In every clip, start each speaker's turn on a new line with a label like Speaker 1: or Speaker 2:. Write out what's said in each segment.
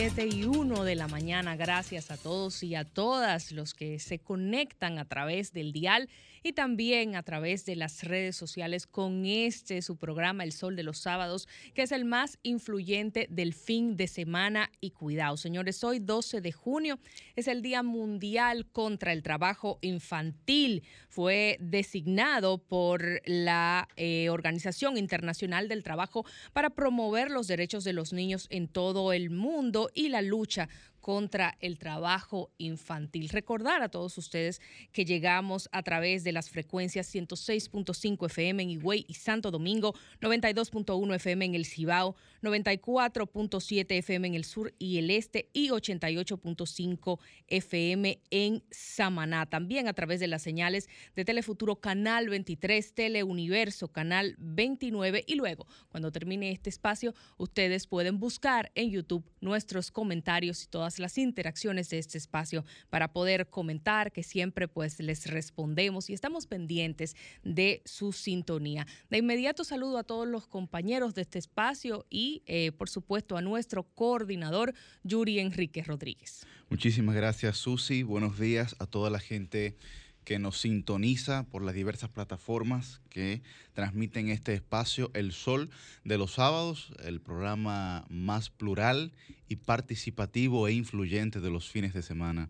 Speaker 1: buenos días, 7 y 1 de la mañana. Gracias a todos y a todas los que se conectan a través del dial y también a través de las redes sociales con este su programa El Sol de los Sábados, que es el más influyente del fin de semana y cuidado. Señores, hoy 12 de junio es el Día Mundial contra el Trabajo Infantil. Fue designado por la eh, Organización Internacional del Trabajo para promover los derechos de los niños en todo el mundo y la lucha contra el trabajo infantil. Recordar a todos ustedes que llegamos a través de las frecuencias 106.5 FM en Higüey y Santo Domingo, 92.1 FM en el Cibao, 94.7 FM en el sur y el este y 88.5 FM en Samaná. También a través de las señales de Telefuturo Canal 23, Teleuniverso Canal 29 y luego, cuando termine este espacio, ustedes pueden buscar en YouTube nuestros comentarios y todas las interacciones de este espacio para poder comentar, que siempre pues les respondemos y estamos pendientes de su sintonía. De inmediato saludo a todos los compañeros de este espacio y eh, por supuesto a nuestro coordinador Yuri Enrique Rodríguez.
Speaker 2: Muchísimas gracias Susi, buenos días a toda la gente que nos sintoniza por las diversas plataformas que transmiten este espacio El Sol de los sábados, el programa más plural y participativo e influyente de los fines de semana.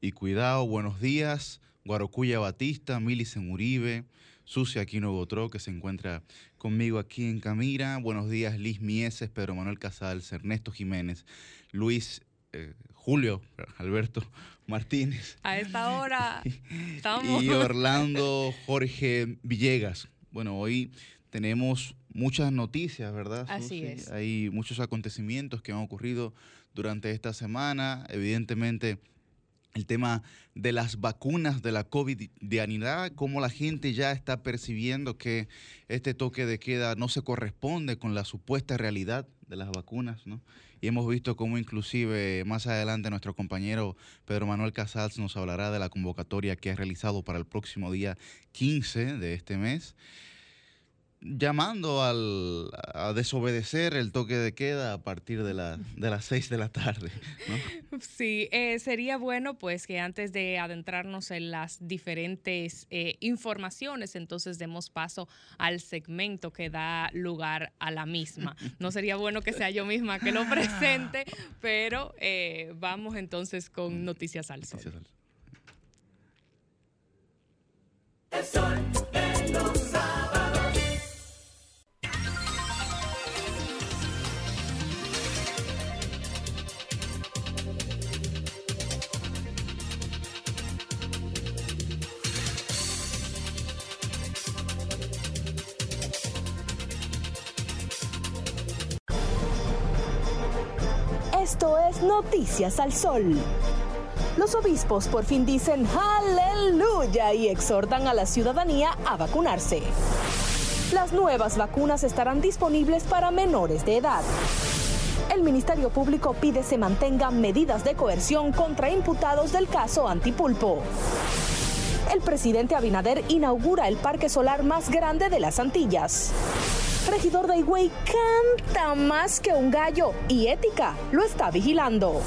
Speaker 2: Y cuidado, buenos días, Guarocuya Batista, Milicen Uribe, Sucia Aquino Botró, que se encuentra conmigo aquí en Camira. Buenos días, Liz Mieses, Pedro Manuel Casals, Ernesto Jiménez, Luis eh, Julio Alberto Martínez.
Speaker 1: A esta hora estamos.
Speaker 2: Y Orlando Jorge Villegas. Bueno, hoy tenemos muchas noticias, ¿verdad?
Speaker 1: Así es.
Speaker 2: Hay muchos acontecimientos que han ocurrido durante esta semana. Evidentemente, el tema de las vacunas de la COVID-19, cómo la gente ya está percibiendo que este toque de queda no se corresponde con la supuesta realidad de las vacunas, ¿no? Y hemos visto cómo inclusive más adelante nuestro compañero Pedro Manuel Casals nos hablará de la convocatoria que ha realizado para el próximo día 15 de este mes llamando al, a desobedecer el toque de queda a partir de, la, de las seis de la tarde.
Speaker 1: Sí, eh, sería bueno pues que antes de adentrarnos en las diferentes eh, informaciones, entonces demos paso al segmento que da lugar a la misma. No sería bueno que sea yo misma que lo presente, pero eh, vamos entonces con Noticias al Sol. El sol de los
Speaker 3: Noticias al Sol. Los obispos por fin dicen aleluya y exhortan a la ciudadanía a vacunarse. Las nuevas vacunas estarán disponibles para menores de edad. El Ministerio Público pide se mantengan medidas de coerción contra imputados del caso Antipulpo. El presidente Abinader inaugura el parque solar más grande de las Antillas regidor de Higüey canta más que un gallo y Ética lo está vigilando.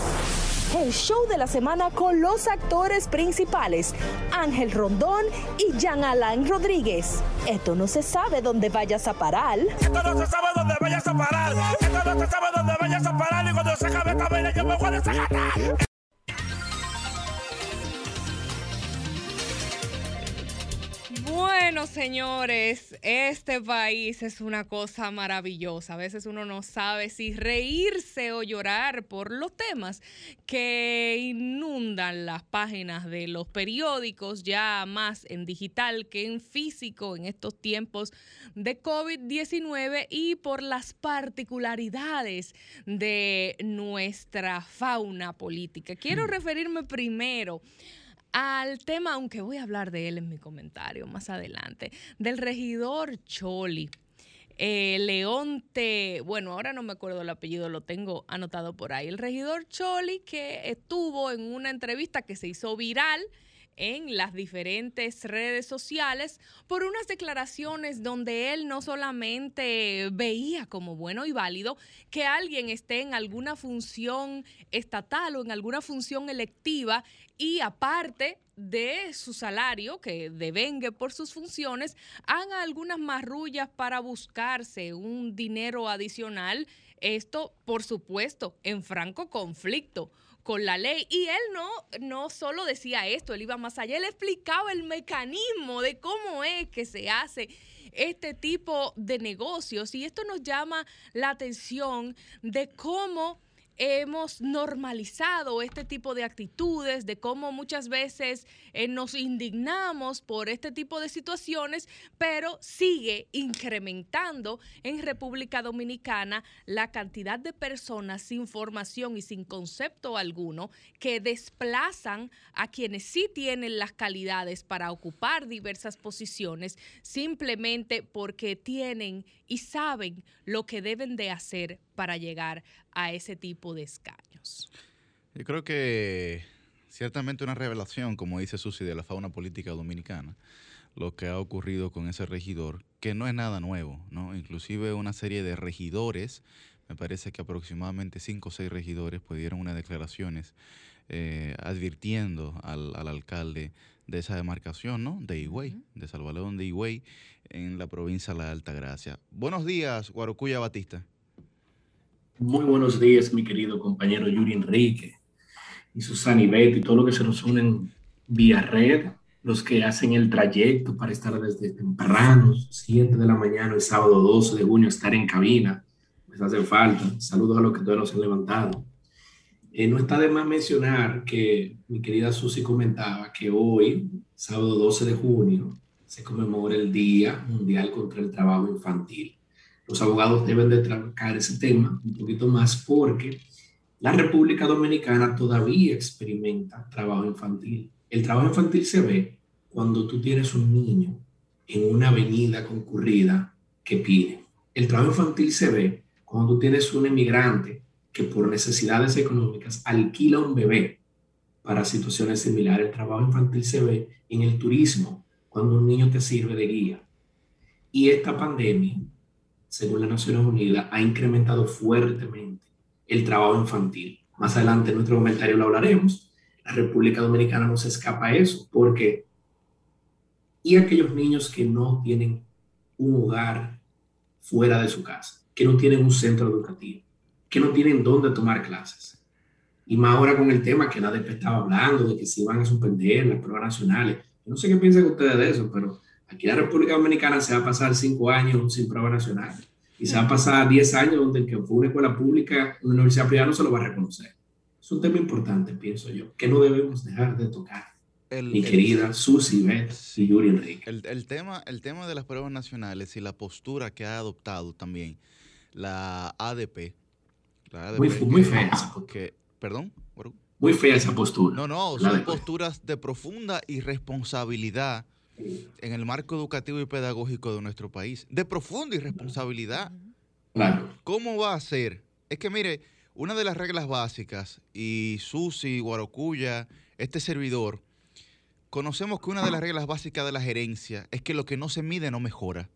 Speaker 3: El show de la semana con los actores principales, Ángel Rondón y Jean Alain Rodríguez. Esto no se sabe dónde vayas a parar.
Speaker 4: Esto no se sabe dónde vayas a parar. Esto no se sabe dónde vayas a parar. Y cuando se acabe esta vaina, yo me voy a.
Speaker 1: Bueno, señores, este país es una cosa maravillosa. A veces uno no sabe si reírse o llorar por los temas que inundan las páginas de los periódicos, ya más en digital que en físico en estos tiempos de COVID-19 y por las particularidades de nuestra fauna política. Quiero mm. referirme primero al tema, aunque voy a hablar de él en mi comentario más adelante, del regidor Choli. Eh, Leonte, bueno, ahora no me acuerdo el apellido, lo tengo anotado por ahí. El regidor Choli que estuvo en una entrevista que se hizo viral en las diferentes redes sociales por unas declaraciones donde él no solamente veía como bueno y válido que alguien esté en alguna función estatal o en alguna función electiva y aparte de su salario, que devengue por sus funciones, haga algunas marrullas para buscarse un dinero adicional. Esto, por supuesto, en franco conflicto con la ley. Y él no, no solo decía esto, él iba más allá, él explicaba el mecanismo de cómo es que se hace este tipo de negocios. Y esto nos llama la atención de cómo hemos normalizado este tipo de actitudes, de cómo muchas veces eh, nos indignamos por este tipo de situaciones, pero sigue incrementando en República Dominicana la cantidad de personas sin formación y sin concepto alguno que desplazan a quienes sí tienen las calidades para ocupar diversas posiciones simplemente porque tienen y saben lo que deben de hacer para llegar a ese tipo de escaños.
Speaker 2: Yo creo que ciertamente una revelación, como dice Susi, de la fauna política dominicana, lo que ha ocurrido con ese regidor, que no es nada nuevo, ¿no? Inclusive una serie de regidores, me parece que aproximadamente cinco o seis regidores pudieron unas declaraciones eh, advirtiendo al, alcalde de esa demarcación, ¿no? De Higüey, de Salvador de Higüey, en la provincia de La Alta Gracia. Buenos días, Guarocuya Batista.
Speaker 5: Muy buenos días, mi querido compañero Yuri Enrique y Susana y Betty, y todo lo que se nos unen vía red, los que hacen el trayecto para estar desde temprano, 7 de la mañana, el sábado 12 de junio, estar en cabina, les hace falta. Saludos a los que todavía no se han levantado. Eh, no está de más mencionar que mi querida Susi comentaba que hoy, sábado 12 de junio, se conmemora el Día Mundial contra el Trabajo Infantil. Los abogados deben de trabajar ese tema un poquito más porque la República Dominicana todavía experimenta trabajo infantil. El trabajo infantil se ve cuando tú tienes un niño en una avenida concurrida que pide. El trabajo infantil se ve cuando tú tienes un emigrante que por necesidades económicas alquila un bebé para situaciones similares. El trabajo infantil se ve en el turismo, cuando un niño te sirve de guía. Y esta pandemia, según las Naciones Unidas, ha incrementado fuertemente el trabajo infantil. Más adelante en nuestro comentario lo hablaremos. La República Dominicana no se escapa a eso, porque y aquellos niños que no tienen un hogar fuera de su casa, que no tienen un centro educativo, que no tienen dónde tomar clases. Y más ahora con el tema que nadie estaba hablando de que se iban a suspender las pruebas nacionales. No sé qué piensan ustedes de eso, pero aquí en la República Dominicana se va a pasar cinco años sin prueba nacional. Y se va a pasar diez años donde el que fue una escuela pública, una universidad privada no se lo va a reconocer. Es un tema importante, pienso yo, que no debemos dejar de tocar. mi querida Susi Beth y Yuri Enrique.
Speaker 2: El, el, tema, el tema de las pruebas nacionales y la postura que ha adoptado también la ADP,
Speaker 5: muy, fea esa
Speaker 2: postura. ¿Perdón?
Speaker 5: Muy fea esa postura.
Speaker 2: No, no, son posturas de profunda irresponsabilidad en el marco educativo y pedagógico de nuestro país. De profunda irresponsabilidad.
Speaker 5: Claro.
Speaker 2: ¿Cómo va a ser? Es que mire, una de las reglas básicas, y Susi, Guarocuya, este servidor, conocemos que una de las reglas básicas de la gerencia es que lo que no se mide no mejora.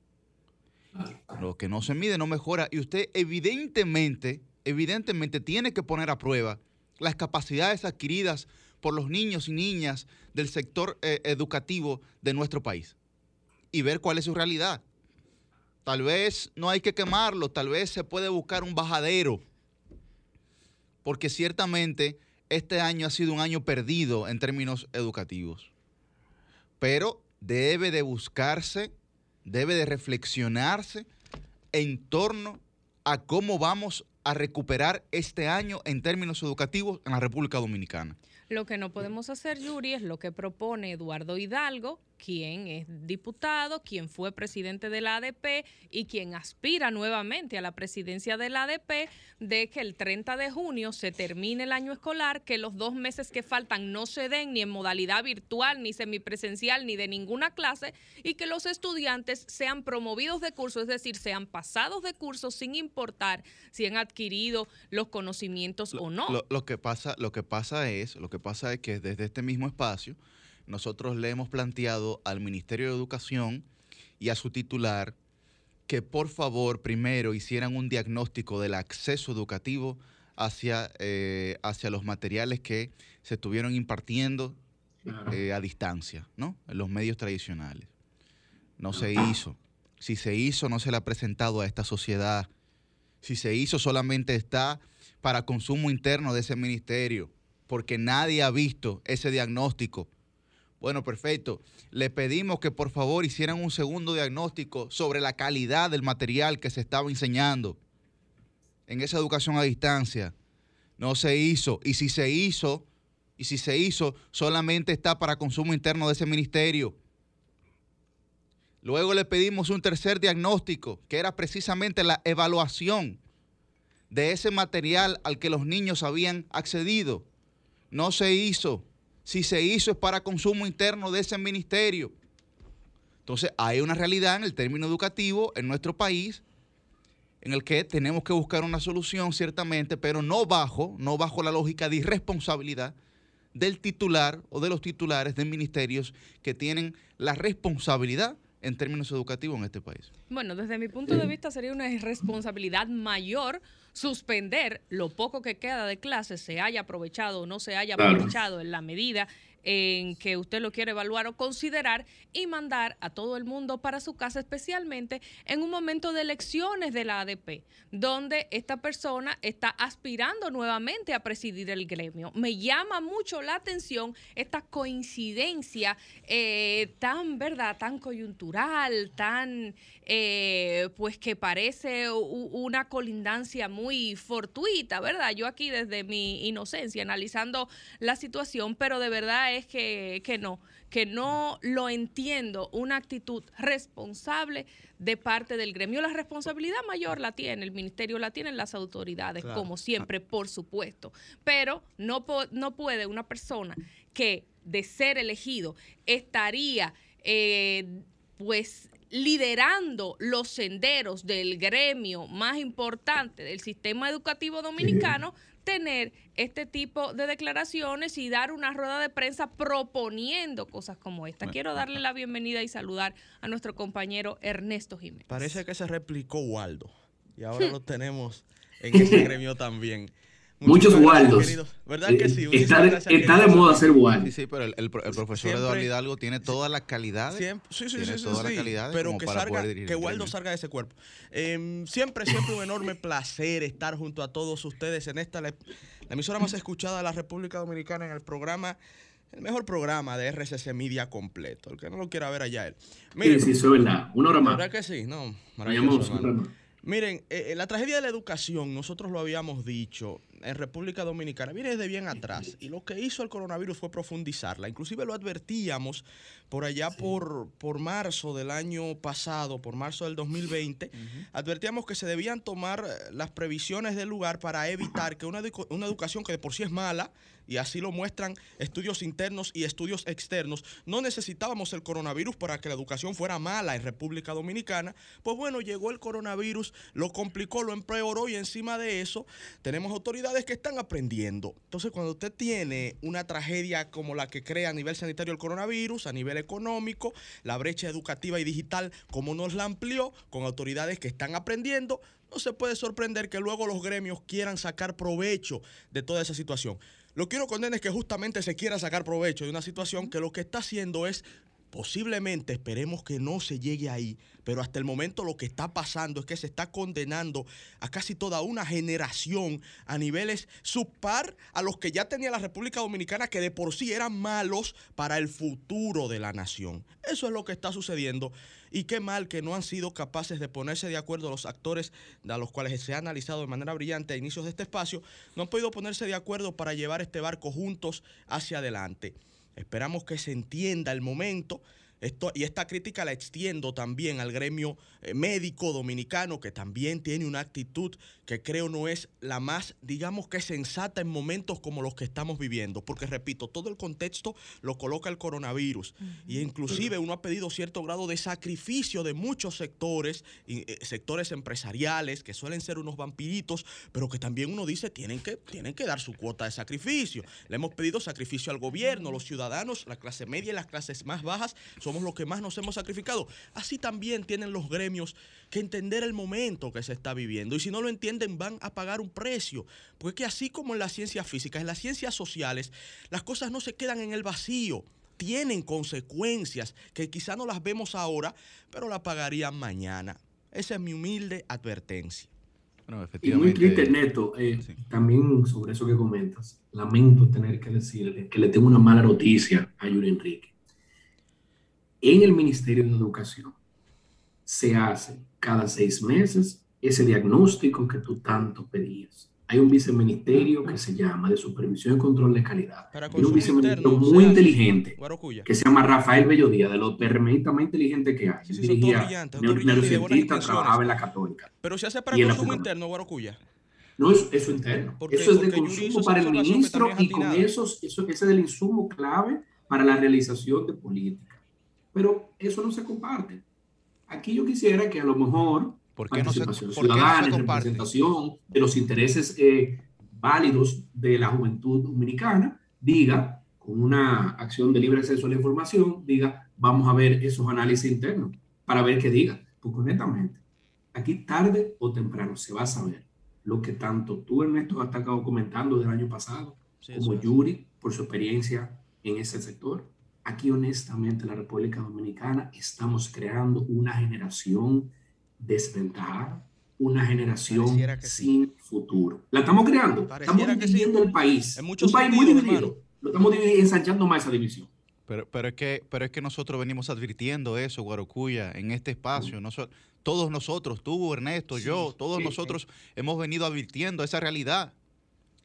Speaker 2: Lo que no se mide no mejora. Y usted evidentemente evidentemente tiene que poner a prueba las capacidades adquiridas por los niños y niñas del sector eh, educativo de nuestro país y ver cuál es su realidad. Tal vez no hay que quemarlo, tal vez se puede buscar un bajadero, porque ciertamente este año ha sido un año perdido en términos educativos. Pero debe de buscarse, debe de reflexionarse en torno a cómo vamos a recuperar este año en términos educativos en la República Dominicana.
Speaker 1: Lo que no podemos hacer, Yuri, es lo que propone Eduardo Hidalgo, quien es diputado, quien fue presidente de la ADP y quien aspira nuevamente a la presidencia de la ADP, de que el 30 de junio se termine el año escolar, que los dos meses que faltan no se den ni en modalidad virtual, ni semipresencial, ni de ninguna clase, y que los estudiantes sean promovidos de curso, es decir, sean pasados de curso sin importar si han adquirido los conocimientos o no.
Speaker 2: Lo, que pasa, lo que pasa es, lo que pasa es que desde este mismo espacio, nosotros le hemos planteado al Ministerio de Educación y a su titular que por favor primero hicieran un diagnóstico del acceso educativo hacia, eh, hacia los materiales que se estuvieron impartiendo eh, a distancia, ¿no? En los medios tradicionales. No se hizo. Si se hizo, no se le ha presentado a esta sociedad. Si se hizo, solamente está para consumo interno de ese ministerio, porque nadie ha visto ese diagnóstico. Bueno, perfecto. Le pedimos que por favor hicieran un segundo diagnóstico sobre la calidad del material que se estaba enseñando en esa educación a distancia. No se hizo. Y si se hizo, y si se hizo, solamente está para consumo interno de ese ministerio. Luego le pedimos un tercer diagnóstico, que era precisamente la evaluación de ese material al que los niños habían accedido. No se hizo. Si se hizo es para consumo interno de ese ministerio. Entonces hay una realidad en el término educativo en nuestro país en el que tenemos que buscar una solución ciertamente, pero no bajo, no bajo la lógica de irresponsabilidad del titular o de los titulares de ministerios que tienen la responsabilidad en términos educativos en este país.
Speaker 1: Bueno, desde mi punto de vista sería una irresponsabilidad mayor suspender lo poco que queda de clases, se haya aprovechado o no se haya aprovechado en la medida en que usted lo quiere evaluar o considerar y mandar a todo el mundo para su casa, especialmente en un momento de elecciones de la ADP, donde esta persona está aspirando nuevamente a presidir el gremio. Me llama mucho la atención esta coincidencia eh, tan, ¿verdad?, tan coyuntural, tan, eh, pues que parece una colindancia muy fortuita, ¿verdad? Yo aquí desde mi inocencia analizando la situación, pero de verdad es que, que no, que no lo entiendo, una actitud responsable de parte del gremio. La responsabilidad mayor la tiene, el ministerio la tienen las autoridades, como siempre, por supuesto. Pero no, no puede una persona que de ser elegido estaría eh, pues liderando los senderos del gremio más importante del sistema educativo dominicano, tener este tipo de declaraciones y dar una rueda de prensa proponiendo cosas como esta. Quiero darle la bienvenida y saludar a nuestro compañero Ernesto Jiménez.
Speaker 6: Parece que se replicó Waldo y ahora lo tenemos en ese gremio también.
Speaker 5: Muchos Waldos. ¿Verdad que sí? Está, de, moda ser Waldo.
Speaker 2: Sí, sí, pero el, profesor Eduardo Hidalgo tiene todas las calidades.
Speaker 6: sí, sí, sí, sí, todas las calidades pero que, salga, que Waldo salga de ese cuerpo. Em, siempre, siempre un enorme placer estar junto a todos ustedes en esta, la, emisora más escuchada de la República Dominicana en el programa el mejor programa de RCC Media completo. El que no lo quiera ver allá él.
Speaker 5: Mire, sí, eso es verdad. Una hora más.
Speaker 6: ¿Verdad que sí? No, maravilloso. Miren, eh, la tragedia de la educación, nosotros lo habíamos dicho, en República Dominicana viene desde bien atrás y lo que hizo el coronavirus fue profundizarla. Inclusive lo advertíamos por allá por, por marzo del año pasado, por marzo del 2020, advertíamos que se debían tomar eh, las previsiones del lugar para evitar que una, una educación que de por sí es mala, y así lo muestran estudios internos y estudios externos, no necesitábamos el coronavirus para que la educación fuera mala en República Dominicana, pues bueno, llegó el coronavirus, lo complicó, lo empeoró y encima de eso tenemos autoridades que están aprendiendo. Entonces, cuando usted tiene una tragedia como la que crea a nivel sanitario el coronavirus, a nivel económico, la brecha educativa y digital, como nos la amplió, con autoridades que están aprendiendo, no se puede sorprender que luego los gremios quieran sacar provecho de toda esa situación. Lo que uno condena es que justamente se quiera sacar provecho de una situación que lo que está haciendo es Posiblemente esperemos que no se llegue ahí, pero hasta el momento lo que está pasando es que se está condenando a casi toda una generación a niveles subpar a los que ya tenía la República Dominicana que de por sí eran malos para el futuro de la nación. Eso es lo que está sucediendo y qué mal que no han sido capaces de ponerse de acuerdo los actores a los cuales se ha analizado de manera brillante a inicios de este espacio, no han podido ponerse de acuerdo para llevar este barco juntos hacia adelante. Esperamos que se entienda el momento Esto, y esta crítica la extiendo también al gremio eh, médico dominicano, que también tiene una actitud que creo no es la más, digamos que sensata en momentos como los que estamos viviendo. Porque, repito, todo el contexto lo coloca el coronavirus. Y inclusive uno ha pedido cierto grado de sacrificio de muchos sectores, eh, sectores empresariales, que suelen ser unos vampiritos, pero que también uno dice tienen que, tienen que dar su cuota de sacrificio. Le hemos pedido sacrificio al gobierno, los ciudadanos, la clase media y las clases más bajas somos los que más nos hemos sacrificado. Así también tienen los gremios que entender el momento que se está viviendo. Y si no lo entienden, van a pagar un precio. Porque así como en las ciencias físicas, en las ciencias sociales, las cosas no se quedan en el vacío. Tienen consecuencias que quizá no las vemos ahora, pero las pagarían mañana. Esa es mi humilde advertencia.
Speaker 5: Y muy triste, Neto, eh, también sobre eso que comentas, lamento tener que decirle que le tengo una mala noticia a Yuri Enrique en el Ministerio de Educación se hace cada seis meses ese diagnóstico que tú tanto pedías. Hay un viceministerio que se llama de Supervisión y Control de Calidad. Hay un viceministerio muy inteligente que se llama Rafael Bellodía, de los permitidos más inteligentes que hay. Sí, dirigía, neurocientista, trabajaba en la Católica.
Speaker 6: Pero se hace para consumo interno, Guarocuya.
Speaker 5: No, es eso interno. Eso es de consumo para el ministro y con esos, eso, ese es el insumo clave para la realización de políticas pero eso no se comparte. Aquí yo quisiera que a lo mejor ¿Por qué participación no se, ciudadana, representación de los intereses eh, válidos de la juventud dominicana, diga, con una acción de libre acceso a la información, diga, vamos a ver esos análisis internos para ver qué diga. Porque honestamente, aquí tarde o temprano se va a saber lo que tanto tú, Ernesto, has estado comentando del año pasado, como Yuri, por su experiencia en ese sector, Aquí honestamente en la República Dominicana estamos creando una generación desventajada, una generación sin futuro. La estamos creando, estamos dividiendo el país. Un país muy dividido. Lo estamos ensanchando más esa división.
Speaker 2: Pero, pero, es que, pero es que nosotros venimos advirtiendo eso, Guarocuya, en este espacio. todos nosotros, tú, Ernesto, yo, todos nosotros hemos venido advirtiendo esa realidad.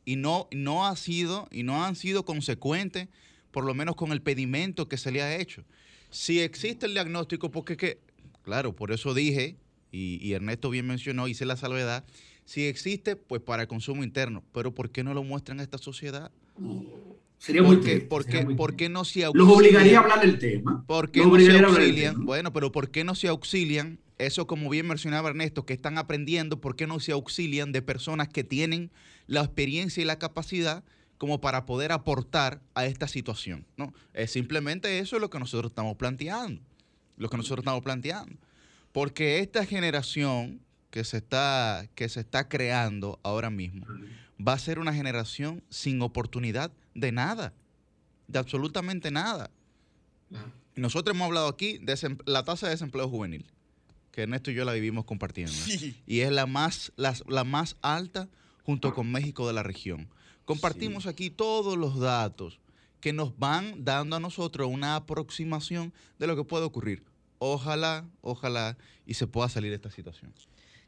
Speaker 2: Y no, no ha sido, y no han sido consecuentes por lo menos con el pedimento que se le ha hecho. Si existe el diagnóstico, porque que, claro, por eso dije, y, Ernesto bien mencionó, hice la salvedad, si existe, pues para el consumo interno, pero ¿por qué no lo muestran a esta sociedad?
Speaker 5: Sería muy
Speaker 2: ¿Por qué, no se
Speaker 5: auxilian? Los obligaría a hablar del tema.
Speaker 2: ¿Por qué no se auxilian? Bueno, pero ¿por qué no se auxilian? Eso, como bien mencionaba Ernesto, que están aprendiendo, ¿por qué no se auxilian de personas que tienen la experiencia y la capacidad como para poder aportar a esta situación. ¿no? Es simplemente eso es lo que nosotros estamos planteando. Lo que nosotros estamos planteando. Porque esta generación que se está, que se está creando ahora mismo va a ser una generación sin oportunidad de nada, de absolutamente nada. Nosotros hemos hablado aquí de la tasa de desempleo juvenil, que Ernesto y yo la vivimos compartiendo. Y es la más, la más alta junto con México de la región. Compartimos aquí todos los datos que nos van dando a nosotros una aproximación de lo que puede ocurrir. Ojalá, ojalá y se pueda salir de esta situación.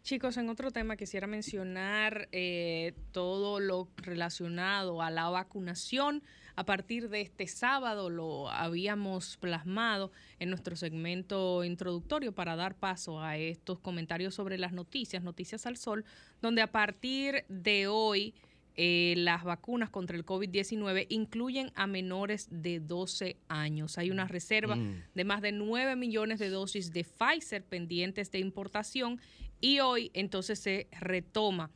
Speaker 1: Chicos, en otro tema quisiera mencionar eh, todo lo relacionado a la vacunación. A partir de este sábado lo habíamos plasmado en nuestro segmento introductorio para dar paso a estos comentarios sobre las noticias, Noticias al Sol, donde a partir de hoy eh, las vacunas contra el COVID-19 incluyen a menores de 12 años. Hay una reserva mm. de más de 9 millones de dosis de Pfizer pendientes de importación y hoy entonces se retoma.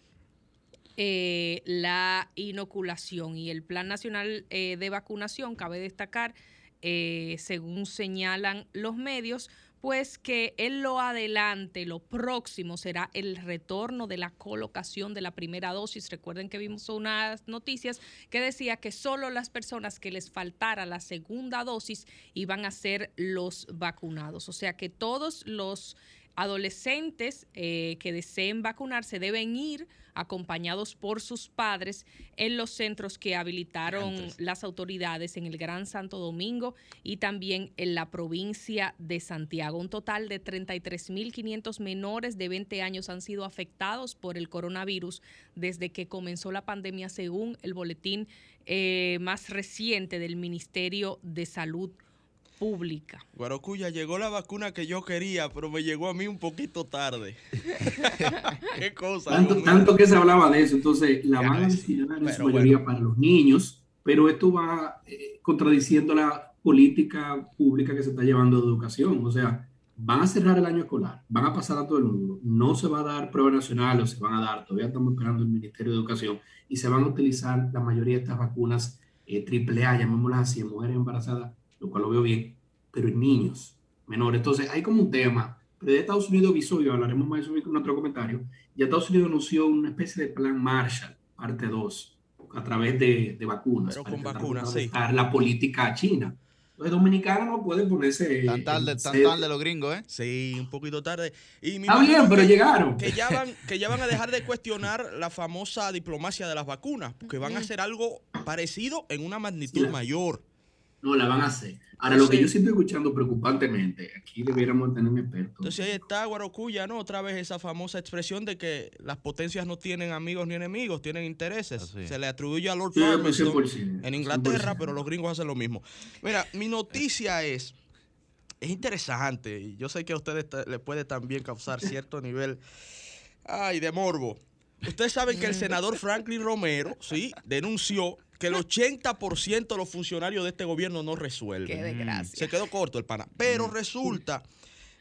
Speaker 1: Eh, la inoculación y el Plan Nacional eh, de Vacunación, cabe destacar, según señalan los medios, pues que en lo adelante, lo próximo será el retorno de la colocación de la primera dosis. Recuerden que vimos unas noticias que decía que solo las personas que les faltara la segunda dosis iban a ser los vacunados. O sea que todos los adolescentes eh, que deseen vacunarse deben ir acompañados por sus padres en los centros que habilitaron las autoridades en el Gran Santo Domingo y también en la provincia de Santiago. Un total de 33.500 menores de 20 años han sido afectados por el coronavirus desde que comenzó la pandemia, según el boletín eh, más reciente del Ministerio de Salud pública.
Speaker 6: Guarocuya, llegó la vacuna que yo quería, pero me llegó a mí un poquito tarde.
Speaker 5: Qué cosa. Tanto, que se hablaba de eso, entonces la van a destinar en su mayoría para los niños, pero esto va eh, contradiciendo la política pública que se está llevando de educación. O sea, van a cerrar el año escolar, van a pasar a todo el mundo, no se va a dar prueba nacional o se van a dar, todavía estamos esperando el Ministerio de Educación, y se van a utilizar la mayoría de estas vacunas eh, triple A, llamémoslas así, en mujeres embarazadas, lo cual lo veo bien, pero en niños menores. Entonces, hay como un tema, pero de Estados Unidos avisó, y hablaremos más de eso en otro comentario, ya Estados Unidos anunció una especie de plan Marshall, parte 2, a través de, de vacunas.
Speaker 6: Pero con vacunas, sí.
Speaker 5: La política china los dominicanos no pueden ponerse.
Speaker 2: Tan tarde, tan tarde los gringos, ¿eh?
Speaker 6: Sí, un poquito tarde.
Speaker 5: Y Está bien, pero llegaron.
Speaker 6: Que ya, van, que ya van a dejar de cuestionar la famosa diplomacia de las vacunas, porque van a hacer algo parecido en una magnitud mayor.
Speaker 5: No, la van a hacer. Ahora, lo que yo siento escuchando preocupantemente, aquí debiéramos tener un experto.
Speaker 6: Entonces ahí está Guarocuya, ¿no? Otra vez esa famosa expresión de que las potencias no tienen amigos ni enemigos, tienen intereses. Se le atribuye a Lord sí, en Inglaterra, pero los gringos hacen lo mismo. Mira, mi noticia es, es interesante, y yo sé que a ustedes le puede también causar cierto nivel, ay, de morbo. Ustedes saben que el senador Franklin Romero, sí, denunció que el 80% de los funcionarios de este gobierno no resuelven.
Speaker 1: Qué desgracia.
Speaker 6: Se quedó corto el pana. Pero mm. resulta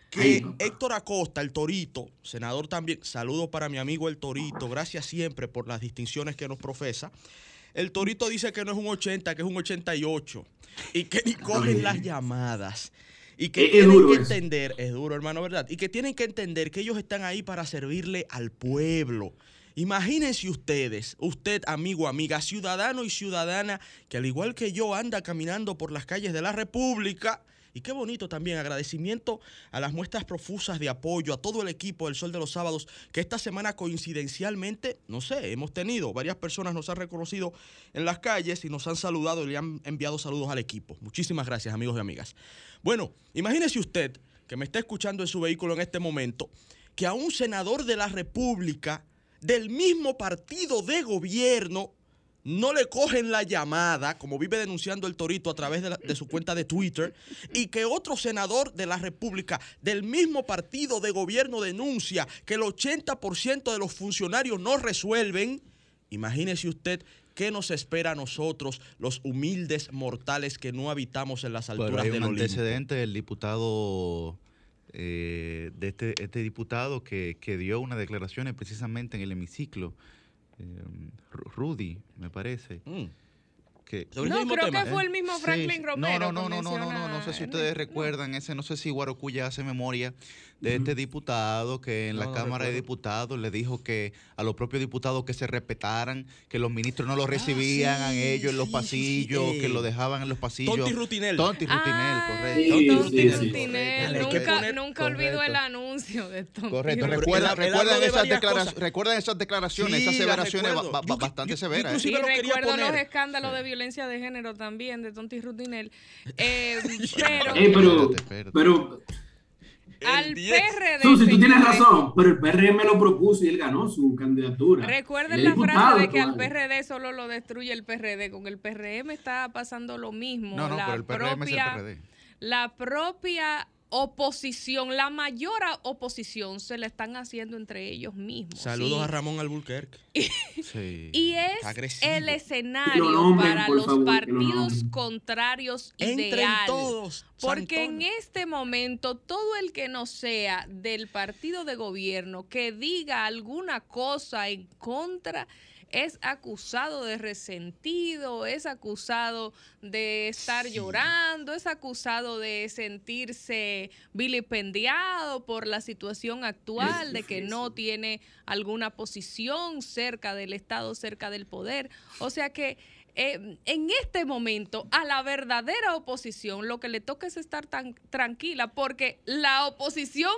Speaker 6: que Héctor Acosta, el Torito, senador también, saludo para mi amigo el Torito, gracias siempre por las distinciones que nos profesa. El Torito dice que no es un 80, que es un 88 y que ni cogen las llamadas. Y que tienen que entender, es duro hermano, ¿verdad? Y que tienen que entender que ellos están ahí para servirle al pueblo. Imagínense ustedes, usted amigo, amiga, ciudadano y ciudadana, que al igual que yo anda caminando por las calles de la República, y qué bonito también, agradecimiento a las muestras profusas de apoyo, a todo el equipo del Sol de los Sábados, que esta semana coincidencialmente, no sé, hemos tenido, varias personas nos han reconocido en las calles y nos han saludado y le han enviado saludos al equipo. Muchísimas gracias, amigos y amigas. Bueno, imagínese usted que me está escuchando en su vehículo en este momento, que a un senador de la República del mismo partido de gobierno no le cogen la llamada, como vive denunciando el Torito a través de, su cuenta de Twitter, y que otro senador de la República del mismo partido de gobierno denuncia que el 80% de los funcionarios no resuelven, imagínese usted qué nos espera a nosotros, los humildes mortales que no habitamos en las alturas del Olimpo.
Speaker 2: antecedente del diputado eh, de este, este diputado que, que, dio unas declaraciones precisamente en el hemiciclo, eh, Rudy, me parece. Mm
Speaker 1: no, creo que fue el mismo Franklin Romero.
Speaker 2: No, no, no, no, no, no, no, sé si ustedes recuerdan ese, no sé si Guarocuya hace memoria de este diputado que en la Cámara de Diputados le dijo que a los propios diputados que se respetaran, que los ministros no lo ah, recibían a ellos en los pasillos, que lo dejaban en los pasillos.
Speaker 6: Tonti Rutinel.
Speaker 2: Tonti Rutinel, correcto.
Speaker 1: Tonti Rutinel. Nunca, nunca olvido el anuncio de Tonti
Speaker 2: Correcto. Recuerdan, recuerdan, esas, declaraciones, recuerdan esas declaraciones, esas aseveraciones bastante severas.
Speaker 1: Y recuerdo los escándalos de violencia violencia de género también, de Tonti Rutinel. Eh, pero,
Speaker 5: eh, pero, pero
Speaker 1: al PRD.
Speaker 5: Susi, tú tienes razón, pero el PRM lo propuso y él ganó su candidatura.
Speaker 1: Recuerden la frase de que al PRD solo lo destruye el PRD. Con el PRM está pasando lo mismo.
Speaker 2: No, no, pero el PRM es el PRD.
Speaker 1: La propia oposición, la mayor oposición se la están haciendo entre ellos mismos.
Speaker 6: Saludos a Ramón Alburquerque.
Speaker 1: Y es el escenario para los partidos contrarios ideal. todos. Porque en este momento todo el que no sea del partido de gobierno que diga alguna cosa en contra es acusado de resentido, es acusado de estar llorando, es acusado de sentirse vilipendiado por la situación actual, de que no tiene alguna posición cerca del Estado, cerca del poder. O sea que eh, en este momento a la verdadera oposición lo que le toca es estar tan tranquila porque la oposición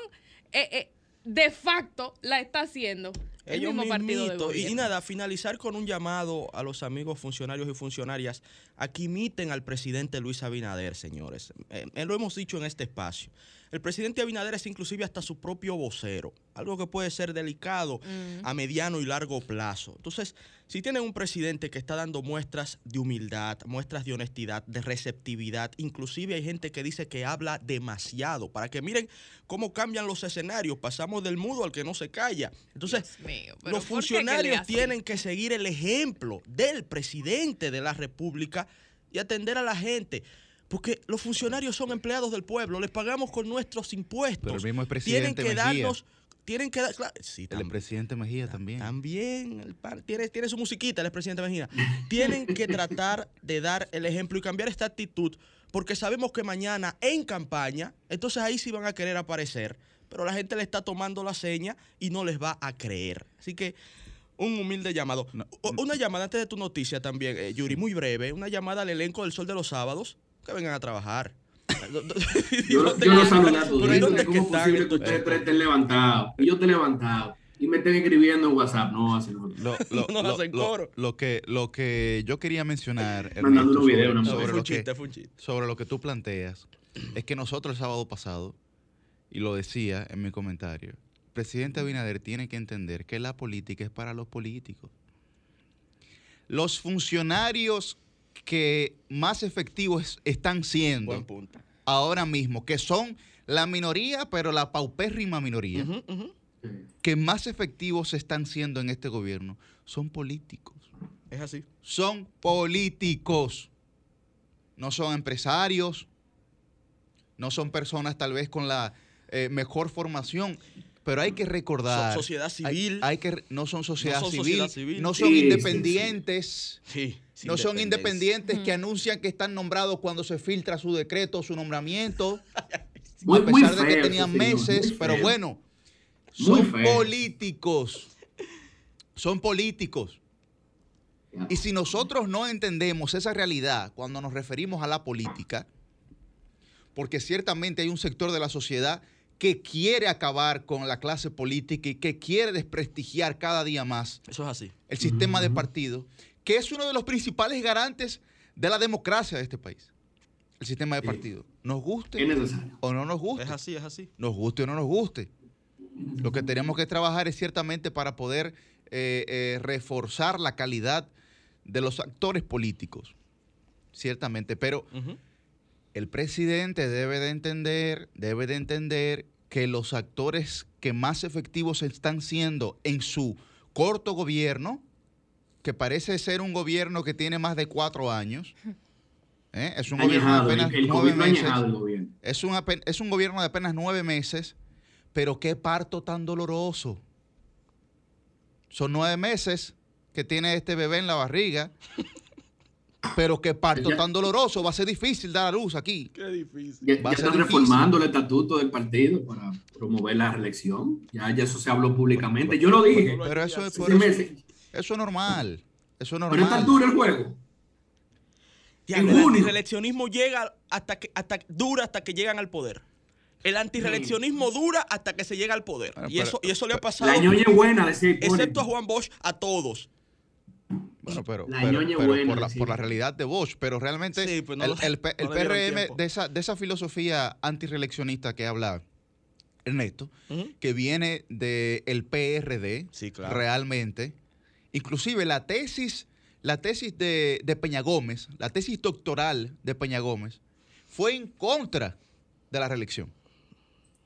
Speaker 1: eh, eh, de facto la está haciendo ellos mismo
Speaker 6: y, nada, finalizar con un llamado a los amigos funcionarios y funcionarias a que imiten al presidente Luis Abinader, señores. Eh, eh, lo hemos dicho en este espacio. El presidente Abinader es inclusive hasta su propio vocero. algo que puede ser delicado
Speaker 1: Mm.
Speaker 6: a mediano y largo plazo. Entonces, si tienen un presidente que está dando muestras de humildad, muestras de honestidad, de receptividad, inclusive hay gente que dice que habla demasiado, para que miren cómo cambian los escenarios, pasamos del mudo al que no se calla. Entonces,
Speaker 1: mío,
Speaker 6: los
Speaker 1: ¿por qué que le
Speaker 6: funcionarios tienen que seguir el ejemplo del presidente de la República y atender a la gente. Porque los funcionarios son empleados del pueblo, les pagamos con nuestros impuestos.
Speaker 2: Pero el mismo
Speaker 6: tienen
Speaker 2: presidente
Speaker 6: que
Speaker 2: Mejía.
Speaker 6: darnos, tienen que dar, claro, sí,
Speaker 2: El presidente Mejía también.
Speaker 6: también, el tiene, tiene su musiquita el expresidente Mejía. Tienen que tratar de dar el ejemplo y cambiar esta actitud, porque sabemos que mañana en campaña, entonces ahí sí van a querer aparecer, pero la gente le está tomando la seña y no les va a creer. Así que un humilde llamado.
Speaker 2: No,
Speaker 6: O- Una llamada antes de tu noticia también, eh, Yuri, muy breve, una llamada al elenco del Sol de los Sábados, que vengan a trabajar.
Speaker 5: Yo, yo los saludo a todos.
Speaker 6: Pero ¿y
Speaker 5: Digo
Speaker 6: dónde
Speaker 5: que ¿Cómo es posible que ustedes tres estén levantados? Y yo te he levantado. Y me estén escribiendo en WhatsApp. No, así no.
Speaker 2: Lo, lo-
Speaker 6: No
Speaker 2: lo-
Speaker 6: hacen
Speaker 2: lo-
Speaker 6: coro.
Speaker 2: lo que, lo que yo quería mencionar, Ernesto, sobre, lo que, sobre lo que tú planteas, es que nosotros el sábado pasado, y lo decía en mi comentario, el presidente Abinader tiene que entender que la política es para los políticos. Los funcionarios que más efectivos están siendo
Speaker 6: Buen punto.
Speaker 2: Ahora mismo, que son la minoría, pero la paupérrima minoría, que más efectivos están siendo en este gobierno, son políticos.
Speaker 6: Es así.
Speaker 2: Son políticos. No son empresarios. No son personas tal vez con la eh, mejor formación. Pero hay que recordar.
Speaker 6: So- sociedad civil.
Speaker 2: Hay, que, no son sociedad,
Speaker 6: son
Speaker 2: civil,
Speaker 6: sociedad civil.
Speaker 2: No son
Speaker 5: Sí, sí, sí.
Speaker 2: independientes.
Speaker 6: Sí.
Speaker 2: No son independientes que anuncian que están nombrados cuando se filtra su decreto, su nombramiento.
Speaker 5: Muy,
Speaker 2: a
Speaker 5: muy
Speaker 2: pesar de que tenían
Speaker 5: señor,
Speaker 2: meses, pero bueno, son políticos. Son políticos. Y si nosotros no entendemos esa realidad cuando nos referimos a la política, porque ciertamente hay un sector de la sociedad que quiere acabar con la clase política y que quiere desprestigiar cada día más
Speaker 6: Eso es así.
Speaker 2: el sistema de partidos, que es uno de los principales garantes de la democracia de este país. El sistema de
Speaker 5: Sí.
Speaker 2: partidos. Nos guste o no nos guste
Speaker 6: Es así, es así.
Speaker 2: nos guste o no nos guste. Lo que tenemos que trabajar es ciertamente para poder eh, eh, reforzar la calidad de los actores políticos, ciertamente. Pero el presidente debe de entender, debe de entender que los actores que más efectivos están siendo en su corto gobierno, que parece ser un gobierno que tiene más de cuatro años, ¿eh? es un gobierno de apenas
Speaker 5: el, el
Speaker 2: nueve meses.
Speaker 5: añejado.
Speaker 2: Es un, es un gobierno de apenas nueve meses, pero qué parto tan doloroso. Son nueve meses que tiene este bebé en la barriga, pero qué parto
Speaker 5: Ya-
Speaker 2: tan doloroso. Va a ser difícil dar a luz aquí.
Speaker 6: Qué difícil.
Speaker 5: Ya,
Speaker 2: Va a
Speaker 5: ya
Speaker 2: ser
Speaker 5: están
Speaker 2: difícil.
Speaker 5: reformando el estatuto del partido para promover la reelección. Ya, ya eso se habló públicamente. Yo lo dije.
Speaker 2: Pero eso es,
Speaker 5: me-
Speaker 2: eso, eso es normal. Eso es
Speaker 5: pero está
Speaker 2: normal.
Speaker 5: duro el juego. En
Speaker 6: el
Speaker 5: junio.
Speaker 6: antireeleccionismo llega hasta que hasta dura hasta que llegan al poder. El antireeleccionismo dura hasta que se llega al poder.
Speaker 2: Bueno,
Speaker 6: y,
Speaker 2: pero-
Speaker 6: eso, y eso le ha pasado,
Speaker 5: La ñoña es buena, Hipólito.
Speaker 6: excepto a Juan Bosch, a todos.
Speaker 2: Bueno, pero,
Speaker 5: La
Speaker 2: pero-
Speaker 5: ñoña
Speaker 2: pero
Speaker 5: buena,
Speaker 2: por, la,
Speaker 5: sí.
Speaker 2: por la realidad de Bosch, pero realmente
Speaker 6: Sí, pues no
Speaker 2: el, el el
Speaker 6: no
Speaker 2: PRM de esa, de esa filosofía antireeleccionista que habla Ernesto, que viene del PRD,
Speaker 6: Sí, claro.
Speaker 2: realmente. Inclusive la tesis, la tesis de, de Peña Gómez, la tesis doctoral de Peña Gómez, fue en contra de la reelección.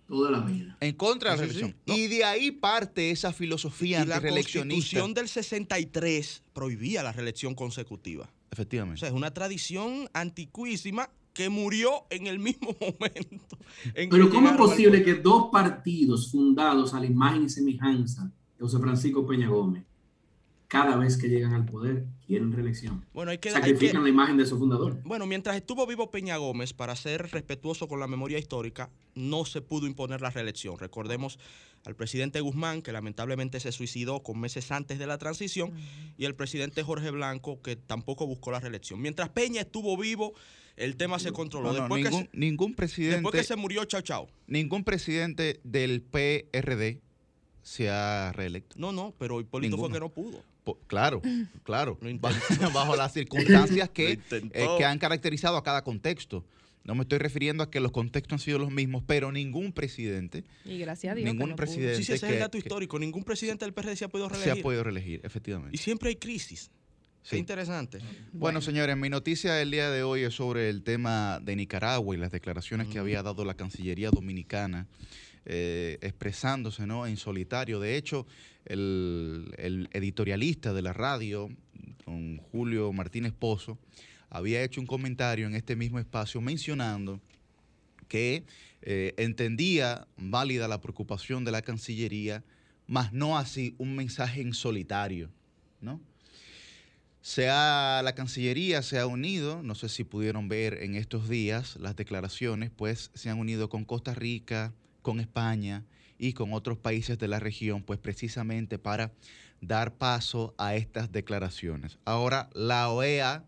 Speaker 5: Toda la vida.
Speaker 2: En contra de la
Speaker 6: Sí, sí, sí.
Speaker 2: reelección.
Speaker 6: No.
Speaker 2: Y de ahí parte esa filosofía
Speaker 6: Y la constitución del 63 prohibía la reelección consecutiva. O
Speaker 2: Efectivamente.
Speaker 6: sea, es una tradición antiquísima que murió en el mismo momento. en
Speaker 5: Pero ¿cómo es posible que dos partidos fundados a la imagen y semejanza de José Francisco Peña Gómez, cada vez que llegan al poder, quieren reelección?
Speaker 6: Bueno, hay que, hay que-
Speaker 5: Sacrifican la imagen de su fundador.
Speaker 6: Bueno, mientras estuvo vivo Peña Gómez, para ser respetuoso con la memoria histórica, no se pudo imponer la reelección. Recordemos al presidente Guzmán, que lamentablemente se suicidó con meses antes de la transición, y al presidente Jorge Blanco, que tampoco buscó la reelección. Mientras Peña estuvo vivo, el tema se controló.
Speaker 2: No, no,
Speaker 6: después,
Speaker 2: ningún,
Speaker 6: que se,
Speaker 2: ningún presidente,
Speaker 6: después que se murió, chao, chao.
Speaker 2: ningún presidente del PRD se ha reelecto.
Speaker 6: No, no, pero Hipólito fue
Speaker 2: Ninguno.
Speaker 6: que no pudo.
Speaker 2: Claro, claro. Ba-
Speaker 6: intentó.
Speaker 2: Bajo las circunstancias que, eh, que han caracterizado a cada contexto. No me estoy refiriendo a que los contextos han sido los mismos, pero ningún presidente.
Speaker 1: Y gracias a Dios.
Speaker 2: Ningún presidente.
Speaker 6: Sí, ese es el dato histórico. Ningún presidente del PRD se ha podido reelegir.
Speaker 2: Se ha podido reelegir, efectivamente.
Speaker 6: Y siempre hay crisis. Sí. interesante.
Speaker 2: Bueno, señores, mi noticia del día de hoy es sobre el tema de Nicaragua y las declaraciones que había dado la Cancillería Dominicana eh, expresándose ¿no? en solitario. De hecho, el, editorialista de la radio, don Julio Martínez Pozo, había hecho un comentario en este mismo espacio mencionando que eh, entendía válida la preocupación de la Cancillería, mas no así un mensaje en solitario, ¿no? la Cancillería se ha unido, no sé si pudieron ver en estos días las declaraciones, pues se han unido con Costa Rica, con España y con otros países de la región, pues precisamente para dar paso a estas declaraciones. Ahora la OEA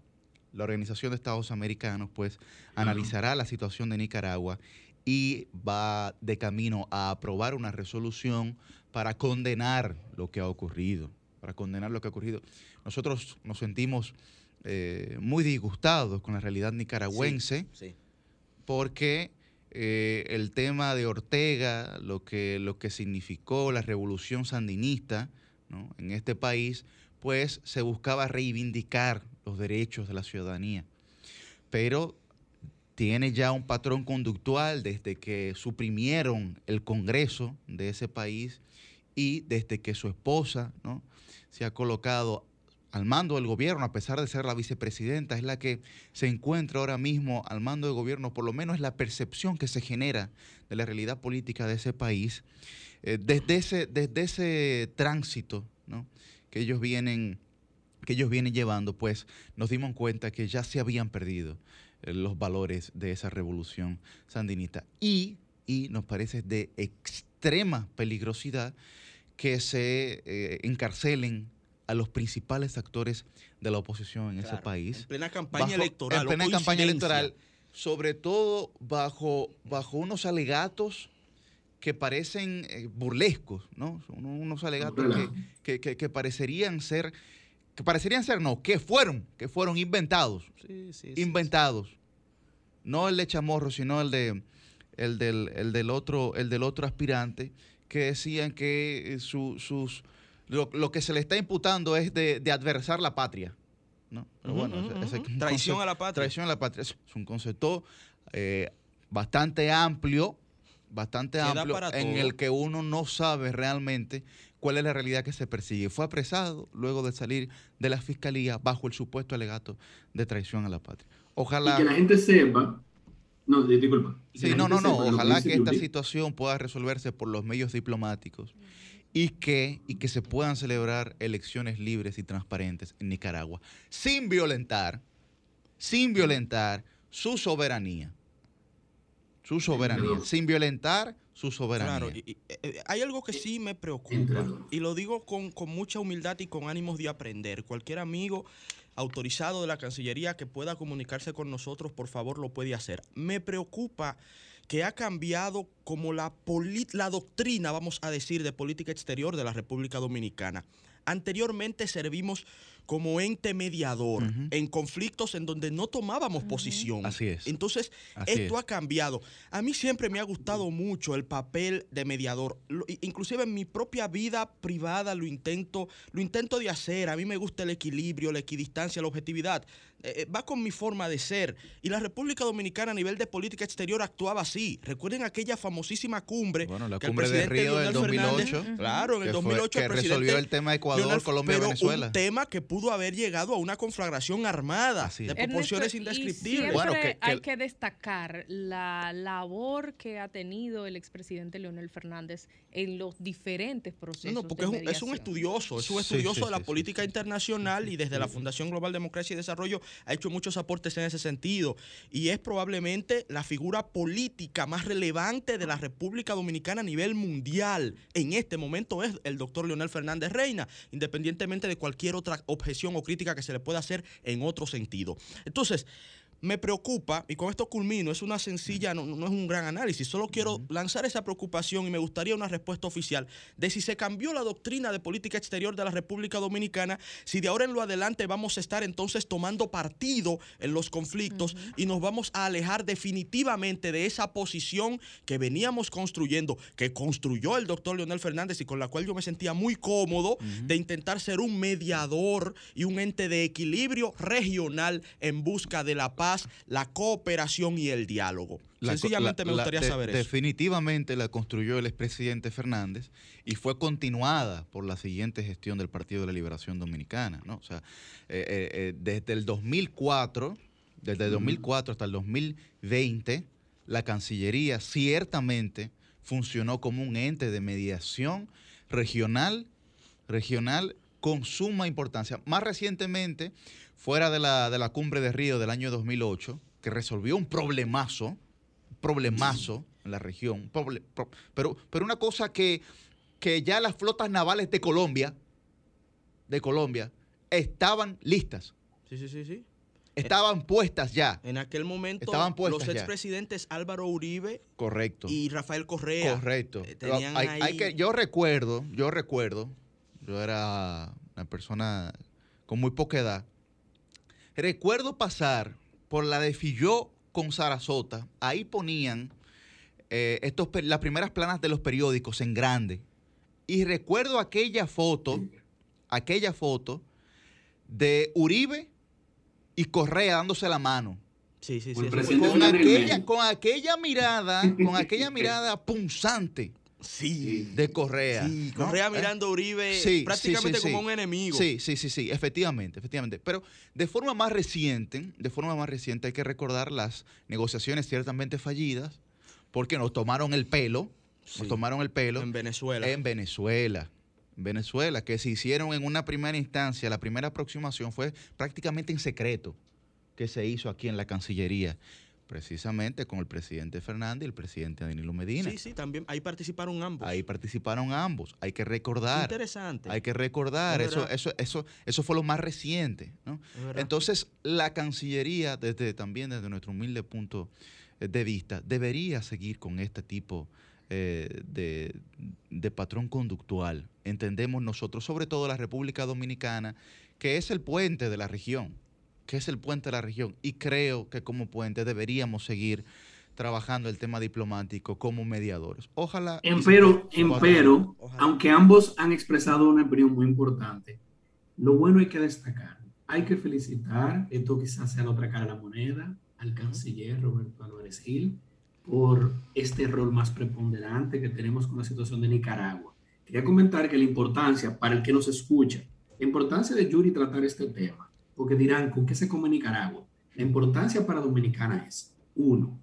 Speaker 2: la Organización de Estados Americanos, pues analizará la situación de Nicaragua y va de camino a aprobar una resolución para condenar lo que ha ocurrido, para condenar lo que ha ocurrido. Nosotros nos sentimos eh, muy disgustados con la realidad nicaragüense porque eh, el tema de Ortega, lo que, lo que significó la revolución sandinista en este país, pues se buscaba reivindicar los derechos de la ciudadanía. Pero tiene ya un patrón conductual desde que suprimieron el Congreso de ese país y desde que su esposa ¿no? se ha colocado al mando del gobierno, a pesar de ser la vicepresidenta, es la que se encuentra ahora mismo al mando del gobierno, por lo menos es la percepción que se genera de la realidad política de ese país. Eh, desde, ese, desde ese tránsito ¿no? que ellos vienen que ellos vienen llevando, pues nos dimos cuenta que ya se habían perdido eh, los valores de esa revolución sandinista. Y, y nos parece de extrema peligrosidad que se eh, encarcelen a los principales actores de la oposición en ese país.
Speaker 6: En plena campaña electoral.
Speaker 2: En plena campaña electoral, sobre todo bajo, bajo unos alegatos que parecen eh, burlescos, ¿no? unos alegatos que, que, parecerían ser que parecerían ser no, que fueron, que fueron inventados. inventados. no el de Chamorro, sino el de el del, del otro, el del otro aspirante, que decían que eh, sus lo, que se le está imputando es de, adversar la patria. ¿no?
Speaker 6: traición a la patria.
Speaker 2: Traición a la patria. Es un concepto eh, bastante amplio, bastante amplio, en el que uno no sabe realmente cuál es la realidad que se persigue. Fue apresado luego de salir de la fiscalía bajo el supuesto alegato de traición a la patria. Ojalá.
Speaker 5: Y que la gente sepa. No, disculpa.
Speaker 2: Sí, no, no, no. Ojalá que, esta situación pueda resolverse por los medios diplomáticos y que, y que se puedan celebrar elecciones libres y transparentes en Nicaragua sin violentar, sin violentar su soberanía. Su soberanía. Sin violentar su soberanía. Claro,
Speaker 6: y, eh, hay algo que sí me preocupa y lo digo con, mucha humildad y con ánimos de aprender. Cualquier amigo autorizado de la Cancillería que pueda comunicarse con nosotros, por favor, lo puede hacer. Me preocupa que ha cambiado como la, la doctrina, vamos a decir, de política exterior de la República Dominicana. Anteriormente servimos como ente mediador en conflictos en donde no tomábamos posición.
Speaker 2: Así es.
Speaker 6: Entonces, esto ha cambiado. A mí siempre me ha gustado mucho el papel de mediador. inclusive en mi propia vida privada lo intento, lo intento de hacer. A mí me gusta el equilibrio, la equidistancia, la objetividad. Eh, eh, va con mi forma de ser. Y la República Dominicana a nivel de política exterior actuaba así. Recuerden aquella famosísima cumbre.
Speaker 2: Bueno, la cumbre de Río del 2008.
Speaker 6: claro, en el 2008
Speaker 2: que resolvió el tema de Ecuador, Colombia, Venezuela.
Speaker 6: Un tema que pudo haber llegado a una conflagración armada de proporciones indescriptibles.
Speaker 1: Bueno, hay que destacar la labor que ha tenido el expresidente Leonel Fernández en los diferentes procesos. No,
Speaker 6: porque es, un, estudioso, es un estudioso de la política internacional y desde la Fundación Global Democracia y Desarrollo ha hecho muchos aportes en ese sentido y es probablemente la figura política más relevante de la República Dominicana a nivel mundial. En este momento es el doctor Leonel Fernández Reina, independientemente de cualquier otra objeción o crítica que se le pueda hacer en otro sentido. Entonces, me preocupa, y con esto culmino, es una sencilla, no, es un gran análisis, solo quiero lanzar esa preocupación y me gustaría una respuesta oficial de si se cambió la doctrina de política exterior de la República Dominicana, si de ahora en lo adelante vamos a estar entonces tomando partido en los conflictos y nos vamos a alejar definitivamente de esa posición que veníamos construyendo, que construyó el doctor Leonel Fernández y con la cual yo me sentía muy cómodo de intentar ser un mediador y un ente de equilibrio regional en busca de la paz la cooperación y el diálogo. Sencillamente me gustaría saber eso.
Speaker 2: Definitivamente la construyó el expresidente Fernández y fue continuada por la siguiente gestión del Partido de la Liberación Dominicana. ¿no? O sea, eh, eh, eh, desde el 2004, desde el 2004 hasta el 2020, la Cancillería ciertamente funcionó como un ente de mediación regional, regional con suma importancia. Más recientemente, fuera de la, de la cumbre de Río del año 2008, que resolvió un problemazo, problemazo en la región, pero, pero una cosa que, que ya las flotas navales de Colombia, de Colombia, estaban listas.
Speaker 6: Sí, sí, sí, sí.
Speaker 2: Estaban puestas ya.
Speaker 6: En aquel momento, estaban puestas los expresidentes Álvaro Uribe
Speaker 2: Correcto.
Speaker 6: y Rafael Correa.
Speaker 2: Correcto. Eh, hay, que, yo recuerdo, yo recuerdo, yo era una persona con muy poca edad, Recuerdo pasar por la de Filló con Sarasota. Ahí ponían eh, estos, las primeras planas de los periódicos en grande. Y recuerdo aquella foto, aquella foto de Uribe y Correa dándose la mano.
Speaker 6: Sí, sí,
Speaker 2: sí. Con, aquella, con aquella mirada, con aquella mirada punzante.
Speaker 6: Sí.
Speaker 2: De Correa.
Speaker 6: Sí, Correa mirando a Uribe prácticamente como un enemigo.
Speaker 2: Sí, sí, sí, sí, efectivamente, efectivamente. Pero de forma más reciente, de forma más reciente hay que recordar las negociaciones ciertamente fallidas, porque nos tomaron el pelo, nos tomaron el pelo.
Speaker 6: En Venezuela.
Speaker 2: En Venezuela. En Venezuela, que se hicieron en una primera instancia, la primera aproximación fue prácticamente en secreto que se hizo aquí en la Cancillería precisamente con el presidente Fernández y el presidente Danilo Medina.
Speaker 6: Sí, sí, también ahí participaron ambos.
Speaker 2: Ahí participaron ambos. Hay que recordar.
Speaker 6: Interesante.
Speaker 2: Hay que recordar. Eso, eso, eso, eso fue lo más reciente. Entonces, la Cancillería, desde también desde nuestro humilde punto de vista, debería seguir con este tipo eh, de, de patrón conductual. Entendemos nosotros, sobre todo la República Dominicana, que es el puente de la región que es el puente de la región. Y creo que como puente deberíamos seguir trabajando el tema diplomático como mediadores. Ojalá.
Speaker 5: Empero, empero aunque ambos han expresado una opinión muy importante, lo bueno hay que destacar. Hay que felicitar, esto quizás sea la otra cara de la moneda, al canciller Roberto Álvarez Gil por este rol más preponderante que tenemos con la situación de Nicaragua. Quería comentar que la importancia, para el que nos escucha, la importancia de Yuri tratar este tema porque dirán, ¿con qué se come Nicaragua? La importancia para Dominicana es, uno,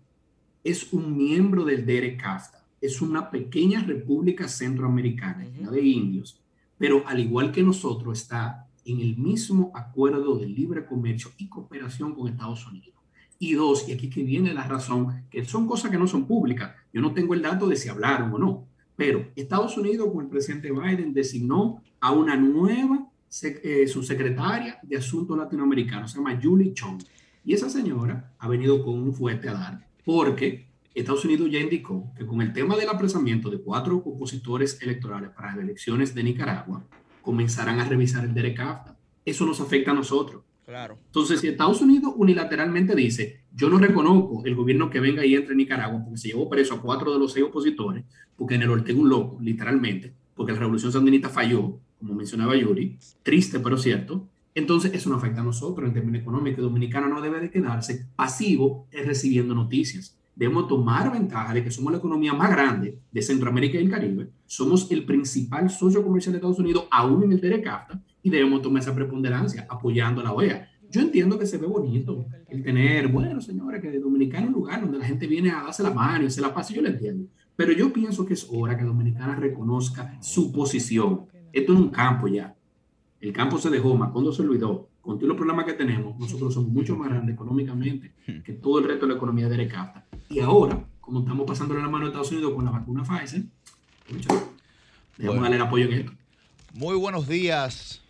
Speaker 5: es un miembro del DERE-CAFTA, es una pequeña república centroamericana, de indios, pero al igual que nosotros está en el mismo acuerdo de libre comercio y cooperación con Estados Unidos. Y dos, y aquí que viene la razón, que son cosas que no son públicas. Yo no tengo el dato de si hablaron o no, pero Estados Unidos con el presidente Biden designó a una nueva eh, su secretaria de Asuntos Latinoamericanos, se llama Julie Chong. Y esa señora ha venido con un fuerte a dar, porque Estados Unidos ya indicó que con el tema del apresamiento de cuatro opositores electorales para las elecciones de Nicaragua, comenzarán a revisar el DERECAFTA. Eso nos afecta a nosotros.
Speaker 6: Claro.
Speaker 5: Entonces, si Estados Unidos unilateralmente dice, yo no reconozco el gobierno que venga y entre en Nicaragua porque se llevó preso a cuatro de los seis opositores, porque en el Ortega un loco, literalmente, porque la revolución sandinista falló, como mencionaba Yuri, triste pero cierto, entonces eso nos afecta a nosotros en términos económicos. El dominicano no debe de quedarse pasivo en recibiendo noticias. Debemos tomar ventaja de que somos la economía más grande de Centroamérica y el Caribe, somos el principal socio comercial de Estados Unidos, aún en el DERECAFTA, y debemos tomar esa preponderancia apoyando a la OEA. Yo entiendo que se ve bonito el tener, bueno, señores, que Dominicana es un lugar donde la gente viene a darse la mano y se la pasa, yo lo entiendo. Pero yo pienso que es hora que Dominicana reconozca su posición esto es un campo ya. El campo se dejó, Macondo se olvidó. Con todos los problemas que tenemos, nosotros somos mucho más grandes económicamente que todo el resto de la economía de Recapta. Y ahora, como estamos pasando la mano a Estados Unidos con la vacuna Pfizer, debemos darle el apoyo en esto.
Speaker 2: Muy buenos días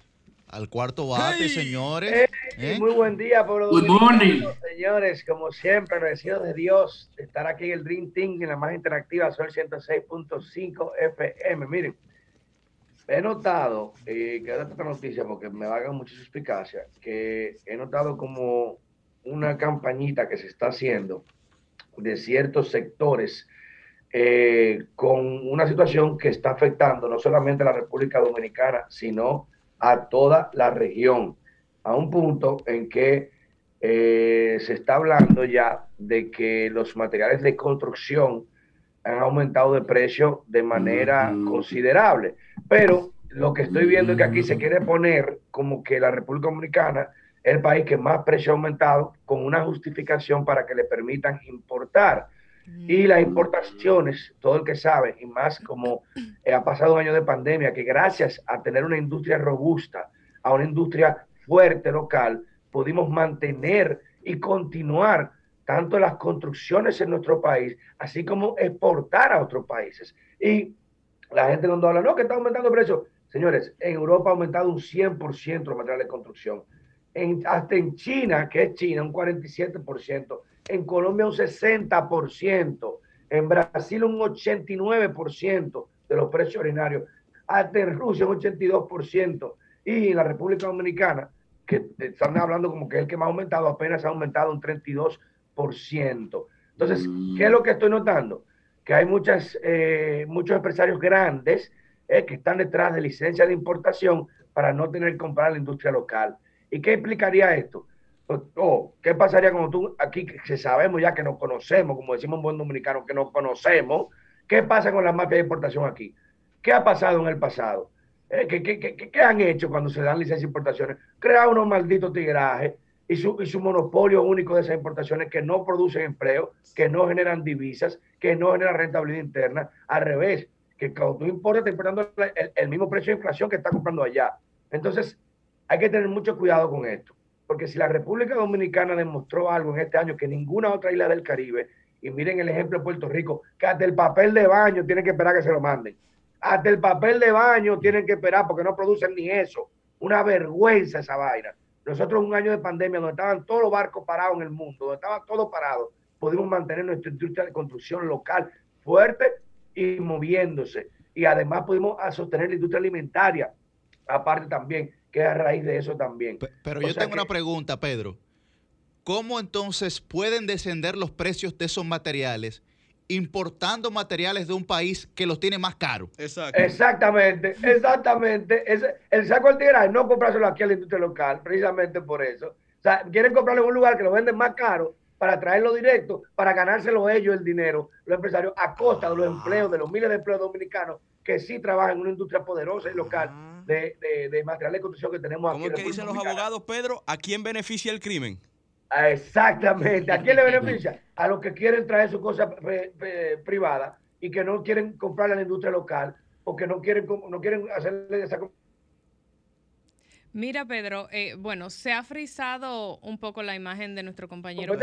Speaker 2: al cuarto bate, señores.
Speaker 7: ¿Eh? Muy buen día, pueblo dominicano, señores. Como siempre, agradecido de Dios de estar aquí en el Dream Team, en la más interactiva, Sol 106.5 FM. Miren, he notado, y que esta noticia porque me va a dar mucha suspicacia, que he notado como una campañita que se está haciendo de ciertos sectores eh, con una situación que está afectando no solamente a la República Dominicana, sino a toda la región, a un punto en que eh, se está hablando ya de que los materiales de construcción han aumentado de precio de manera considerable. Pero lo que estoy viendo es que aquí se quiere poner como que la República Dominicana es el país que más precio ha aumentado con una justificación para que le permitan importar. Y las importaciones, todo el que sabe, y más como ha pasado un año de pandemia, que gracias a tener una industria robusta, a una industria fuerte local, pudimos mantener y continuar tanto las construcciones en nuestro país, así como exportar a otros países. Y la gente cuando habla, no, que está aumentando el precio. Señores, en Europa ha aumentado un 100% los materiales de construcción. Hasta en China, que es China, un 47% en Colombia un 60%, en Brasil un 89% de los precios ordinarios, hasta en Rusia un 82%, y en la República Dominicana, que están hablando como que es el que más ha aumentado, apenas ha aumentado un 32%. Entonces, ¿qué es lo que estoy notando? Que hay muchas, eh, muchos empresarios grandes eh, que están detrás de licencia de importación para no tener que comprar la industria local. ¿Y qué implicaría esto? Oh, ¿Qué pasaría cuando tú aquí, que sabemos ya que nos conocemos, como decimos un buen dominicano, que nos conocemos? ¿Qué pasa con la mafia de importación aquí? ¿Qué ha pasado en el pasado? ¿Eh? ¿Qué, qué, qué, qué, han hecho cuando se dan licencias de importaciones? Crear unos malditos tigrajes y su, y su monopolio único de esas importaciones que no producen empleo, que no generan divisas, que no generan rentabilidad interna. Al revés, que cuando tú importas, te importando el, el mismo precio de inflación que está comprando allá. Entonces, hay que tener mucho cuidado con esto porque si la República Dominicana demostró algo en este año que ninguna otra isla del Caribe, y miren el ejemplo de Puerto Rico, que hasta el papel de baño tienen que esperar que se lo manden. Hasta el papel de baño tienen que esperar porque no producen ni eso. Una vergüenza esa vaina. Nosotros un año de pandemia donde estaban todos los barcos parados en el mundo, donde estaba todo parado, pudimos mantener nuestra industria de construcción local fuerte y moviéndose. Y además pudimos sostener la industria alimentaria, aparte también que a raíz de eso también.
Speaker 2: Pero yo tengo una pregunta, Pedro. ¿Cómo entonces pueden descender los precios de esos materiales importando materiales de un país que los tiene más caros?
Speaker 7: Exactamente, exactamente. el saco del tigre no comprárselo aquí a la industria local, precisamente por eso. O sea, quieren comprarlo en un lugar que lo venden más caro para traerlo directo, para ganárselo ellos el dinero, los empresarios, a costa de los empleos, de los miles de empleos dominicanos que sí trabajan en una industria poderosa y local ah. de, de, de materiales de construcción que tenemos
Speaker 6: aquí. ¿Cómo es que dicen los abogados, Pedro? ¿A quién beneficia el crimen?
Speaker 7: Exactamente. ¿A quién le beneficia? A los que quieren traer su cosa privada y que no quieren comprarle a la industria local o que no quieren, no quieren hacerle esa
Speaker 1: Mira, Pedro, eh, bueno, se ha frisado un poco la imagen de nuestro compañero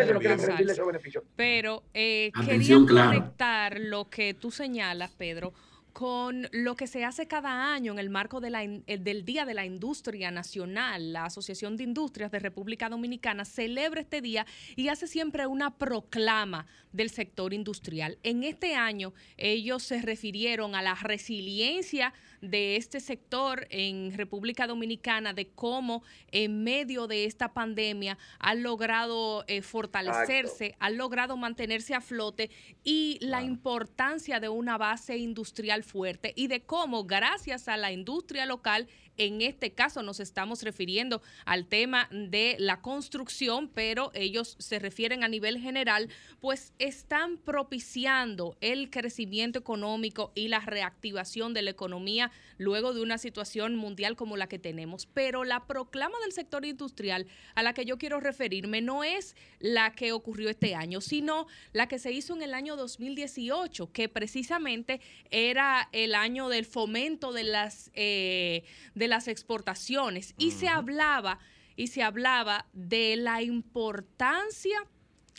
Speaker 1: pero eh, quería conectar lo que tú señalas, Pedro, con lo que se hace cada año en el marco eh, del Día de la Industria Nacional. La Asociación de Industrias de República Dominicana celebra este día y hace siempre una proclama del sector industrial. En este año ellos se refirieron a la resiliencia de este sector en República Dominicana, de cómo en medio de esta pandemia han logrado eh, fortalecerse, han logrado mantenerse a flote y la importancia de una base industrial fuerte y de cómo gracias a la industria local en este caso nos estamos refiriendo al tema de la construcción, pero ellos se refieren a nivel general, pues están propiciando el crecimiento económico y la reactivación de la economía luego de una situación mundial como la que tenemos. Pero la proclama del sector industrial a la que yo quiero referirme no es la que ocurrió este año, sino la que se hizo en el año 2018, que precisamente era el año del fomento de las, eh, de las exportaciones. Y se hablaba y se hablaba de la importancia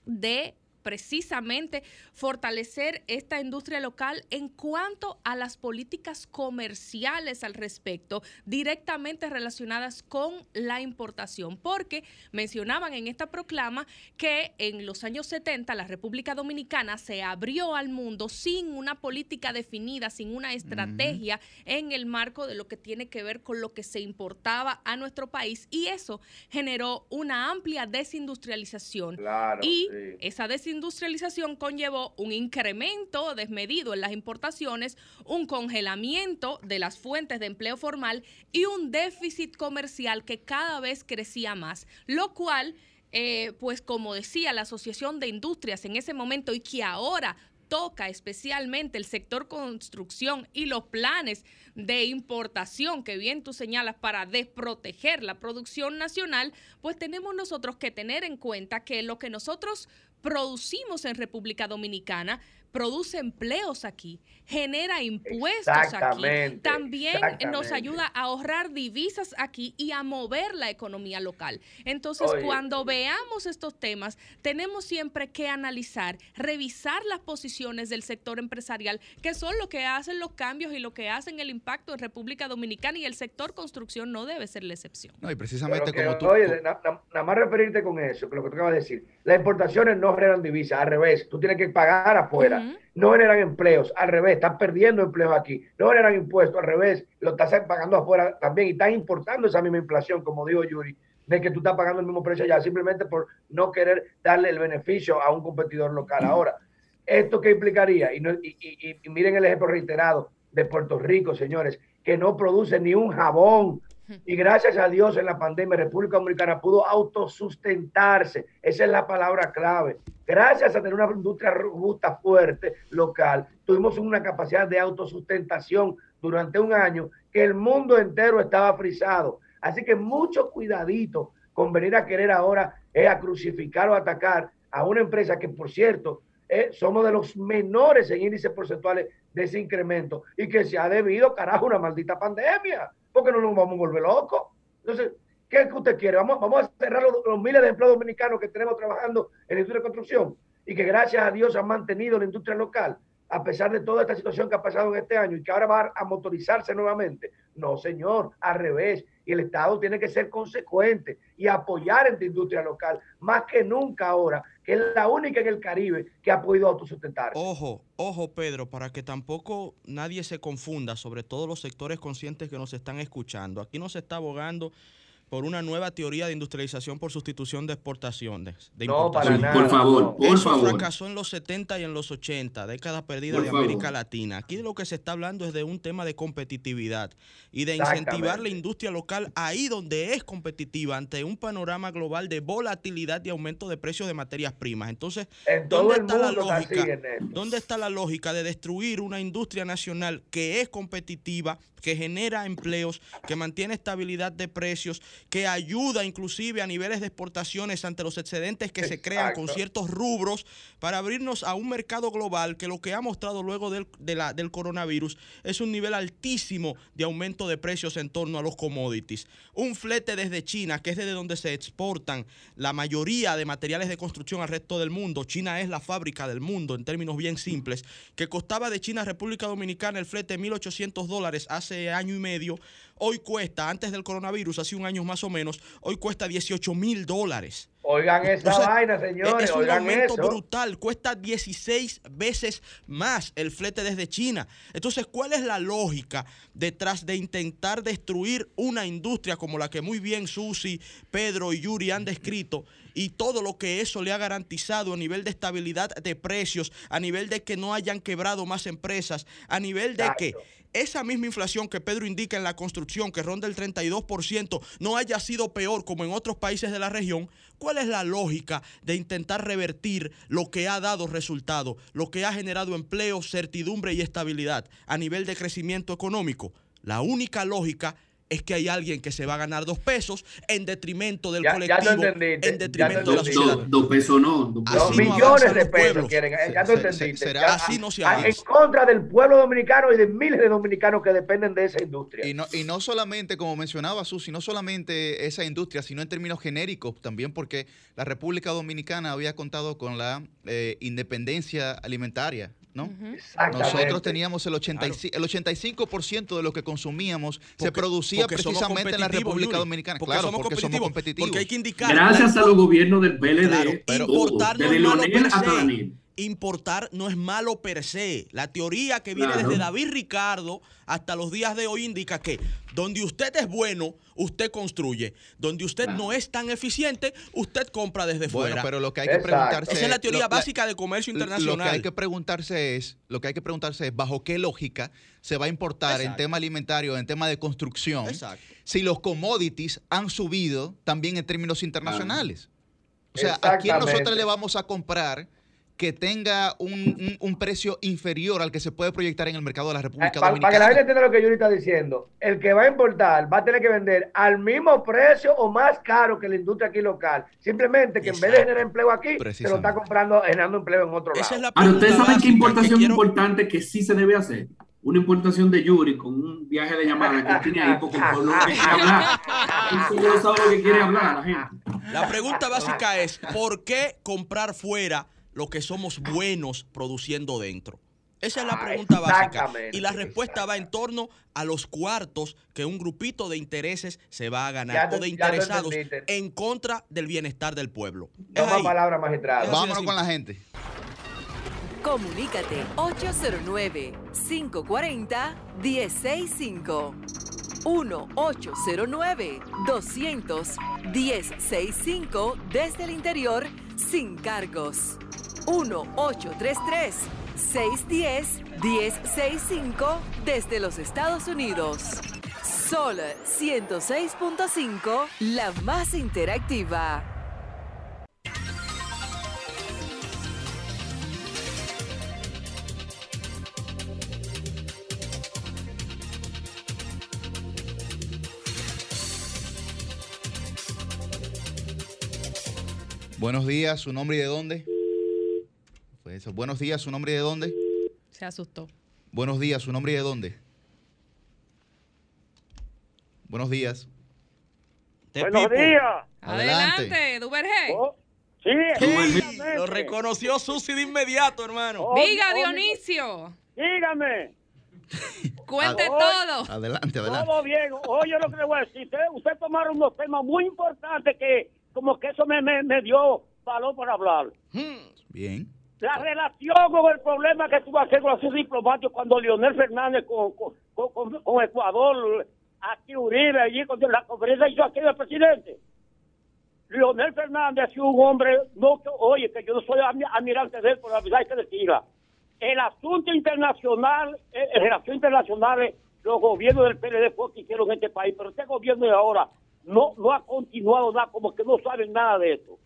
Speaker 1: de precisamente fortalecer esta industria local en cuanto a las políticas comerciales al respecto, directamente relacionadas con la importación, porque mencionaban en esta proclama que en los años 70 la República Dominicana se abrió al mundo sin una política definida, sin una estrategia en el marco de lo que tiene que ver con lo que se importaba a nuestro país y eso generó una amplia desindustrialización. y esa desindustrialización conllevó un incremento desmedido en las importaciones, un congelamiento de las fuentes de empleo formal y un déficit comercial que cada vez crecía más, lo cual eh, pues como decía la Asociación de Industrias en ese momento y que ahora toca especialmente el sector construcción y los planes de importación que bien tú señalas para desproteger la producción nacional, pues tenemos nosotros que tener en cuenta que lo que nosotros producimos en República Dominicana produce empleos aquí, genera impuestos aquí, también nos ayuda a ahorrar divisas aquí y a mover la economía local. Entonces, cuando veamos estos temas, tenemos siempre que analizar, revisar las posiciones del sector empresarial, que son lo que hacen los cambios y lo que hacen el impacto en República Dominicana y el sector construcción no debe ser la excepción.
Speaker 2: No, y precisamente como tú...
Speaker 7: Oye, nada más referirte con eso, que lo que tú acabas de decir, las importaciones no generan divisas, al revés, tú tienes que pagar afuera no generan empleos, al revés, están perdiendo empleos aquí, no generan impuestos, al revés, lo estás pagando afuera también y están importando esa misma inflación, como dijo Yuri, de que tú estás pagando el mismo precio allá simplemente por no querer darle el beneficio a un competidor local. Ahora, ¿esto qué implicaría? Y, y, y miren el ejemplo reiterado de Puerto Rico, señores, que no produce ni un jabón, y gracias a Dios en la pandemia República Dominicana pudo autosustentarse. Esa es la palabra clave. Gracias a tener una industria robusta, fuerte, local, tuvimos una capacidad de autosustentación durante un año que el mundo entero estaba frisado. Así que mucho cuidadito con venir a querer ahora es a crucificar o atacar a una empresa que, por cierto, eh, somos de los menores en índices porcentuales de ese incremento y que se ha debido, carajo, una maldita pandemia porque no nos vamos a volver locos. Entonces, ¿qué es que usted quiere? Vamos, vamos a cerrar los, miles de empleados dominicanos que tenemos trabajando en la industria de construcción y que gracias a Dios han mantenido la industria local, a pesar de toda esta situación que ha pasado en este año y que ahora va a motorizarse nuevamente. No, señor, al revés. Y el Estado tiene que ser consecuente y apoyar esta industria local, más que nunca ahora, que es la única en el Caribe que ha podido autosustentar.
Speaker 6: Ojo, ojo, Pedro, para que tampoco nadie se confunda, sobre todo los sectores conscientes que nos están escuchando. Aquí no se está abogando por una nueva teoría de industrialización por sustitución de exportaciones. De
Speaker 5: no, para nada, por favor, por
Speaker 6: Eso
Speaker 5: favor.
Speaker 6: fracasó en los 70 y en los 80, décadas perdidas de América Latina. Aquí lo que se está hablando es de un tema de competitividad y de incentivar la industria local ahí donde es competitiva ante un panorama global de volatilidad y aumento de precios de materias primas. Entonces, ¿dónde está la lógica? ¿Dónde está la lógica de destruir una industria nacional que es competitiva, que genera empleos, que mantiene estabilidad de precios, que ayuda inclusive a niveles de exportaciones ante los excedentes que se crean con ciertos rubros para abrirnos a un mercado global que lo que ha mostrado luego del, del coronavirus es un nivel altísimo de aumento de precios en torno a los commodities. Un flete desde China, que es desde donde se exportan la mayoría de materiales de construcción al resto del mundo. China es la fábrica del mundo en términos bien simples, que costaba de China a República Dominicana el flete 1.800 dólares hace año y medio, hoy cuesta, antes del coronavirus, hace un año más o menos, hoy cuesta 18 mil dólares.
Speaker 7: Oigan esa vaina, señores.
Speaker 6: Es un aumento brutal. Cuesta 16 veces más el flete desde China. Entonces, ¿cuál es la lógica detrás de intentar destruir una industria como la que muy bien Susi, Pedro y Yuri han descrito y todo lo que eso le ha garantizado a nivel de estabilidad de precios, a nivel de que no hayan quebrado más empresas, a nivel de que esa misma inflación que Pedro indica en la construcción, que ronda el 32%, no haya sido peor como en otros países de la región, ¿cuál es la lógica de intentar revertir lo que ha dado resultado, lo que ha generado empleo, certidumbre y estabilidad a nivel de crecimiento económico? La única lógica es que hay alguien que se va a ganar dos pesos en detrimento del colectivo, en detrimento de la sociedad.
Speaker 8: Dos pesos no. Dos millones de pesos quieren. ya no entendiste.
Speaker 6: así no se hace.
Speaker 8: En contra del pueblo dominicano y de miles de dominicanos que dependen de esa industria.
Speaker 2: Y no, y no solamente, como mencionaba Susi, no solamente esa industria, sino en términos genéricos también, porque la República Dominicana había contado con la eh, independencia alimentaria ¿no? Nosotros teníamos el, 85, el 85% de lo que consumíamos se producía precisamente en la República Dominicana.
Speaker 6: Porque claro, somos porque somos competitivos. Porque hay que indicar.
Speaker 8: Gracias a los gobiernos del PLD.
Speaker 6: pero importar no es Importar no es malo per se. La teoría que viene desde David Ricardo hasta los días de hoy indica que donde usted es bueno, usted construye. Donde usted no es tan eficiente, usted compra desde bueno,
Speaker 2: pero lo que hay que preguntarse
Speaker 6: Esa es la teoría básica de comercio internacional.
Speaker 2: Lo que hay que preguntarse es, lo que hay que preguntarse es bajo qué lógica se va a importar en tema alimentario, en tema de construcción, si los commodities han subido también en términos internacionales. O sea, ¿a quién nosotros le vamos a comprar? Que tenga un, un, precio inferior al que se puede proyectar en el mercado de la República Dominicana.
Speaker 8: Para que la gente entienda lo que Yuri está diciendo, el que va a importar va a tener que vender al mismo precio o más caro que la industria aquí local. Simplemente que en vez de generar empleo aquí, se lo está comprando, generando empleo en otro lado.
Speaker 5: Es Pero ustedes saben qué importación importante que sí se debe hacer una importación de Yuri con un viaje de llamada que tiene ahí porque por lo que quiere hablar. no sabe lo que quiere hablar la gente.
Speaker 6: La pregunta básica es, ¿por qué comprar fuera lo que somos buenos produciendo dentro? Esa es la ah, pregunta básica. Y la respuesta va en torno a los cuartos que un grupito de intereses se va a ganar o de interesados en contra del bienestar del pueblo.
Speaker 8: Toma palabra magistrada.
Speaker 2: Vámonos con la gente.
Speaker 3: Comunícate 809 540 165 1 809 200 1065 desde el interior sin cargos. 1-833-610-1065 desde los Estados Unidos. Sol 106.5, la más interactiva.
Speaker 2: Buenos días, ¿su nombre y de dónde? Buenos días, ¿su nombre y de dónde?
Speaker 1: Se asustó.
Speaker 2: Buenos días, ¿su nombre y de dónde? Buenos días.
Speaker 8: Buenos días.
Speaker 1: Adelante, Duvergé. Oh,
Speaker 8: sí,
Speaker 6: lo reconoció Susi de inmediato, hermano.
Speaker 1: Oh, Diga, oh, Dionisio.
Speaker 8: Dígame.
Speaker 1: Cuente todo.
Speaker 2: Adelante, adelante.
Speaker 8: Todo bien. Oye, lo que le voy a decir. Usted, tomaron unos temas muy importantes que como que eso me, me, dio valor para hablar.
Speaker 2: Hmm. Bien
Speaker 8: la relación con el problema que tuvo que hacer con los diplomáticos cuando Leonel Fernández con, con, Ecuador, aquí Uribe, allí con la conferencia hizo aquí el presidente. Leonel Fernández sido un hombre, no oye, que yo no soy admirante de él, pero la verdad que decirla. El asunto internacional, eh, en relaciones internacionales, los gobiernos del PLD fue que hicieron este país, pero este gobierno de ahora no, no ha continuado nada, como que no saben nada de esto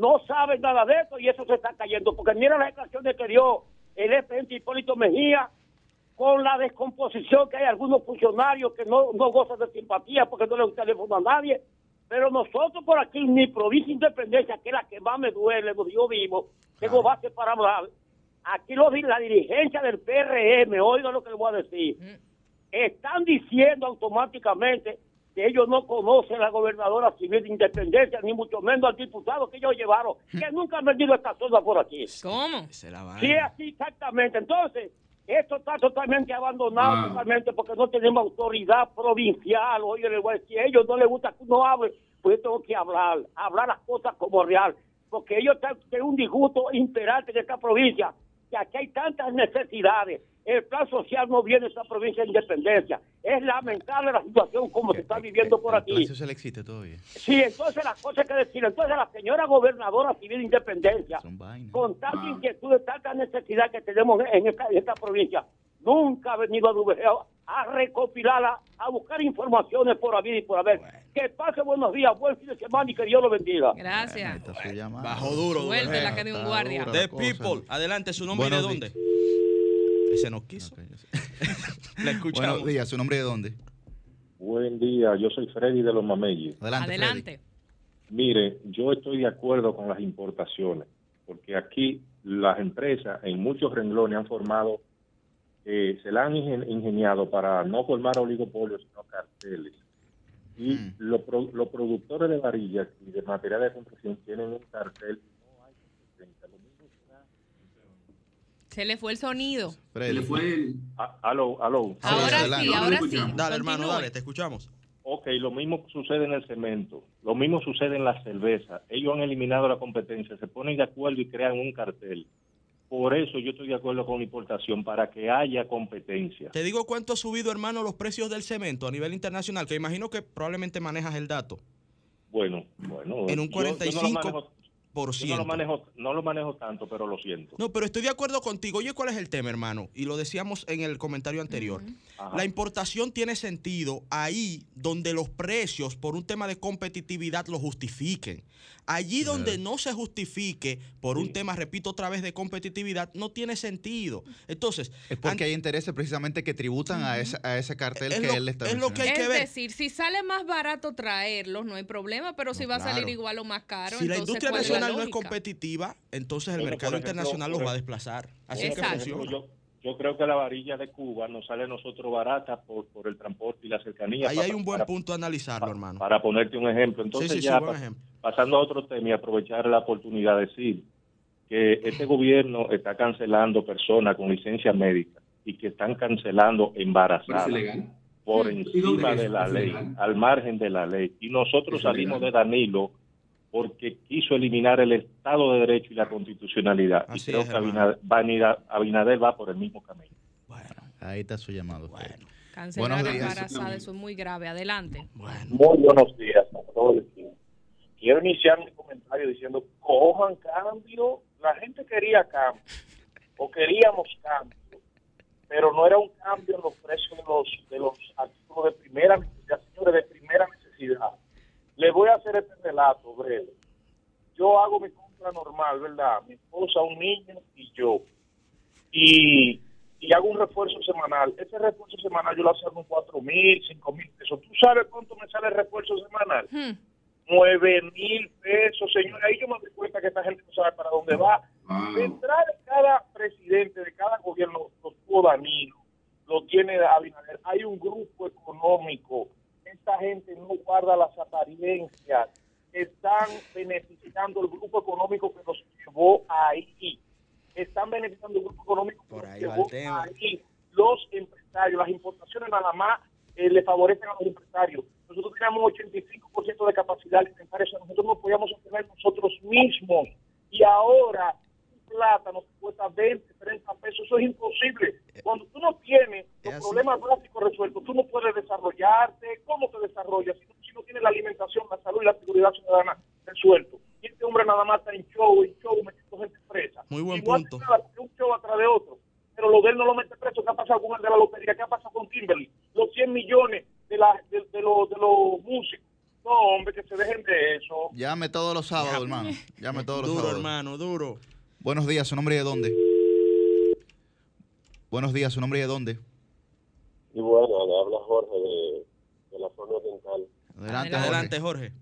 Speaker 8: no saben nada de eso y eso se está cayendo. Porque mira las declaraciones que dio el presidente Hipólito Mejía con la descomposición que hay algunos funcionarios que no, no gozan de simpatía porque no le gusta teléfono a nadie. Pero nosotros por aquí, mi provincia Independencia, que es la que más me duele, yo vivo, tengo base para hablar. Aquí la dirigencia del PRM, oiga lo que le voy a decir, mm. están diciendo automáticamente que ellos no conocen a la gobernadora civil de independencia, ni mucho menos al diputado que ellos llevaron, que nunca han vendido esta zona por aquí.
Speaker 1: ¿Cómo?
Speaker 8: Sí, así exactamente. Entonces, esto está totalmente abandonado, totalmente, porque no tenemos autoridad provincial. Oye, voy a decir, a ellos no les gusta que uno hable, pues yo tengo que hablar, hablar las cosas como real, porque ellos tienen un disgusto imperante en esta provincia, que aquí hay tantas necesidades el plan social no viene de esta provincia de independencia. Es lamentable la situación como se está viviendo por aquí.
Speaker 2: Eso se le existe todavía.
Speaker 8: Sí, entonces las cosas que decir. Entonces la señora gobernadora civil de independencia, con tanta ah. inquietud, tanta necesidad que tenemos en esta, provincia, nunca ha venido a Dubejeo a recopilarla, a buscar informaciones por haber y por haber. Que pase buenos días, buen fin de semana y que Dios lo bendiga.
Speaker 1: Gracias.
Speaker 6: Bajo duro.
Speaker 1: Suerte la que de un guardia.
Speaker 6: The People. Adelante, su nombre y de dónde. Ese nos quiso.
Speaker 2: Le escuchamos. Buenos días, ¿su nombre de dónde?
Speaker 9: Buen día, yo soy Freddy de los Mameyes.
Speaker 1: Adelante. Adelante.
Speaker 9: Mire, yo estoy de acuerdo con las importaciones, porque aquí las empresas en muchos renglones han formado, eh, se la han ingeniado para no formar oligopolios, sino carteles. Y mm. los, productores de varillas y de material de construcción tienen un cartel
Speaker 1: Se le fue el sonido.
Speaker 5: Se le fue el...
Speaker 9: aló, aló.
Speaker 1: Ahora sí, ahora sí.
Speaker 6: Dale, hermano, dale, te escuchamos.
Speaker 9: Ok, lo mismo sucede en el cemento, lo mismo sucede en la cerveza. Ellos han eliminado la competencia, se ponen de acuerdo y crean un cartel. Por eso yo estoy de acuerdo con la importación, para que haya competencia.
Speaker 6: Te digo cuánto ha subido, hermano, los precios del cemento a nivel internacional, que imagino que probablemente manejas el dato.
Speaker 9: Bueno, bueno.
Speaker 6: En un 45
Speaker 9: no lo, manejo, no lo manejo tanto, pero lo siento.
Speaker 6: No, pero estoy de acuerdo contigo. Oye, ¿cuál es el tema, hermano? Y lo decíamos en el comentario anterior. La importación tiene sentido ahí donde los precios, por un tema de competitividad, lo justifiquen. Allí donde no se justifique por un tema, repito otra vez, de competitividad, no tiene sentido. Entonces.
Speaker 2: Es porque hay intereses precisamente que tributan a, ese, a ese cartel que él está
Speaker 1: Es lo que hay que ver. Es decir, si sale más barato traerlos, no hay problema, pero si va a salir igual o más caro.
Speaker 6: Si la industria nacional no es competitiva, entonces el mercado internacional los va a desplazar. Así es que funciona.
Speaker 9: Yo, creo que la varilla de Cuba nos sale a nosotros barata por, por el transporte y la cercanía.
Speaker 6: Ahí hay un buen punto a analizarlo, hermano.
Speaker 9: Para ponerte un ejemplo. Entonces, ya pasando a otro tema y aprovechar la oportunidad de decir que este gobierno está cancelando personas con licencia médica y que están cancelando embarazadas por encima de la ley, al margen de la ley. Y nosotros salimos de Danilo porque quiso eliminar el Estado de Derecho y la constitucionalidad. y creo que Abinader, va por el mismo camino.
Speaker 2: Bueno, ahí está su llamado.
Speaker 1: Bueno. Cancelar embarazada, eso es muy grave. Adelante.
Speaker 9: Muy buenos días a todos. Quiero iniciar mi comentario diciendo, cojan cambio. La gente quería cambio, o queríamos cambio, pero no era un cambio en los precios de los, de los artículos de primera necesidad, señores, de primera necesidad le voy a hacer este relato breve. Yo hago mi compra normal, ¿verdad? Mi esposa, un niño y yo. Y, hago un refuerzo semanal. Ese refuerzo semanal yo lo hago con cuatro mil, cinco mil pesos. ¿Tú sabes cuánto me sale el refuerzo semanal? Hmm. Nueve mil pesos, señor. Ahí yo me doy cuenta que esta gente no sabe para dónde va. Detrás de cada presidente, de cada gobierno, los Danilo, lo tiene Abinader. Hay un grupo económico esta gente no guarda las apariencias, están beneficiando el grupo económico que nos llevó ahí. Están beneficiando el grupo económico que nos llevó ahí. Los empresarios, las importaciones nada más eh, le favorecen a los empresarios. Nosotros tenemos 85% de capacidad alimentaria, nosotros no podíamos obtener nosotros mismos. Y ahora plátano que cuesta 20, 30 pesos, eso es imposible. Cuando tú no tienes los problemas básicos resueltos, tú no puedes desarrollarte. ¿Cómo te desarrollas si no, tienes la alimentación, la salud y la seguridad ciudadana resuelto? Y este hombre nada más está en show, en show, metiendo gente presa.
Speaker 6: Muy buen punto.
Speaker 9: un show atrás de otro. Pero lo de él no lo mete preso. ¿Qué ha pasado con el de la lotería? ¿Qué ha pasado con Kimberly? Los 100 millones de, la, de, los, de los músicos. No, hombre, que se dejen de eso.
Speaker 2: Llame todos los sábados, hermano. Llame todos los sábados.
Speaker 6: Duro, hermano, duro.
Speaker 2: Buenos días, ¿su nombre y de dónde? Buenos días, ¿su nombre y de dónde?
Speaker 9: Y bueno, le habla Jorge de, la zona oriental.
Speaker 6: Adelante, adelante, Jorge.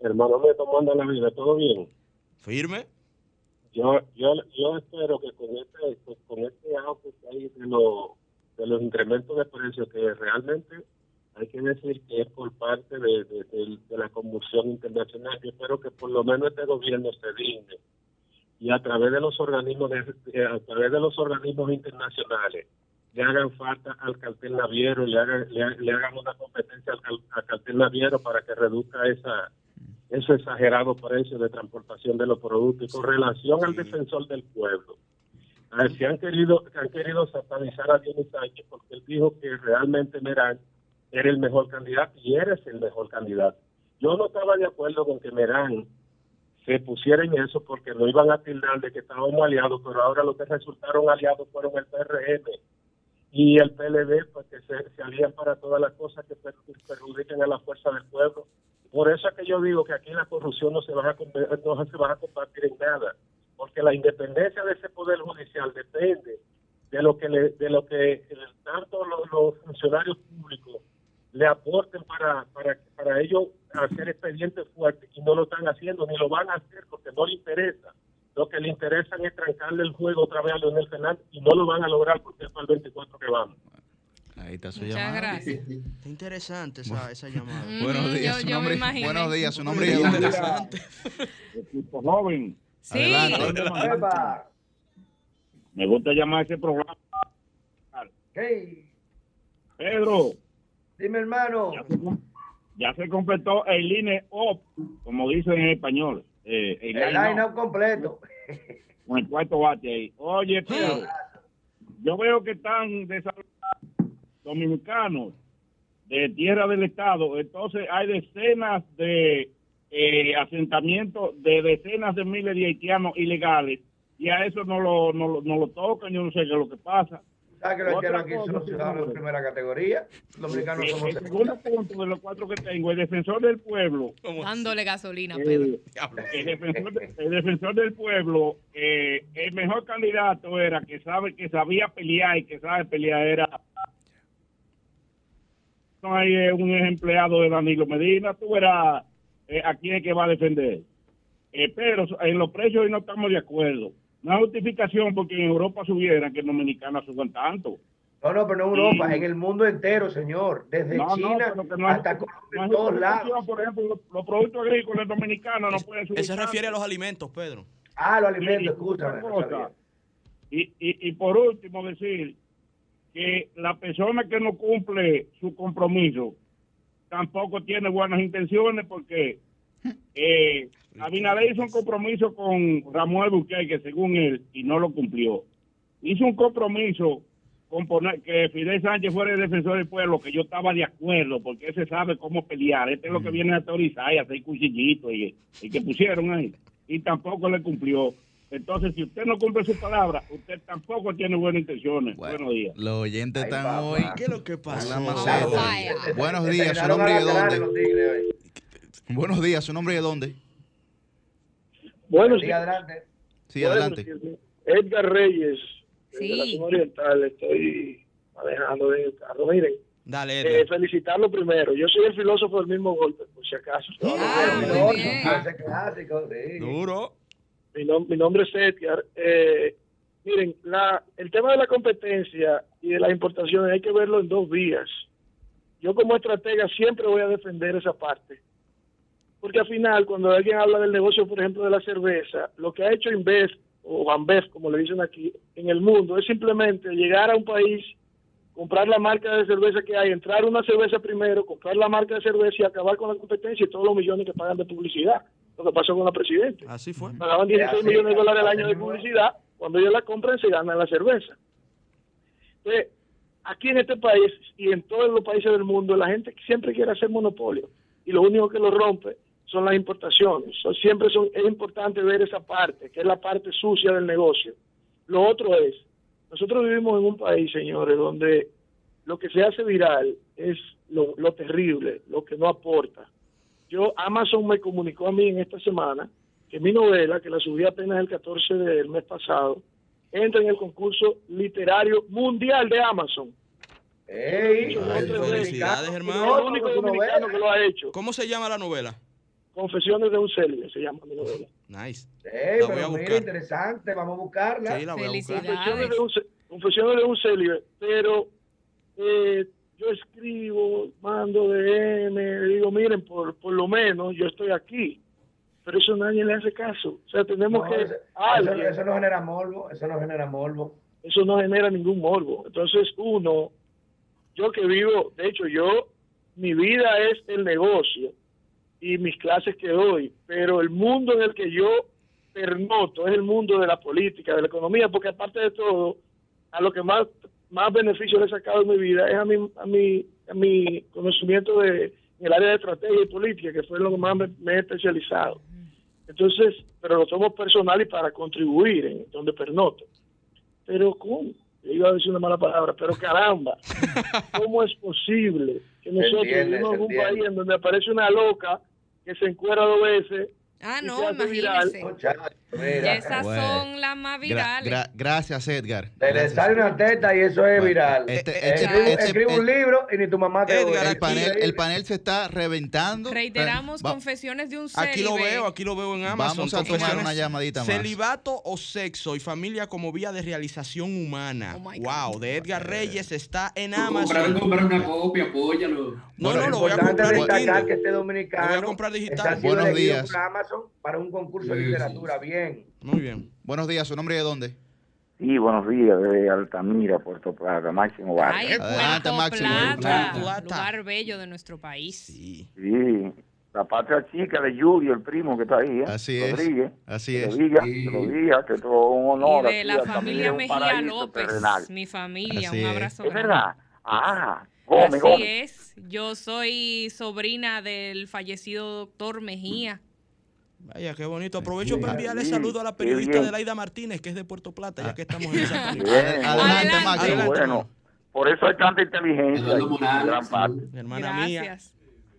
Speaker 9: Hermano me tomando la vida, ¿todo bien?
Speaker 6: ¿Firme?
Speaker 9: Yo, yo, yo espero que con este, pues, con este auto que hay de, de los incrementos de precios, que realmente hay que decir que es por parte de, de, la convulsión internacional. Yo espero que por lo menos este gobierno se digne y a través de los organismos de, eh, a través de los organismos internacionales le hagan falta al cartel naviero, le hagan, le, hagan una competencia al, cartel naviero para que reduzca esa ese exagerado precio de transportación de los productos. Y con relación al defensor del pueblo, se han querido, han querido satanizar a Dionis Sánchez porque él dijo que realmente Merán era el mejor candidato y eres el mejor candidato. Yo no estaba de acuerdo con que Merán se pusiera eso porque no iban a tildar de que estábamos aliados, pero ahora los que resultaron aliados fueron el PRM y el PLD, pues que se, alían para todas las cosas que perjudiquen a la fuerza del pueblo. Por eso es que yo digo que aquí la corrupción no se va a, no se va a combatir en nada, porque la independencia de ese poder judicial depende de lo que de lo que tanto los, funcionarios públicos
Speaker 10: le aporten para, para, para ellos hacer expedientes fuertes y no lo están haciendo ni lo van a hacer porque no le interesa. Lo que le interesa es trancarle el juego otra vez a Leonel Fernández y no lo van a lograr porque es para el 24 que vamos.
Speaker 2: Ahí está su
Speaker 1: Muchas
Speaker 2: llamada.
Speaker 1: gracias.
Speaker 6: Está interesante esa, esa llamada.
Speaker 1: Mm,
Speaker 2: Buenos días,
Speaker 1: yo-
Speaker 2: su
Speaker 1: yo
Speaker 2: nombre, buenos días, su nombre dónde.
Speaker 6: interesante.
Speaker 10: Equipo joven,
Speaker 1: Sí.
Speaker 2: Adelante.
Speaker 10: Me gusta llamar a ese programa.
Speaker 7: Hey,
Speaker 10: Pedro,
Speaker 7: dime hermano.
Speaker 10: ya ya se completó el line up, como dicen en español. Eh, el
Speaker 7: El
Speaker 10: line
Speaker 7: line
Speaker 10: up,
Speaker 7: completo.
Speaker 10: con el cuarto bate ahí. Oye, Pedro, yo veo que están desarrollados dominicanos de tierra del Estado, entonces hay decenas de eh, asentamientos de decenas de miles de haitianos ilegales y a eso no lo, no, no lo tocan, yo no sé qué es lo que pasa.
Speaker 7: ¿Sabes que los haitianos aquí son ciudadanos de primera categoría? Los dominicanos
Speaker 10: Eh,
Speaker 7: somos
Speaker 10: el segundo punto de los cuatro que tengo, el defensor del pueblo,
Speaker 1: Dándole gasolina,
Speaker 10: eh,
Speaker 1: Pedro.
Speaker 10: el, defensor, de- el defensor del pueblo, eh, el mejor candidato era que sabe que sabía pelear y que sabe pelear era no hay eh, un empleado de Danilo Medina, tú verás eh, a quién es que va a defender. Eh, pero en los precios hoy no estamos de acuerdo. No hay justificación porque en Europa subieran que en Dominicana suban tanto.
Speaker 7: No, no, pero no en Europa, en el mundo entero, señor. Desde
Speaker 10: No,
Speaker 7: China
Speaker 10: no hay-
Speaker 7: hasta Colombia,
Speaker 10: no
Speaker 7: en
Speaker 10: hay
Speaker 7: todos lados.
Speaker 10: Por ejemplo, los, los productos agrícolas dominicanos no pueden subir.
Speaker 6: Él se refiere a los alimentos, Pedro.
Speaker 7: Ah, los alimentos, escúchame.
Speaker 10: Y, y, y por último decir que la persona que no cumple su compromiso tampoco tiene buenas intenciones porque eh, Abinader hizo un compromiso con Ramón Bukele según él y no lo cumplió. Hizo un compromiso con poner que Fidel Sánchez fuera el defensor del pueblo, que yo estaba de acuerdo porque ese sabe cómo pelear. Este es lo que viene a autorizar y hacer cuchillitos y, y que pusieron ahí. Y tampoco le cumplió. Entonces, si usted no cumple su palabra, usted tampoco tiene buenas intenciones. Buenos días.
Speaker 2: Los oyentes están hoy.
Speaker 6: ¿Qué es lo que.
Speaker 1: Vaya.
Speaker 2: Buenos días, su nombre y
Speaker 7: a
Speaker 2: de dónde. Buenos días, su nombre y de dónde.
Speaker 10: Bueno,
Speaker 7: Sí, adelante.
Speaker 2: Sí, adelante.
Speaker 10: Edgar Reyes,
Speaker 1: de la zona
Speaker 10: oriental, estoy manejando en el carro. Miren,
Speaker 6: Dale, Edgar.
Speaker 10: felicitarlo primero. Yo soy el filósofo del mismo golpe, por si acaso.
Speaker 1: Ah, muy
Speaker 7: Filósofo,
Speaker 1: bien.
Speaker 7: ese clásico, sí.
Speaker 6: Duro.
Speaker 10: Mi, nom- mi nombre es Edgar. Eh, miren, la, el tema de la competencia y de las importaciones hay que verlo en dos vías. Yo como estratega siempre voy a defender esa parte. Porque al final, cuando alguien habla del negocio, por ejemplo, de la cerveza, lo que ha hecho Inves o Bambev, como le dicen aquí, en el mundo, es simplemente llegar a un país, comprar la marca de cerveza que hay, entrar una cerveza primero, comprar la marca de cerveza y acabar con la competencia y todos los millones que pagan de publicidad. Lo que pasó con la presidenta
Speaker 6: Así fue.
Speaker 10: pagaban 16
Speaker 7: así,
Speaker 10: millones de dólares al año de publicidad, cuando ellos la compran se ganan la cerveza. Entonces, aquí en este país y en todos los países del mundo, la gente siempre quiere hacer monopolio y lo único que lo rompe son las importaciones. Siempre son, es importante ver esa parte, que es la parte sucia del negocio. Lo otro es, nosotros vivimos en un país, señores, donde lo que se hace viral es lo, lo terrible, lo que no aporta. Yo, Amazon me comunicó a mí en esta semana que mi novela, que la subí apenas el 14 del mes pasado, entra en el concurso literario mundial de Amazon.
Speaker 7: Ey,
Speaker 10: Ay,
Speaker 6: felicidades,
Speaker 10: Es
Speaker 6: hermano.
Speaker 10: el único dominicano que lo ha hecho.
Speaker 6: ¿Cómo se llama la novela?
Speaker 10: Confesiones de un célibe se llama mi novela.
Speaker 6: Nice. La voy a
Speaker 7: pero mira,
Speaker 6: buscar.
Speaker 7: interesante, vamos a buscarla.
Speaker 6: Sí, la voy a buscar.
Speaker 10: Confesiones de un, confesiones de un célibe, pero eh, yo escribo, mando DM, digo, miren, por, por lo menos yo estoy aquí, pero eso nadie le hace caso. O sea, tenemos
Speaker 7: No,
Speaker 10: que...
Speaker 7: eso,
Speaker 10: alguien-
Speaker 7: eso- eso no genera morbo, eso no genera morbo.
Speaker 10: eso no genera ningún morbo. Entonces, uno, yo que vivo, de hecho, yo, mi vida es el negocio y mis clases que doy, pero el mundo en el que yo pernoto es el mundo de la política, de la economía, porque aparte de todo, a lo que más, más beneficio le he sacado en mi vida es a mi, a mi, a mi conocimiento de, en el área de estrategia y política, que fue lo que más me, he especializado. Entonces, pero lo tomo personal y para contribuir en donde pernoto. Pero ¿cómo? Iba a decir una mala palabra, pero caramba, ¿cómo es posible que nosotros vivimos en un país en donde aparece una loca que se encuera dos veces
Speaker 1: Ah, no, imagínese. esas son las más virales.
Speaker 2: gracias, Edgar.
Speaker 7: le sale una teta y eso es viral. Este, eh, este, este, escribe, un libro y ni tu mamá te
Speaker 2: Edgar, el panel, el panel se está reventando.
Speaker 1: Reiteramos confesiones de un
Speaker 6: célibe. Aquí lo veo, aquí lo veo en Amazon.
Speaker 2: Vamos a tomar una llamadita más.
Speaker 6: Celibato o sexo y familia como vía de realización humana. Oh wow, de Edgar Reyes está en Amazon.
Speaker 5: Comprar una copia, apóyalo.
Speaker 6: No, no, lo voy a comprar
Speaker 7: digital. que este dominicano
Speaker 6: lo voy a comprar digital.
Speaker 2: Buenos días
Speaker 7: para un concurso de literatura. Bien.
Speaker 6: Muy bien.
Speaker 2: Buenos días, ¿su nombre de dónde?
Speaker 11: Sí, buenos días, de Altamira, Puerto Plata, Máximo
Speaker 1: Vargas. Adelante, Máximo. Plata, lugar bello de nuestro país.
Speaker 11: Sí. Sí, la patria chica de Julio, el primo que está ahí, ¿eh?
Speaker 2: Así es. Así es.
Speaker 11: Lo diga, lo diga, que todo un honor.
Speaker 1: Y de la familia Mejía López, mi familia, un abrazo.
Speaker 11: Es verdad. Ah,
Speaker 1: Así es. Yo soy sobrina del fallecido doctor Mejía.
Speaker 6: Vaya, qué bonito. Aprovecho para enviarle saludo a la periodista Delaida Martínez, que es de Puerto Plata, ya que estamos en esa
Speaker 2: Adelante, Adelante,
Speaker 11: Bueno, por eso hay tanta inteligencia. gran parte.
Speaker 6: hermana mía.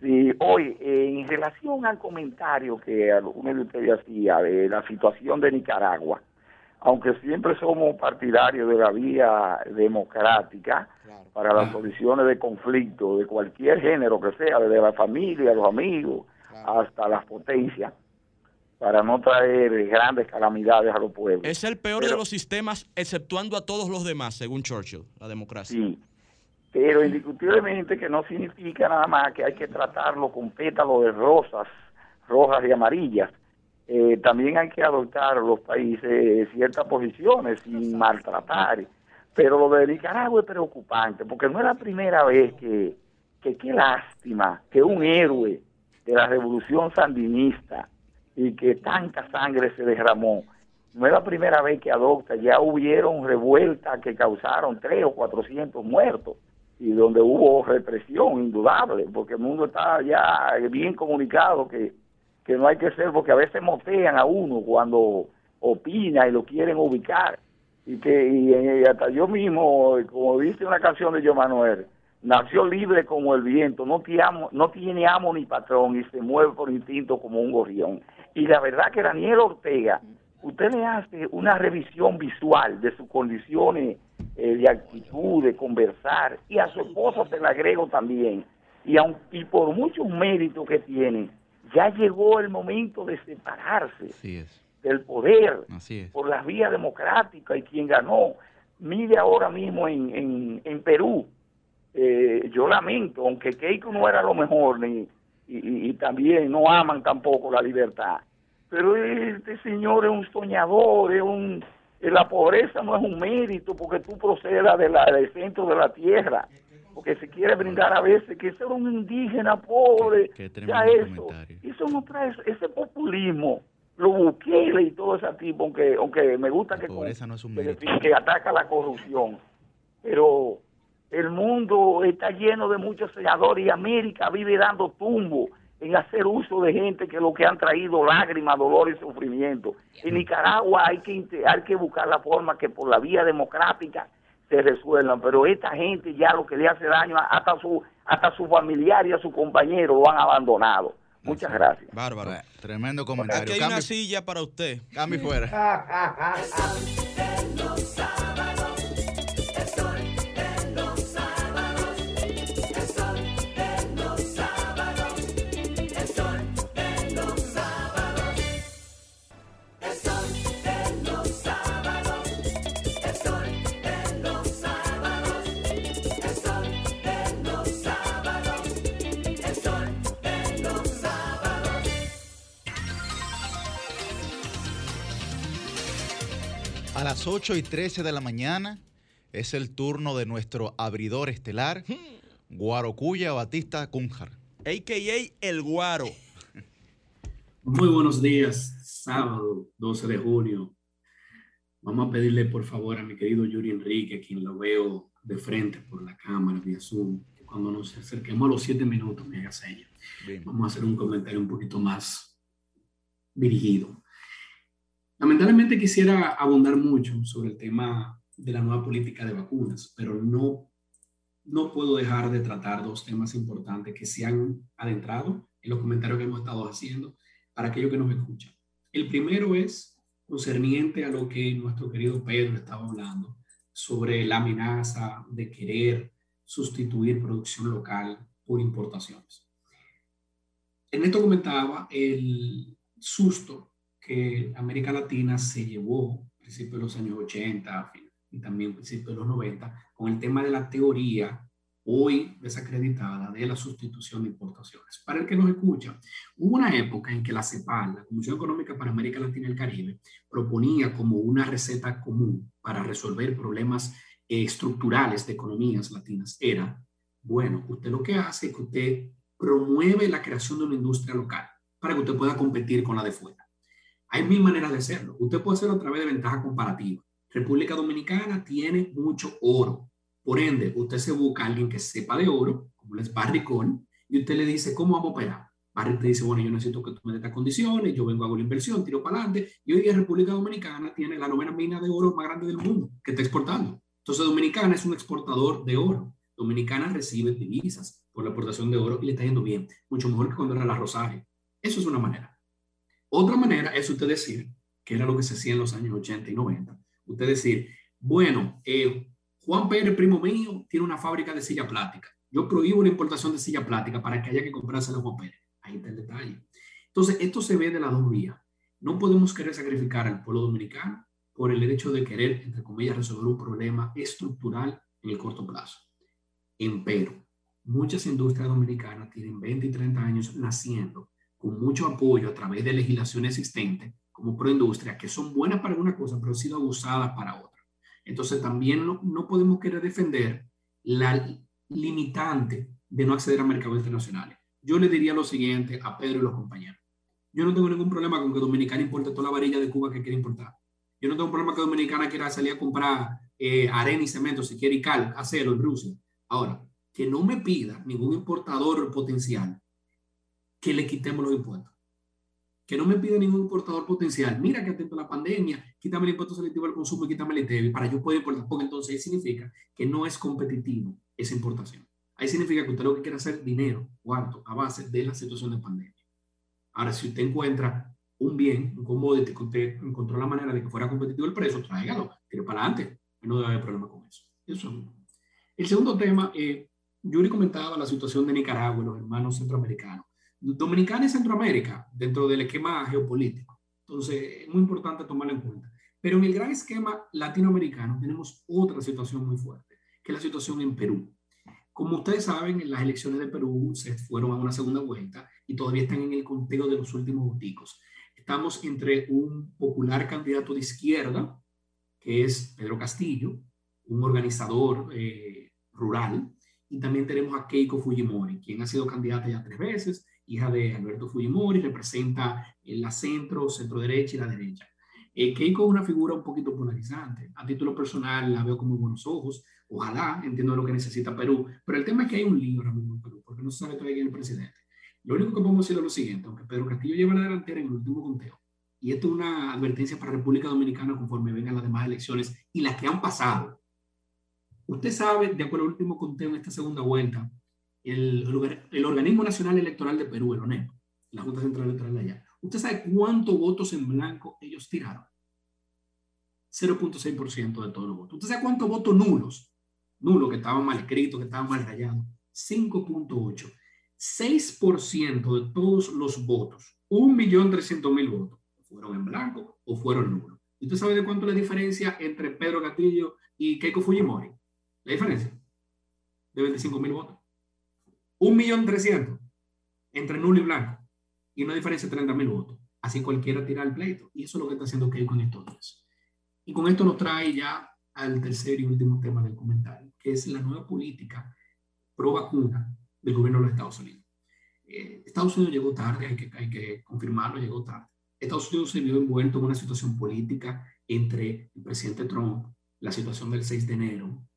Speaker 11: Sí, hoy, en relación al comentario que alguno de ustedes hacía de la situación de Nicaragua, aunque siempre somos partidarios de la vía democrática para las soluciones de conflicto de cualquier género que sea, desde la familia, los amigos, hasta las potencias, para no traer grandes calamidades a los pueblos.
Speaker 6: Es el peor de los sistemas, exceptuando a todos los demás, según Churchill, la democracia.
Speaker 11: Sí, pero indiscutiblemente que no significa nada más que hay que tratarlo con pétalos de rosas, rojas y amarillas. Eh, también hay que adoptar los países ciertas posiciones sin maltratar. Pero lo de Nicaragua es preocupante, porque no es la primera vez que, que qué lástima que un héroe de la revolución sandinista y que tanta sangre se derramó. No es la primera vez que adopta, ya hubieron revueltas que causaron tres o cuatrocientos muertos y donde hubo represión indudable, porque el mundo está ya bien comunicado que, que no hay que ser, porque a veces motean a uno cuando opina y lo quieren ubicar. Y que y, hasta yo mismo, como dice una canción de Yo Manuel, nació libre como el viento, no tiene, amo, no tiene amo ni patrón y se mueve por instinto como un gorrión. Y la verdad que Daniel Ortega, usted le hace una revisión visual de sus condiciones eh, de actitud, de conversar, y a su esposa se le agrego también. Y, aun, y por muchos méritos que tiene, ya llegó el momento de separarse del poder por las vías democráticas y quien ganó. Mire ahora mismo en, en, en Perú, eh, yo lamento, aunque Keiko no era lo mejor, ni, y, también no aman tampoco la libertad. Pero este señor es un soñador, es un, la pobreza no es un mérito porque tú procedas de la, del centro de la tierra, porque se quiere brindar a veces que ser un indígena pobre, ya eso, eso no trae ese populismo, lo buquele y todo ese tipo, aunque, aunque me gusta que, que ataca la corrupción, pero el mundo está lleno de muchos senadores y América vive dando tumbo en hacer uso de gente que lo que han traído lágrimas, dolor y sufrimiento. En Nicaragua hay que, hay que buscar la forma que por la vía democrática se resuelvan, pero esta gente ya lo que le hace daño hasta su hasta su familiar y a su compañero lo han abandonado. Muchas gracias.
Speaker 2: Bárbaro. Tremendo comentario.
Speaker 6: Aquí hay una silla para usted.
Speaker 2: Cambie fuera. las 8 y 13 de la mañana es el turno de nuestro abridor estelar, Guarocuya Batista Cunjar.
Speaker 6: AKA El Guaro.
Speaker 5: Muy buenos días, sábado 12 de junio. Vamos a pedirle por favor a mi querido Yuri Enrique, quien lo veo de frente por la cámara vía Zoom, que cuando nos acerquemos a los siete minutos me haga seña. Vamos a hacer un comentario un poquito más dirigido. Lamentablemente quisiera abundar mucho sobre el tema de la nueva política de vacunas, pero no, no puedo dejar de tratar dos temas importantes que se han adentrado en los comentarios que hemos estado haciendo, para aquellos que nos escuchan. El primero es concerniente a lo que nuestro querido Pedro estaba hablando sobre la amenaza de querer sustituir producción local por importaciones. En esto comentaba el susto que América Latina se llevó a principios de los años 80 y también a principios de los 90 con el tema de la teoría hoy desacreditada de la sustitución de importaciones. Para el que nos escucha, hubo una época en que la CEPAL, la Comisión Económica para América Latina y el Caribe, proponía como una receta común para resolver problemas eh, estructurales de economías latinas. Era, bueno, usted lo que hace es que usted promueve la creación de una industria local para que usted pueda competir con la de fuera. Hay mil maneras de hacerlo. Usted puede hacerlo a través de ventaja comparativa. República Dominicana tiene mucho oro por ende, usted se busca a alguien que sepa de oro, como es Barry Cohn, y usted le dice, ¿cómo vamos a operar? Barry te dice, bueno, yo necesito que tú me des estas condiciones, yo vengo, hago la inversión, tiro para adelante, y hoy día República Dominicana tiene la novena mina de oro más grande del mundo que está exportando. Entonces, Dominicana es un exportador de oro. Dominicana recibe divisas por la exportación de oro y le está yendo bien, mucho mejor que cuando era la Rosario. Eso es una manera. Otra manera es usted decir, que era lo que se hacía en los años 80 y 90, usted decir, bueno, eh, Juan Pérez, primo mío, tiene una fábrica de silla plástica. Yo prohíbo la importación de silla plástica para que haya que comprarse a Juan Pérez. Ahí está el detalle. Entonces, esto se ve de las dos vías. No podemos querer sacrificar al pueblo dominicano por el derecho de querer, entre comillas, resolver un problema estructural en el corto plazo. Empero, muchas industrias dominicanas tienen 20 y 30 años naciendo con mucho apoyo a través de legislación existente como proindustria, que son buenas para alguna cosa, pero han sido abusadas para otra. Entonces también no, no podemos querer defender la limitante de no acceder a mercados internacionales. Yo le diría lo siguiente a Pedro y los compañeros. Yo no tengo ningún problema con que Dominicana importe toda la varilla de Cuba que quiere importar. Yo no tengo problema que Dominicana quiera salir a comprar eh, arena y cemento, si quiere, y cal, acero en Rusia. Ahora, que no me pida ningún importador potencial que le quitemos los impuestos que no me pida ningún importador potencial, mira que atento a la pandemia, quítame el impuesto selectivo al consumo y quítame el ITV para yo poder importar, porque entonces ahí significa que no es competitivo esa importación. Ahí significa que usted lo que quiere hacer dinero, cuarto, a base de la situación de pandemia. Ahora, si usted encuentra un bien, un commodity que usted encontró la manera de que fuera competitivo el precio, tráigalo, tire para adelante, no debe haber problema con eso. eso el segundo tema, eh, Yuri comentaba la situación de Nicaragua y los hermanos centroamericanos. Dominicana y Centroamérica dentro del esquema geopolítico. Entonces, es muy importante tomarlo en cuenta. Pero en el gran esquema latinoamericano tenemos otra situación muy fuerte, que es la situación en Perú. Como ustedes saben, las elecciones de Perú se fueron a una segunda vuelta y todavía están en el conteo de los últimos votos. Estamos entre un popular candidato de izquierda, que es Pedro Castillo, un organizador eh, rural, y también tenemos a Keiko Fujimori, quien ha sido candidata ya tres veces hija de Alberto Fujimori, representa la centro, centro derecha y la derecha. Eh, Keiko es una figura un poquito polarizante. A título personal la veo con muy buenos ojos. Ojalá entiendo lo que necesita Perú. Pero el tema es que hay un lío ahora mismo en Perú, porque no se sabe todavía quién es el presidente. Lo único que podemos decir es lo siguiente, aunque Pedro Castillo lleva la delantera en el último conteo, y esto es una advertencia para República Dominicana conforme vengan las demás elecciones y las que han pasado. Usted sabe, de acuerdo al último conteo en esta segunda vuelta, el, el, Organismo Nacional Electoral de Perú, el ONEP, la Junta Central Electoral de allá, ¿usted sabe cuántos votos en blanco ellos tiraron? 0.6% de todos los votos. ¿Usted sabe cuántos votos nulos? Nulos, que estaban mal escritos, que estaban mal rayados. 5.8. 6% de todos los votos, 1.300.000 votos, fueron en blanco o fueron nulos. ¿Usted sabe de cuánto la diferencia entre Pedro Castillo y Keiko Fujimori? La diferencia de 25.000 votos. Un millón trescientos entre nulo y blanco y una diferencia de 30 mil votos. Así cualquiera tira el pleito. Y eso es lo que está haciendo Keiko con estos Y con esto nos trae ya al tercer y último tema del comentario, que es la nueva política pro vacuna del gobierno de los Estados Unidos. Eh, Estados Unidos llegó tarde, hay que, hay que confirmarlo, llegó tarde. Estados Unidos se vio envuelto en una situación política entre el presidente Trump, la situación del 6 de enero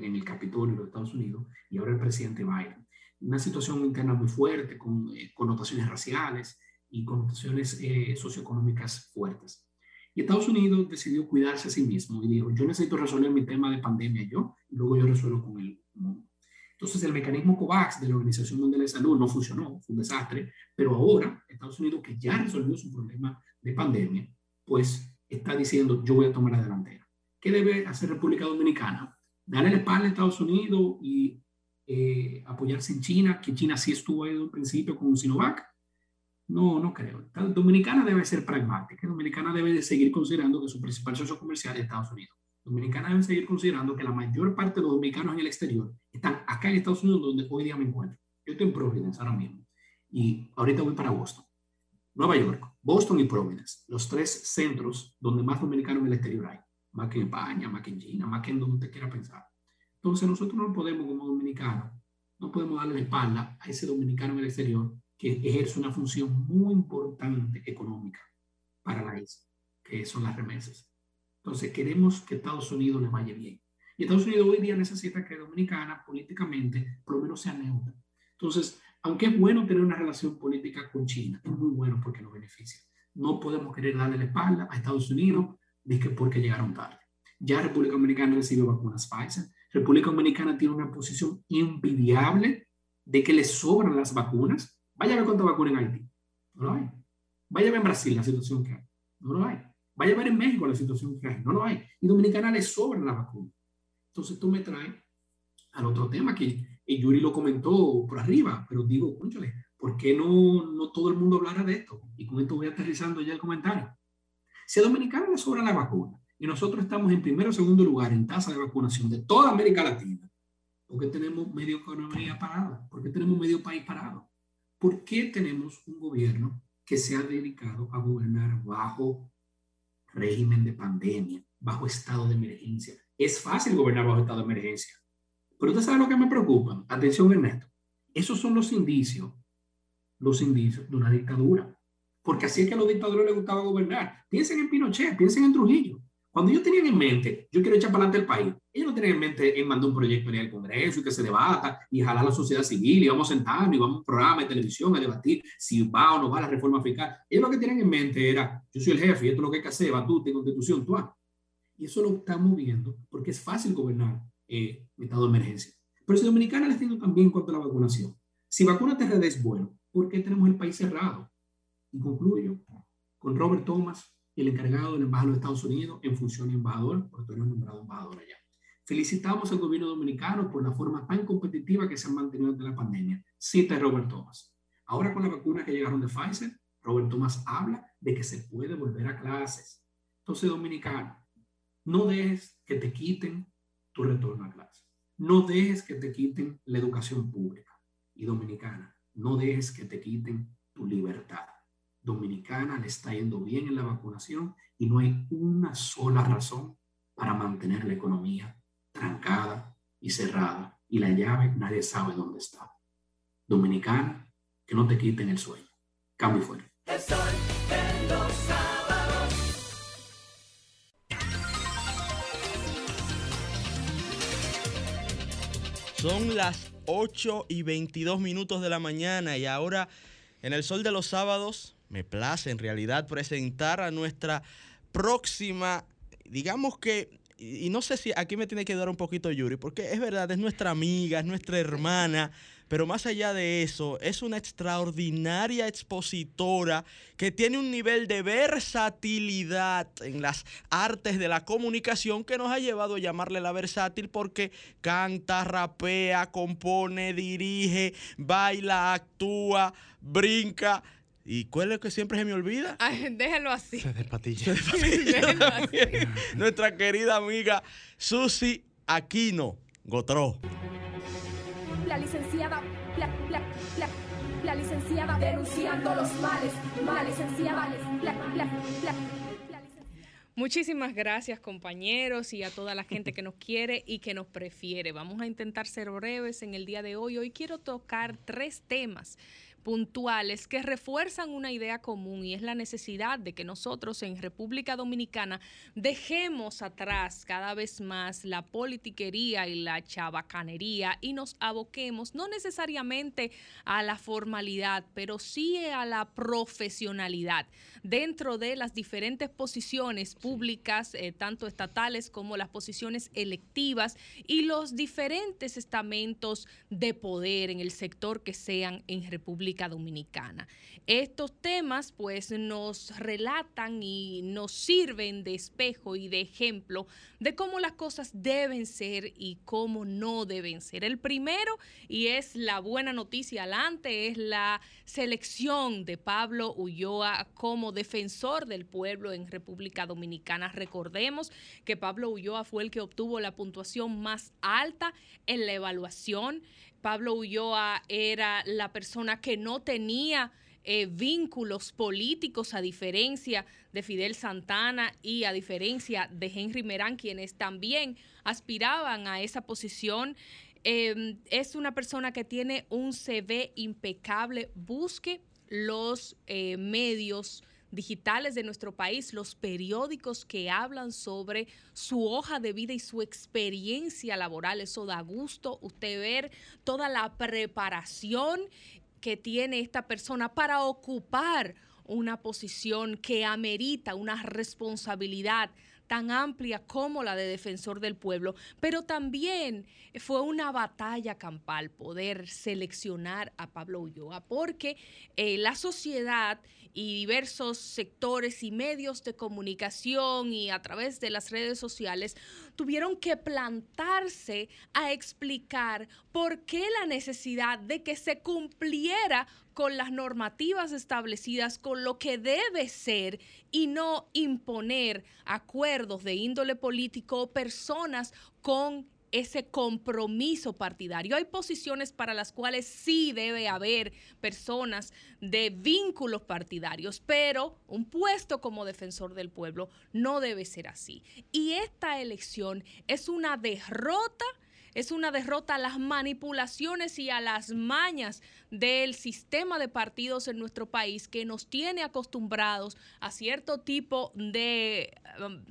Speaker 5: en el Capitolio de los Estados Unidos y ahora el presidente Biden una situación interna muy fuerte, con eh, connotaciones raciales y connotaciones eh, socioeconómicas fuertes. Y Estados Unidos decidió cuidarse a sí mismo y dijo, yo necesito resolver mi tema de pandemia yo, y luego yo resuelvo con el mundo. Entonces el mecanismo COVAX de la Organización Mundial de Salud no funcionó, fue un desastre, pero ahora Estados Unidos, que ya resolvió su problema de pandemia, pues está diciendo yo voy a tomar la delantera. ¿Qué debe hacer República Dominicana? Darle la espalda a Estados Unidos y eh, apoyarse en China, que China sí estuvo ahí desde un principio con Sinovac. No, no creo. Dominicana debe ser pragmática. Dominicana debe de seguir considerando que su principal socio comercial es Estados Unidos. Dominicana debe seguir considerando que la mayor parte de los dominicanos en el exterior están acá en Estados Unidos, donde hoy día me encuentro. Yo estoy en Providence ahora mismo. Y ahorita voy para Boston. Nueva York, Boston y Providence, los tres centros donde más dominicanos en el exterior hay. Más que en España, más que en China, más que en donde usted quiera pensar. Entonces nosotros no podemos como dominicanos, no podemos darle la espalda a ese dominicano en el exterior que ejerce una función muy importante económica para la isla, que son las remesas. Entonces queremos que Estados Unidos le vaya bien. Y Estados Unidos hoy día necesita que Dominicana políticamente por lo menos sea neutra. Entonces, aunque es bueno tener una relación política con China, es muy bueno porque nos beneficia. No podemos querer darle la espalda a Estados Unidos porque llegaron tarde. Ya República Dominicana recibió vacunas Pfizer, República Dominicana tiene una posición envidiable de que le sobran las vacunas. Vaya a ver cuántas vacunas en Haití. No lo hay. Vaya a ver en Brasil la situación que hay. No lo hay. Vaya a ver en México la situación que hay. No lo hay. Y Dominicana le sobran las vacunas. Entonces tú me traes al otro tema que Yuri lo comentó por arriba, pero digo, ¿por qué no, no todo el mundo hablara de esto? Y con esto voy aterrizando ya el comentario. Si a Dominicana le sobran las vacunas, y nosotros estamos en primero o segundo lugar en tasa de vacunación de toda América Latina, ¿por qué tenemos medio economía parada? ¿Por qué tenemos medio país parado? ¿Por qué tenemos un gobierno que se ha dedicado a gobernar bajo régimen de pandemia, bajo estado de emergencia? Es fácil gobernar bajo estado de emergencia. Pero usted sabe lo que me preocupa. Atención, Ernesto. Esos son los indicios, los indicios de una dictadura. Porque así es que a los dictadores les gustaba gobernar. Piensen en Pinochet, piensen en Trujillo. Cuando ellos tenían en mente, yo quiero echar para adelante el país, ellos no tenían en mente en mandar un proyecto en el Congreso y que se debata y jalar a la sociedad civil y vamos a sentarnos y vamos a un programa de televisión a debatir si va o no va la reforma fiscal. Ellos lo que tenían en mente era, yo soy el jefe y esto es lo que hay que hacer, tú, constitución, tú. Y eso lo estamos viendo porque es fácil gobernar eh, estado de emergencia. Pero si Dominicana le está también en cuanto a la vacunación. Si vacuna TRD es bueno, ¿por qué tenemos el país cerrado? Y concluyo con Robert Thomas, el encargado del embajador de Estados Unidos en función de embajador, porque tú eres nombrado embajador allá. Felicitamos al gobierno dominicano por la forma tan competitiva que se han mantenido ante la pandemia. Cita Robert Thomas. Ahora con la vacuna que llegaron de Pfizer, Robert Thomas habla de que se puede volver a clases. Entonces, dominicano, no dejes que te quiten tu retorno a clase. No dejes que te quiten la educación pública. Y dominicana, no dejes que te quiten tu libertad. Dominicana le está yendo bien en la vacunación y no hay una sola razón para mantener la economía trancada y cerrada. Y la llave nadie sabe dónde está. Dominicana, que no te quiten el sueño. Cambio fuera.
Speaker 6: Son las 8 y 22 minutos de la mañana y ahora en el sol de los sábados me place en realidad presentar a nuestra próxima, digamos que, y no sé si aquí me tiene que dar un poquito Yuri, porque es verdad, es nuestra amiga, es nuestra hermana, pero más allá de eso, es una extraordinaria expositora que tiene un nivel de versatilidad en las artes de la comunicación que nos ha llevado a llamarle la versátil porque canta, rapea, compone, dirige, baila, actúa, brinca ¿Y cuál es lo que siempre se me olvida?
Speaker 1: Ay, déjalo así.
Speaker 2: Se despatilla.
Speaker 6: Nuestra querida amiga Susi Aquino Gotró.
Speaker 12: La licenciada, la, la, la, la licenciada denunciando los males, males, licenciada, la, la, la.
Speaker 1: Muchísimas gracias compañeros y a toda la gente que nos quiere y que nos prefiere. Vamos a intentar ser breves en el día de hoy. Hoy quiero tocar tres temas puntuales que refuerzan una idea común y es la necesidad de que nosotros en República Dominicana dejemos atrás cada vez más la politiquería y la chabacanería y nos aboquemos no necesariamente a la formalidad, pero sí a la profesionalidad dentro de las diferentes posiciones públicas, eh, tanto estatales como las posiciones electivas y los diferentes estamentos de poder en el sector que sean en República Dominicana. Estos temas pues nos relatan y nos sirven de espejo y de ejemplo de cómo las cosas deben ser y cómo no deben ser. El primero, y es la buena noticia adelante, es la selección de Pablo Ulloa como defensor del pueblo en República Dominicana. Recordemos que Pablo Ulloa fue el que obtuvo la puntuación más alta en la evaluación. Pablo Ulloa era la persona que no tenía eh, vínculos políticos a diferencia de Fidel Santana y a diferencia de Henry Merán, quienes también aspiraban a esa posición. Em, es una persona que tiene un CV impecable. Busque los eh, medios digitales de nuestro país, los periódicos que hablan sobre su hoja de vida y su experiencia laboral. Eso da gusto usted ver toda la preparación que tiene esta persona para ocupar una posición que amerita una responsabilidad tan amplia como la de defensor del pueblo, pero también fue una batalla campal poder seleccionar a Pablo Ulloa, porque eh, la sociedad y diversos sectores y medios de comunicación y a través de las redes sociales tuvieron que plantarse a explicar por qué la necesidad de que se cumpliera con las normativas establecidas, con lo que debe ser y no imponer acuerdos de índole político o personas con ese compromiso partidario. Hay posiciones para las cuales sí debe haber personas de vínculos partidarios, pero un puesto como defensor del pueblo no debe ser así. Y esta elección es una derrota es una derrota a las manipulaciones y a las mañas del sistema de partidos en nuestro país que nos tiene acostumbrados a cierto tipo de um,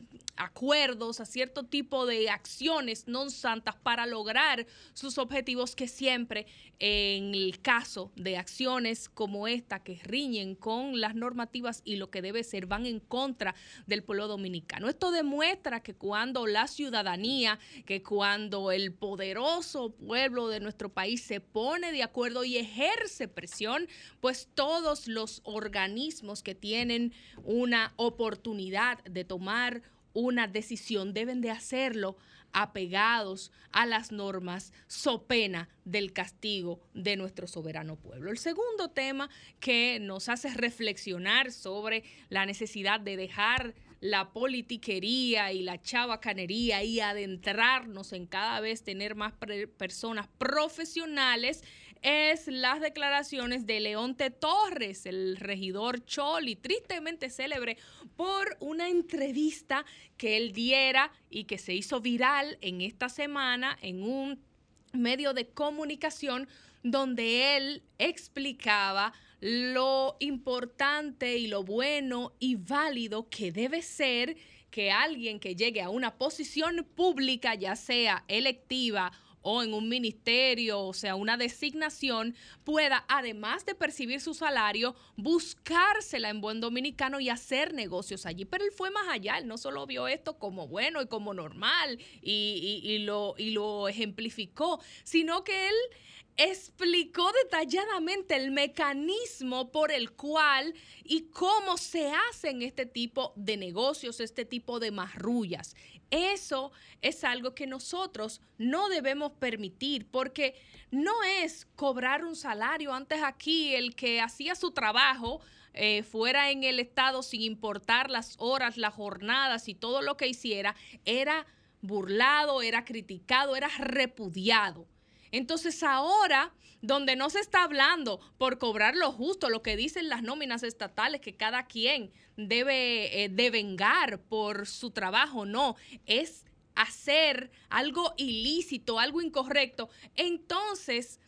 Speaker 1: acuerdos, a cierto tipo de acciones no santas para lograr sus objetivos que siempre en el caso de acciones como esta que riñen con las normativas y lo que debe ser van en contra del pueblo dominicano. Esto demuestra que cuando la ciudadanía, que cuando el poderoso pueblo de nuestro país se pone de acuerdo y ejerce presión, pues todos los organismos que tienen una oportunidad de tomar una decisión deben de hacerlo apegados a las normas, so pena del castigo de nuestro soberano pueblo. El segundo tema que nos hace reflexionar sobre la necesidad de dejar la politiquería y la chabacanería y adentrarnos en cada vez tener más personas profesionales es las declaraciones de Leonte Torres, el regidor Choli, tristemente célebre por una entrevista que él diera y que se hizo viral en esta semana en un medio de comunicación donde él explicaba lo importante y lo bueno y válido que debe ser que alguien que llegue a una posición pública, ya sea electiva o en un ministerio, o sea, una designación, pueda, además de percibir su salario, buscársela en buen dominicano y hacer negocios allí. Pero él fue más allá, él no solo vio esto como bueno y como normal y, lo, y lo ejemplificó, sino que él explicó detalladamente el mecanismo por el cual y cómo se hacen este tipo de negocios, este tipo de marrullas. Eso es algo que nosotros no debemos permitir porque no es cobrar un salario. Antes aquí el que hacía su trabajo eh, fuera en el Estado sin importar las horas, las jornadas y todo lo que hiciera, era burlado, era criticado, era repudiado. Entonces ahora, donde no se está hablando por cobrar lo justo, lo que dicen las nóminas estatales, que cada quien debe eh, devengar por su trabajo, no, es hacer algo ilícito, algo incorrecto, entonces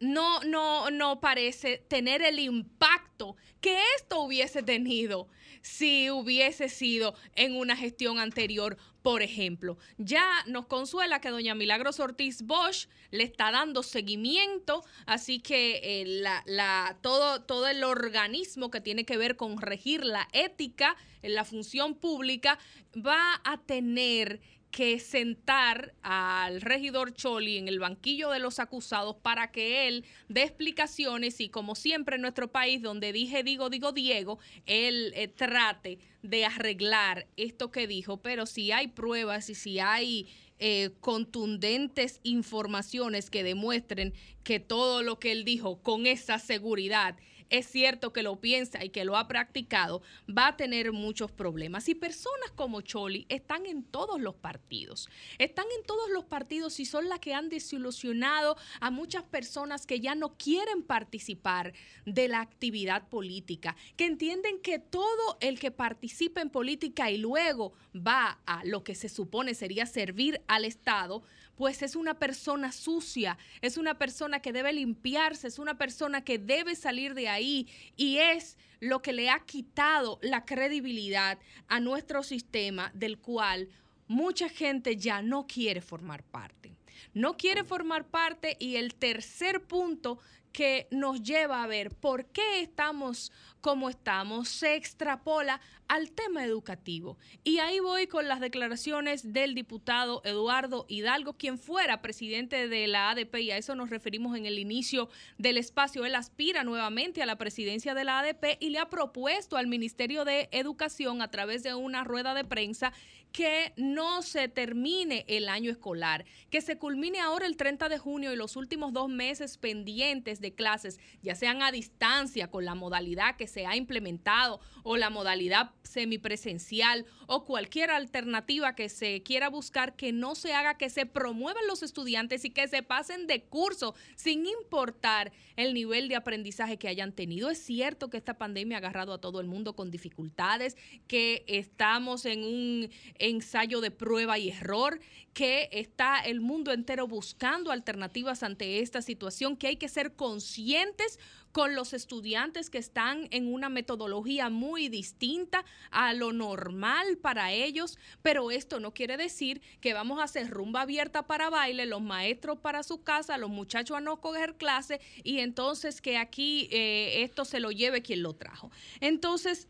Speaker 1: no, no, no parece tener el impacto que esto hubiese tenido si hubiese sido en una gestión anterior, por ejemplo. Ya nos consuela que doña Milagros Ortiz Bosch le está dando seguimiento, así que eh, la, todo, todo el organismo que tiene que ver con regir la ética en la función pública va a tener que sentar al regidor Choli en el banquillo de los acusados para que él dé explicaciones y como siempre en nuestro país donde dije digo digo Diego, él eh, trate de arreglar esto que dijo, pero si hay pruebas y si hay eh, contundentes informaciones que demuestren que todo lo que él dijo con esa seguridad es cierto que lo piensa y que lo ha practicado, va a tener muchos problemas. Y personas como Choli están en todos los partidos. Están en todos los partidos y son las que han desilusionado a muchas personas que ya no quieren participar de la actividad política, que entienden que todo el que participa en política y luego va a lo que se supone sería servir al Estado, pues es una persona sucia, es una persona que debe limpiarse, es una persona que debe salir de ahí y es lo que le ha quitado la credibilidad a nuestro sistema del cual mucha gente ya no quiere formar parte. No quiere formar parte y el tercer punto que nos lleva a ver por qué estamos como estamos, se extrapola al tema educativo. Y ahí voy con las declaraciones del diputado Eduardo Hidalgo, quien fuera presidente de la ADP, y a eso nos referimos en el inicio del espacio. Él aspira nuevamente a la presidencia de la ADP y le ha propuesto al Ministerio de Educación a través de una rueda de prensa que no se termine el año escolar, que se culmine ahora el 30 de junio y los últimos dos meses pendientes de clases, ya sean a distancia con la modalidad que se ha implementado o la modalidad semipresencial o cualquier alternativa que se quiera buscar, que no se haga, que se promuevan los estudiantes y que se pasen de curso sin importar el nivel de aprendizaje que hayan tenido. Es cierto que esta pandemia ha agarrado a todo el mundo con dificultades, que estamos en un ensayo de prueba y error, que está el mundo entero buscando alternativas ante esta situación, que hay que ser conscientes con los estudiantes que están en una metodología muy distinta a lo normal para ellos, pero esto no quiere decir que vamos a hacer rumba abierta para baile, los maestros para su casa, los muchachos a no coger clase y entonces que aquí eh, esto se lo lleve quien lo trajo. Entonces,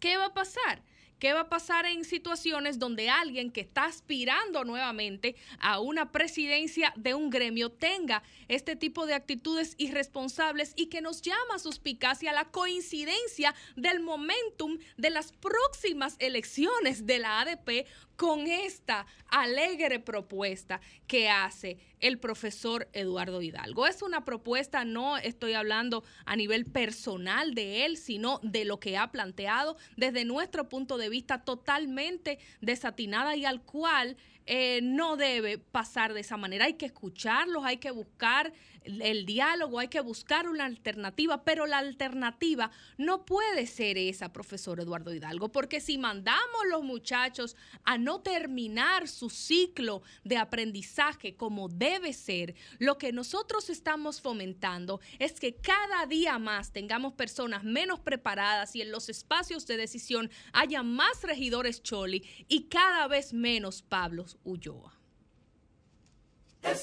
Speaker 1: ¿qué va a pasar? ¿Qué va a pasar en situaciones donde alguien que está aspirando nuevamente a una presidencia de un gremio tenga este tipo de actitudes irresponsables y que nos llama a suspicacia la coincidencia del momentum de las próximas elecciones de la ADP con esta alegre propuesta que hace el profesor Eduardo Hidalgo. Es una propuesta, no estoy hablando a nivel personal de él, sino de lo que ha planteado desde nuestro punto de vista totalmente desatinada y al cual eh, no debe pasar de esa manera. Hay que escucharlos, hay que buscar el diálogo, hay que buscar una alternativa, pero la alternativa no puede ser esa, profesor Eduardo Hidalgo, porque si mandamos los muchachos a no terminar su ciclo de aprendizaje como debe ser, lo que nosotros estamos fomentando es que cada día más tengamos personas menos preparadas y en los espacios de decisión haya más regidores Choli y cada vez menos Pablos Ulloa. El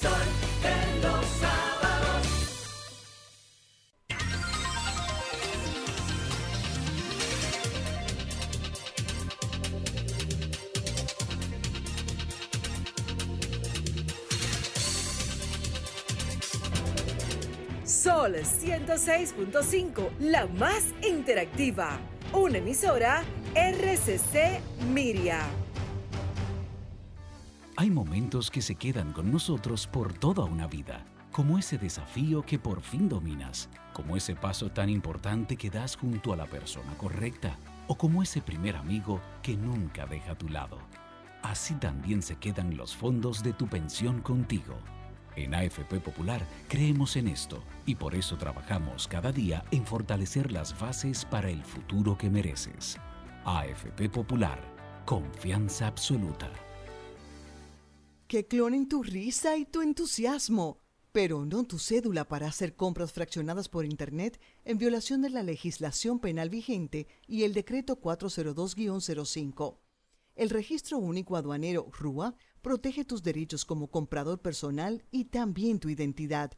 Speaker 1: Sol
Speaker 3: 106.5, la más interactiva. Una emisora RCC Miria.
Speaker 13: Hay momentos que se quedan con nosotros por toda una vida, como ese desafío que por fin dominas, como ese paso tan importante que das junto a la persona correcta, o como ese primer amigo que nunca deja a tu lado. Así también se quedan los fondos de tu pensión contigo. En AFP Popular creemos en esto y por eso trabajamos cada día en fortalecer las bases para el futuro que mereces. AFP Popular, confianza absoluta
Speaker 14: que clonen tu risa y tu entusiasmo. pero no tu cédula para hacer compras fraccionadas por Internet en violación de la legislación penal vigente y el decreto 402-05. El registro único aduanero RUA protege tus derechos como comprador personal y también tu identidad.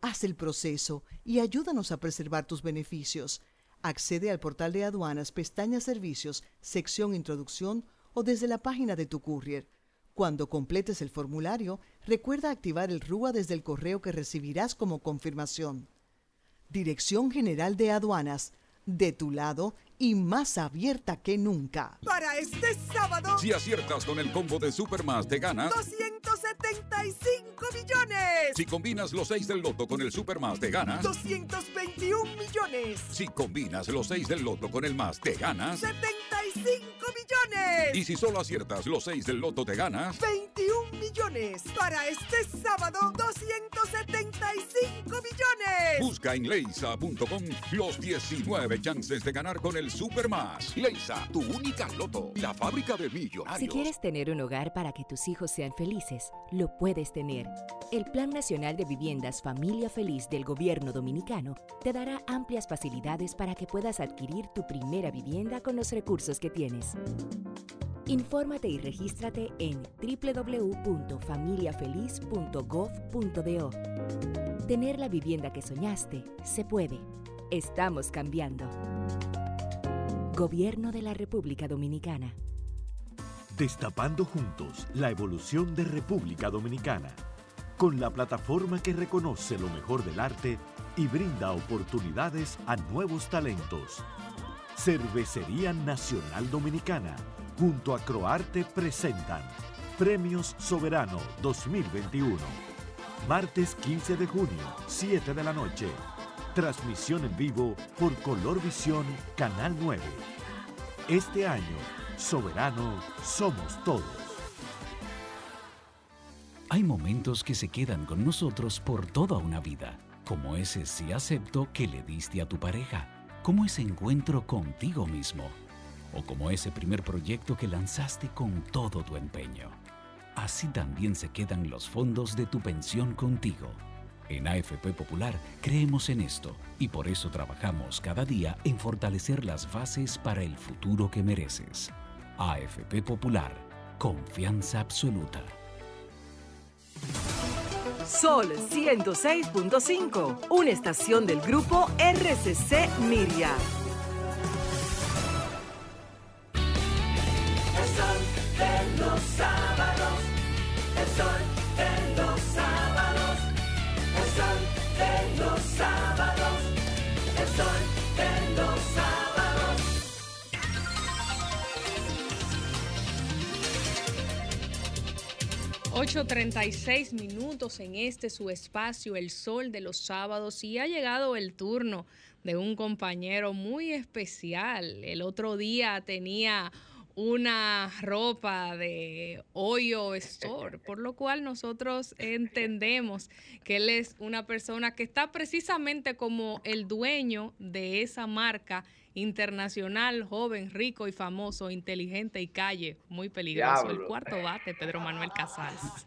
Speaker 14: Haz el proceso y ayúdanos a preservar tus beneficios. Accede al portal de aduanas, pestaña Servicios, sección Introducción o desde la página de tu courier. Cuando completes el formulario, recuerda activar el RUA desde el correo que recibirás como confirmación. Dirección General de Aduanas, de tu lado y más abierta que nunca.
Speaker 15: Para este sábado,
Speaker 16: si aciertas con el combo de Supermas, te ganas
Speaker 15: 275 millones.
Speaker 16: Si combinas los 6 del loto con el Supermas, te ganas
Speaker 15: 221 millones.
Speaker 16: Si combinas los 6 del loto con el más, te ganas
Speaker 15: 75 millones.
Speaker 16: Y si solo aciertas los 6 del loto, te ganas
Speaker 15: 21 millones. Para este sábado, 275 millones.
Speaker 16: Busca en leisa.com los 19 chances de ganar con el Super Más. Leisa, tu única loto, la fábrica de millonarios.
Speaker 17: Si quieres tener un hogar para que tus hijos sean felices, lo puedes tener. El Plan Nacional de Viviendas Familia Feliz del Gobierno Dominicano te dará amplias facilidades para que puedas adquirir tu primera vivienda con los recursos que tienes. Infórmate y regístrate en www.familiafeliz.gov.do. Tener la vivienda que soñaste se puede. Estamos cambiando. Gobierno de la República Dominicana.
Speaker 18: Destapando juntos la evolución de República Dominicana, con la plataforma que reconoce lo mejor del arte y brinda oportunidades a nuevos talentos. Cervecería Nacional Dominicana, junto a Croarte presentan Premios Soberano 2021. Martes 15 de junio, 7 de la noche. Transmisión en vivo por Color Visión Canal 9. Este año, soberano somos todos.
Speaker 13: Hay momentos que se quedan con nosotros por toda una vida, como ese sí acepto que le diste a tu pareja, como ese encuentro contigo mismo, o como ese primer proyecto que lanzaste con todo tu empeño. Así también se quedan los fondos de tu pensión contigo en AFP Popular creemos en esto y por eso trabajamos cada día en fortalecer las bases para el futuro que mereces. AFP Popular, confianza absoluta.
Speaker 3: Sol 106.5, una estación del grupo RCC Miria.
Speaker 15: El sol de los sábados, el sol de los sábados, el sol de los sábados,
Speaker 1: 8.36 minutos en este su espacio, El Sol de los Sábados, y ha llegado el turno de un compañero muy especial. El otro día tenía una ropa de Hoyo Store, por lo cual nosotros entendemos que él es una persona que está precisamente como el dueño de esa marca internacional, joven, rico y famoso, inteligente y calle, muy peligroso. El cuarto bate, Pedro Manuel Casals.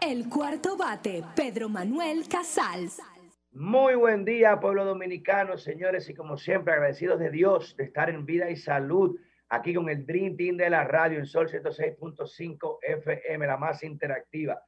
Speaker 17: El cuarto bate, Pedro Manuel Casals.
Speaker 7: Muy buen día, pueblo dominicano, señores, y como siempre, agradecidos de Dios de estar en vida y salud aquí con el Dream Team de la radio en Sol 106.5 FM, la más interactiva.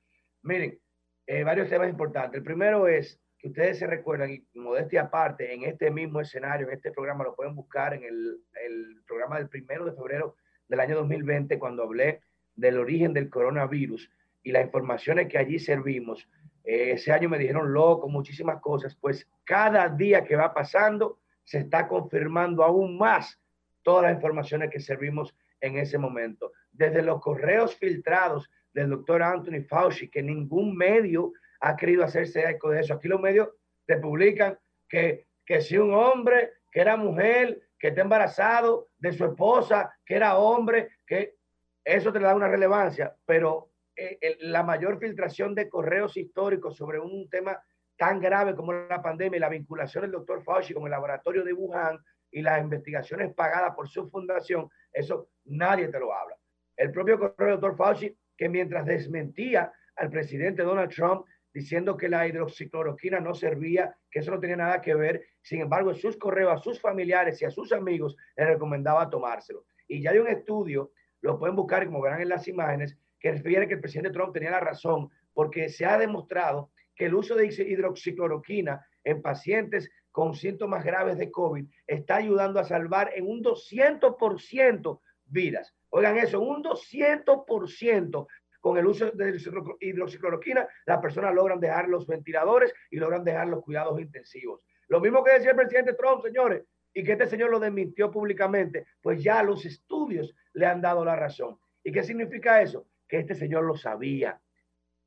Speaker 7: Miren, eh, varios temas importantes. El primero es que ustedes se recuerdan, y modestia aparte, en este mismo escenario, en este programa, lo pueden buscar en el, el programa del primero de febrero del año 2020, cuando hablé del origen del coronavirus y las informaciones que allí servimos. Eh, ese año me dijeron loco, muchísimas cosas, pues cada día que va pasando se está confirmando aún más todas las informaciones que servimos en ese momento. Desde los correos filtrados del doctor Anthony Fauci, que ningún medio ha querido hacerse eco de eso. Aquí los medios te publican que, que si un hombre que era mujer, que está embarazado de su esposa, que era hombre, que eso te da una relevancia, pero eh, la mayor filtración de correos históricos sobre un tema tan grave como la pandemia y la vinculación del doctor Fauci con el laboratorio de Wuhan y las investigaciones pagadas por su fundación, eso nadie te lo habla. El propio correo del doctor Fauci, que mientras desmentía al presidente Donald Trump diciendo que la hidroxicloroquina no servía, que eso no tenía nada que ver, sin embargo, en sus correos a sus familiares y a sus amigos les recomendaba tomárselo. Y ya hay un estudio, lo pueden buscar, como verán en las imágenes, que refiere que el presidente Trump tenía la razón, porque se ha demostrado que el uso de hidroxicloroquina en pacientes con síntomas graves de COVID está ayudando a salvar en un 200% vidas. Oigan eso, un 200% con el uso de hidroxicloroquina, las personas logran dejar los ventiladores y logran dejar los cuidados intensivos. Lo mismo que decía el presidente Trump, señores, y que este señor lo desmintió públicamente, pues ya los estudios le han dado la razón. ¿Y qué significa eso? Este señor lo sabía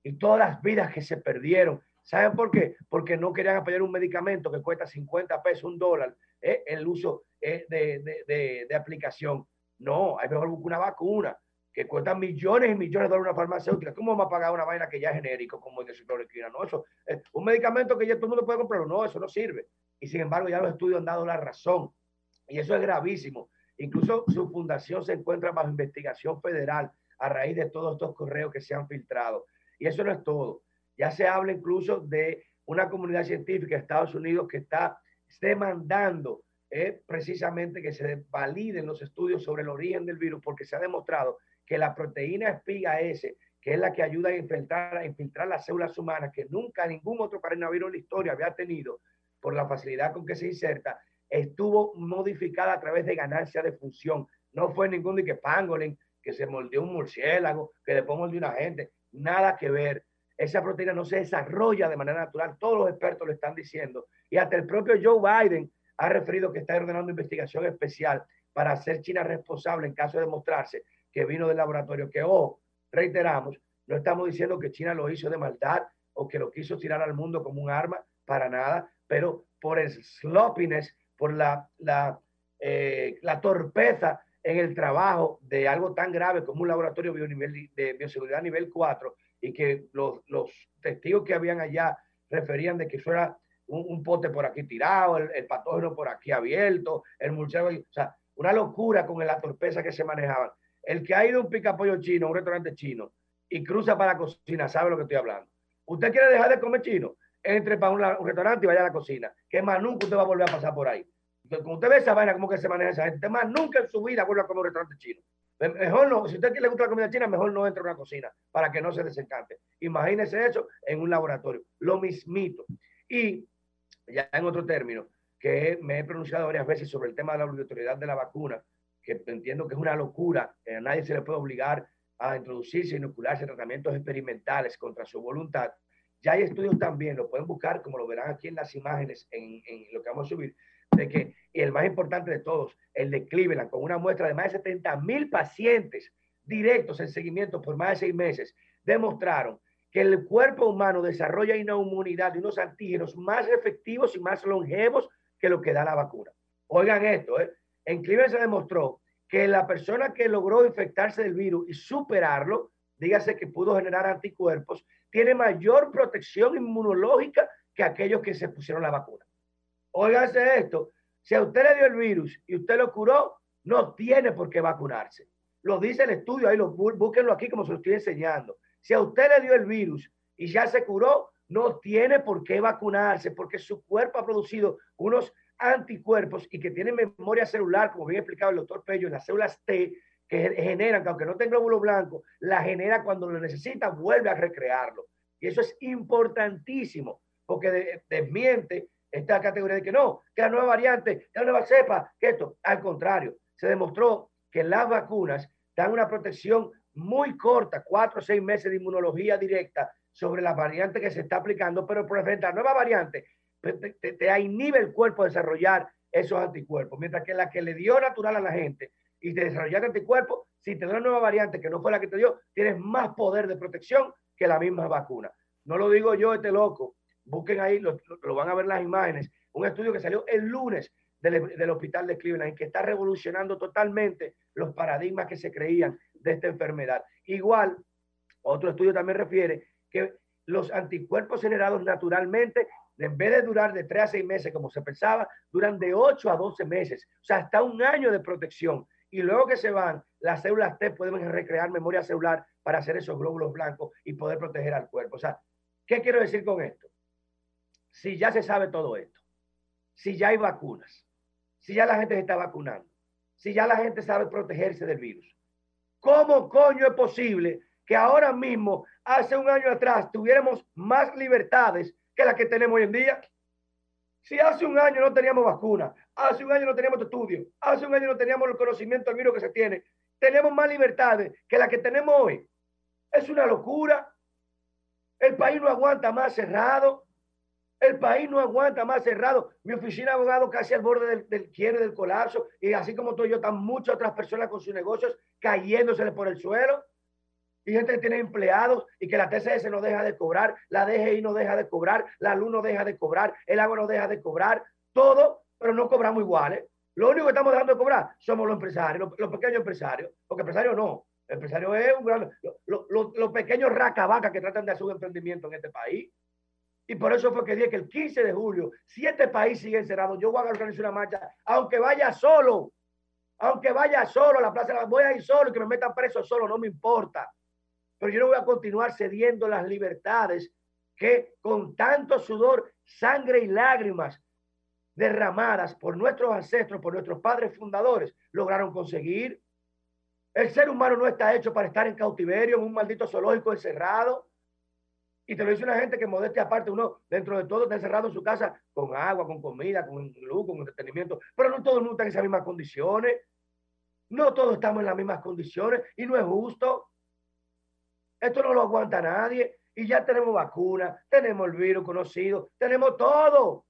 Speaker 7: y todas las vidas que se perdieron. ¿Saben por qué? Porque no querían apoyar un medicamento que cuesta 50 pesos, un dólar, eh, el uso eh, de, aplicación. No, hay mejor una vacuna que cuesta millones y millones de dólares una farmacéutica. ¿Cómo vamos a pagar una vaina que ya es genérico como el de cloroquina? No, eso es un medicamento que ya todo el mundo puede comprarlo. No, eso no sirve. Y sin embargo, ya los estudios han dado la razón. Y eso es gravísimo. Incluso su fundación se encuentra bajo investigación federal a raíz de todos estos correos que se han filtrado. Y eso no es todo. Ya se habla incluso de una comunidad científica de Estados Unidos que está demandando eh, precisamente que se validen los estudios sobre el origen del virus porque se ha demostrado que la proteína espiga S, que es la que ayuda a infiltrar, a infiltrar las células humanas, que nunca ningún otro coronavirus en la historia había tenido por la facilidad con que se inserta, estuvo modificada a través de ganancia de función. No fue ningún de que pangolin, que se moldeó un murciélago, que después moldeó una gente nada que ver. Esa proteína no se desarrolla de manera natural, todos los expertos lo están diciendo. Y hasta el propio Joe Biden ha referido que está ordenando investigación especial para hacer China responsable en caso de demostrarse que vino del laboratorio. Que, ojo, reiteramos, no estamos diciendo que China lo hizo de maldad o que lo quiso tirar al mundo como un arma, para nada, pero por el sloppiness, por la, la, eh, la torpeza en el trabajo de algo tan grave como un laboratorio de bioseguridad nivel 4 y que los, testigos que habían allá referían de que eso era un, pote por aquí tirado, el, patógeno por aquí abierto, el murciélago, o sea, una locura con la torpeza que se manejaban. El que ha ido a un picapollo chino, un restaurante chino, y cruza para la cocina, sabe lo que estoy hablando. ¿Usted quiere dejar de comer chino? Entre para un, un restaurante y vaya a la cocina, que más nunca usted va a volver a pasar por ahí. Como usted ve esa vaina, cómo que se maneja esa gente, más nunca en su vida vuelve a comer un restaurante chino. Mejor no, si usted le gusta la comida china, mejor no entre a una cocina para que no se desencante. Imagínese eso en un laboratorio, lo mismito. Y ya en otro término, que me he pronunciado varias veces sobre el tema de la obligatoriedad de la vacuna, que entiendo que es una locura, a nadie se le puede obligar a introducirse, inocularse tratamientos experimentales contra su voluntad. Ya hay estudios también, lo pueden buscar, como lo verán aquí en las imágenes, en, en lo que vamos a subir, de que, y el más importante de todos, el de Cleveland, con una muestra de más de 70 mil pacientes directos en seguimiento por más de seis meses, demostraron que el cuerpo humano desarrolla una inmunidad y unos antígenos más efectivos y más longevos que lo que da la vacuna. Oigan esto, ¿eh? en Cleveland se demostró que la persona que logró infectarse del virus y superarlo, dígase que pudo generar anticuerpos, tiene mayor protección inmunológica que aquellos que se pusieron la vacuna. Óigase esto, si a usted le dio el virus y usted lo curó, no tiene por qué vacunarse. Lo dice el estudio, ahí lo, búsquenlo aquí como se lo estoy enseñando. Si a usted le dio el virus y ya se curó, no tiene por qué vacunarse porque su cuerpo ha producido unos anticuerpos y que tienen memoria celular, como bien explicado el doctor Pello, las células T, que generan, que aunque no tenga glóbulo blanco, la genera cuando lo necesita, vuelve a recrearlo. Y eso es importantísimo, porque desmiente esta categoría de que no, que la nueva variante, que la nueva cepa, que esto, al contrario, se demostró que las vacunas dan una protección muy corta, cuatro o seis meses de inmunología directa sobre la variante que se está aplicando, pero por enfrentar nueva variante, te, te, inhibe el cuerpo a desarrollar esos anticuerpos, mientras que la que le dio natural a la gente y te desarrollaste anticuerpos, si te da una nueva variante que no fue la que te dio, tienes más poder de protección que la misma vacuna. No lo digo yo, este loco. Busquen ahí, lo, van a ver las imágenes. Un estudio que salió el lunes del, hospital de Cleveland que está revolucionando totalmente los paradigmas que se creían de esta enfermedad. Igual, otro estudio también refiere que los anticuerpos generados naturalmente, en vez de durar de 3 a 6 meses como se pensaba, duran de 8 a 12 meses, o sea, hasta un año de protección. Y luego que se van, las células T pueden recrear memoria celular para hacer esos glóbulos blancos y poder proteger al cuerpo. O sea, ¿qué quiero decir con esto? Si ya se sabe todo esto, si ya hay vacunas, si ya la gente se está vacunando, si ya la gente sabe protegerse del virus, ¿cómo coño es posible que ahora mismo, hace un año atrás, tuviéramos más libertades que las que tenemos hoy en día? Si hace un año no teníamos vacuna, hace un año no teníamos estudio, hace un año no teníamos el conocimiento del virus que se tiene, tenemos más libertades que las que tenemos hoy. Es una locura. El país no aguanta más cerrado. El país no aguanta más cerrado. Mi oficina de abogado casi al borde del, del del colapso. Y así como estoy yo, están muchas otras personas con sus negocios cayéndose por el suelo. Y gente que tiene empleados y que la TCS no deja de cobrar, la DGI no deja de cobrar, la luz no deja de cobrar, el agua no deja de cobrar, todo, pero no cobramos iguales. Lo único que estamos dejando de cobrar somos los empresarios, los, pequeños empresarios, porque empresarios no. El empresario es un gran. Los lo, lo pequeños racabacas que tratan de hacer un emprendimiento en este país. Y por eso fue que dije que el 15 de julio, si este país sigue encerrado, yo voy a organizar una marcha, aunque vaya solo, aunque vaya solo a la plaza, voy a ir solo y que me metan preso solo, no me importa. Pero yo no voy a continuar cediendo las libertades que con tanto sudor, sangre y lágrimas derramadas por nuestros ancestros, por nuestros padres fundadores, lograron conseguir. El ser humano no está hecho para estar en cautiverio, en un maldito zoológico encerrado. Y te lo dice una gente que modestia aparte, uno dentro de todo está encerrado en su casa con agua, con comida, con luz, con entretenimiento. Pero no todo el mundo está en esas mismas condiciones. No todos estamos en las mismas condiciones y no es justo. Esto no lo aguanta nadie. Y ya tenemos vacuna, tenemos el virus conocido, tenemos todo.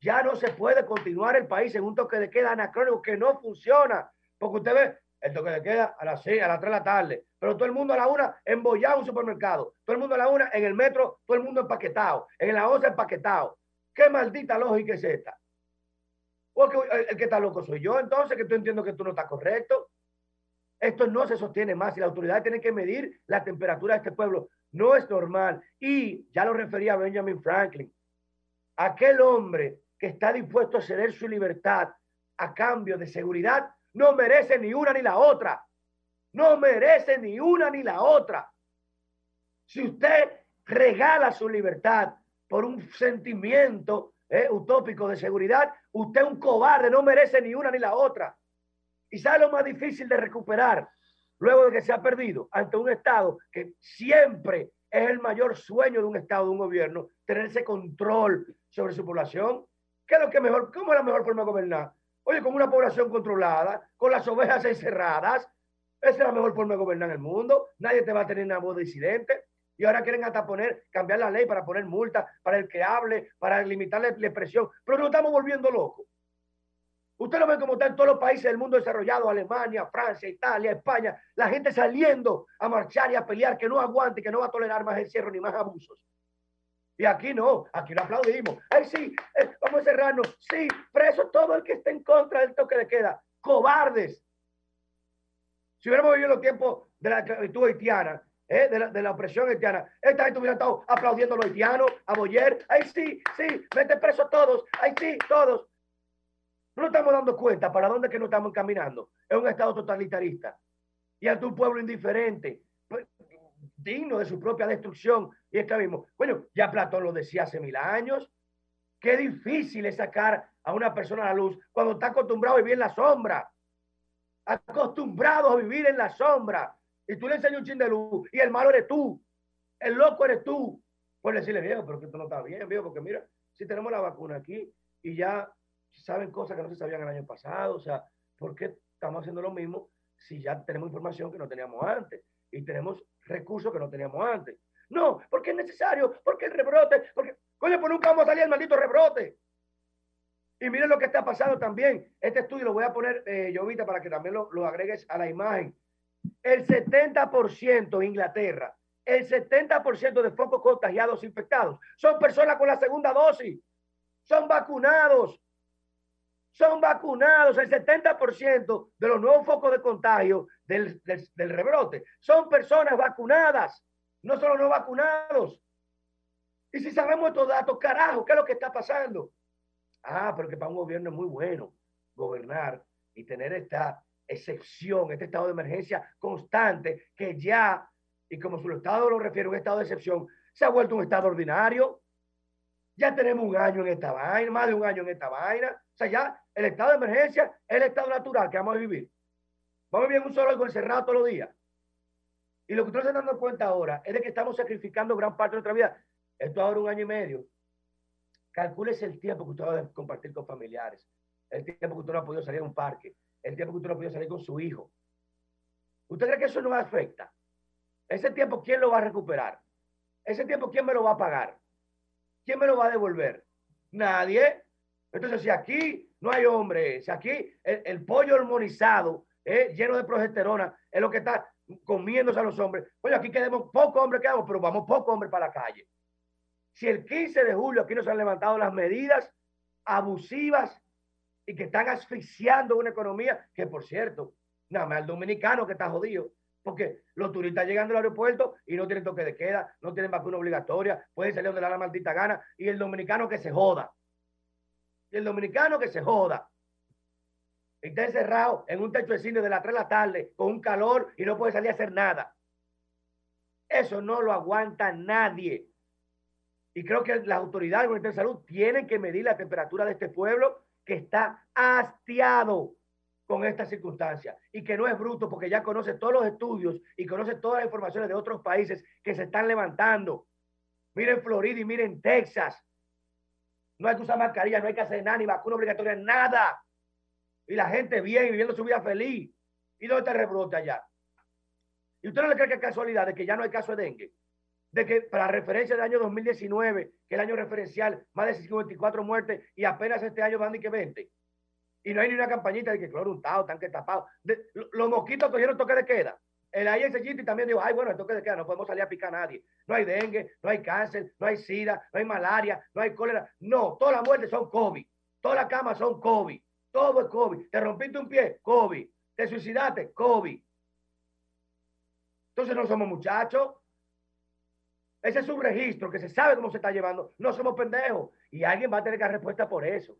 Speaker 7: Ya no se puede continuar el país en un toque de queda anacrónico que no funciona. Porque usted ve, el toque de queda a las 6, a las 3 de la tarde, pero todo el mundo a la una embollado en un supermercado, todo el mundo a la una en el metro, todo el mundo empaquetado, en la 11 empaquetado. ¿Qué maldita lógica es esta? Porque el, el que está loco soy yo, entonces, que tú entiendo que tú no estás correcto. Esto no se sostiene más y la autoridad tiene que medir la temperatura de este pueblo. No es normal. Y ya lo refería Benjamin Franklin. Aquel hombre que está dispuesto a ceder su libertad a cambio de seguridad no merece ni una ni la otra. No merece ni una ni la otra. Si usted regala su libertad por un sentimiento eh, utópico de seguridad, usted es un cobarde, no merece ni una ni la otra. Y sabe lo más difícil de recuperar luego de que se ha perdido ante un Estado que siempre es el mayor sueño de un Estado, de un gobierno, tener ese control sobre su población. ¿Qué es lo que mejor? ¿Cómo es la mejor forma de gobernar? Oye, con una población controlada, con las ovejas encerradas, esa es la mejor forma de gobernar el mundo. Nadie te va a tener una voz disidente. Y ahora quieren hasta poner, cambiar la ley para poner multas para el que hable, para limitarle la expresión. Pero nos estamos volviendo locos. Usted lo ve como está en todos los países del mundo desarrollado, Alemania, Francia, Italia, España, la gente saliendo a marchar y a pelear, que no aguante, que no va a tolerar más encierro ni más abusos. Y aquí no, aquí lo aplaudimos. Ay, sí, eh, vamos a cerrarnos. Sí, preso todo el que esté en contra del toque de queda. Cobardes. Si hubiéramos vivido los tiempos de la esclavitud haitiana, eh, de, la, de, la, opresión haitiana, esta gente hubiera estado aplaudiendo a los haitianos, a Boyer. Ay, sí, sí, mete preso todos. Ay, sí, todos. No estamos dando cuenta para dónde que nos estamos caminando. Es un Estado totalitarista. Y ante un pueblo indiferente, digno de su propia destrucción y esclavismo. Bueno, ya Platón lo decía hace mil años. Qué difícil es sacar a una persona a la luz cuando está acostumbrado a vivir en la sombra. Acostumbrado a vivir en la sombra. Y tú le enseñas un chin de luz y el malo eres tú. El loco eres tú. Pues decirle, viejo, pero que esto no está bien, viejo, porque mira, si tenemos la vacuna aquí y ya saben cosas que no se sabían el año pasado. O sea, ¿por qué estamos haciendo lo mismo si ya tenemos información que no teníamos antes y tenemos recursos que no teníamos antes? No, porque es necesario, porque el rebrote, porque, coño, pues nunca vamos a salir el maldito rebrote. Y miren lo que está pasando también. Este estudio lo voy a poner, eh, para que también lo, agregues a la imagen. El 70% Inglaterra, el 70% de focos contagiados infectados son personas con la segunda dosis. Son vacunados. Son vacunados. El 70% de los nuevos focos de contagio del, del, del rebrote son personas vacunadas. No son los no vacunados. Y si sabemos estos datos, carajo, ¿qué es lo que está pasando? Ah, pero que para un gobierno es muy bueno gobernar y tener esta excepción, este estado de emergencia constante que ya, y como su estado lo refiere, un estado de excepción, se ha vuelto un estado ordinario. Ya tenemos un año en esta vaina, más de un año en esta vaina. O sea, ya el estado de emergencia es el estado natural que vamos a vivir. Vamos a vivir un solo algo encerrado todos los días. Y lo que ustedes están dando cuenta ahora es de que estamos sacrificando gran parte de nuestra vida. Esto ahora un año y medio. Calcúlese el tiempo que usted va a compartir con familiares, el tiempo que usted no ha podido salir a un parque, el tiempo que usted no ha podido salir con su hijo. ¿Usted cree que eso no afecta? Ese tiempo, ¿quién lo va a recuperar? Ese tiempo, ¿quién me lo va a pagar? ¿Quién me lo va a devolver? Nadie. Entonces, si aquí no hay hombre, si aquí el, el pollo hormonizado, eh, lleno de progesterona, es lo que está comiéndose a los hombres, oye, aquí quedamos poco hombre, quedamos, pero vamos poco hombre para la calle. Si el 15 de julio aquí nos han levantado las medidas abusivas y que están asfixiando una economía, que por cierto, nada más el dominicano que está jodido, porque los turistas llegan al aeropuerto y no tienen toque de queda, no tienen vacuna obligatoria, pueden salir donde la maldita gana, y el dominicano que se joda. Y el dominicano que se joda. Está encerrado en un techo de cine de las 3 de la tarde con un calor y no puede salir a hacer nada. Eso no lo aguanta nadie. Y creo que las autoridades de salud tienen que medir la temperatura de este pueblo que está hastiado con esta circunstancia y que no es bruto porque ya conoce todos los estudios y conoce todas las informaciones de otros países que se están levantando. Miren Florida y miren Texas. No hay que usar mascarilla, no hay que hacer nada, ni vacuna obligatoria, nada. Y la gente bien, viviendo su vida feliz. ¿Y dónde está el rebrote allá? ¿Y usted no le cree que es casualidad de que ya no hay caso de dengue? De que para referencia del año 2019, que el año referencial, más de 54 muertes y apenas este año van de que 20. Y no hay ni una campañita de que cloro untado, tanque tapado. De, los mosquitos cogieron toque de queda. El INCGT también dijo, ay, bueno, el toque de queda, no podemos salir a picar a nadie. No hay dengue, no hay cáncer, no hay sida, no hay malaria, no hay cólera. No, todas las muertes son COVID. Todas las camas son COVID. Todo es COVID. Te rompiste un pie, COVID. Te suicidaste, COVID. Entonces no somos muchachos. Ese es un registro que se sabe cómo se está llevando. No somos pendejos. Y alguien va a tener que dar respuesta por eso.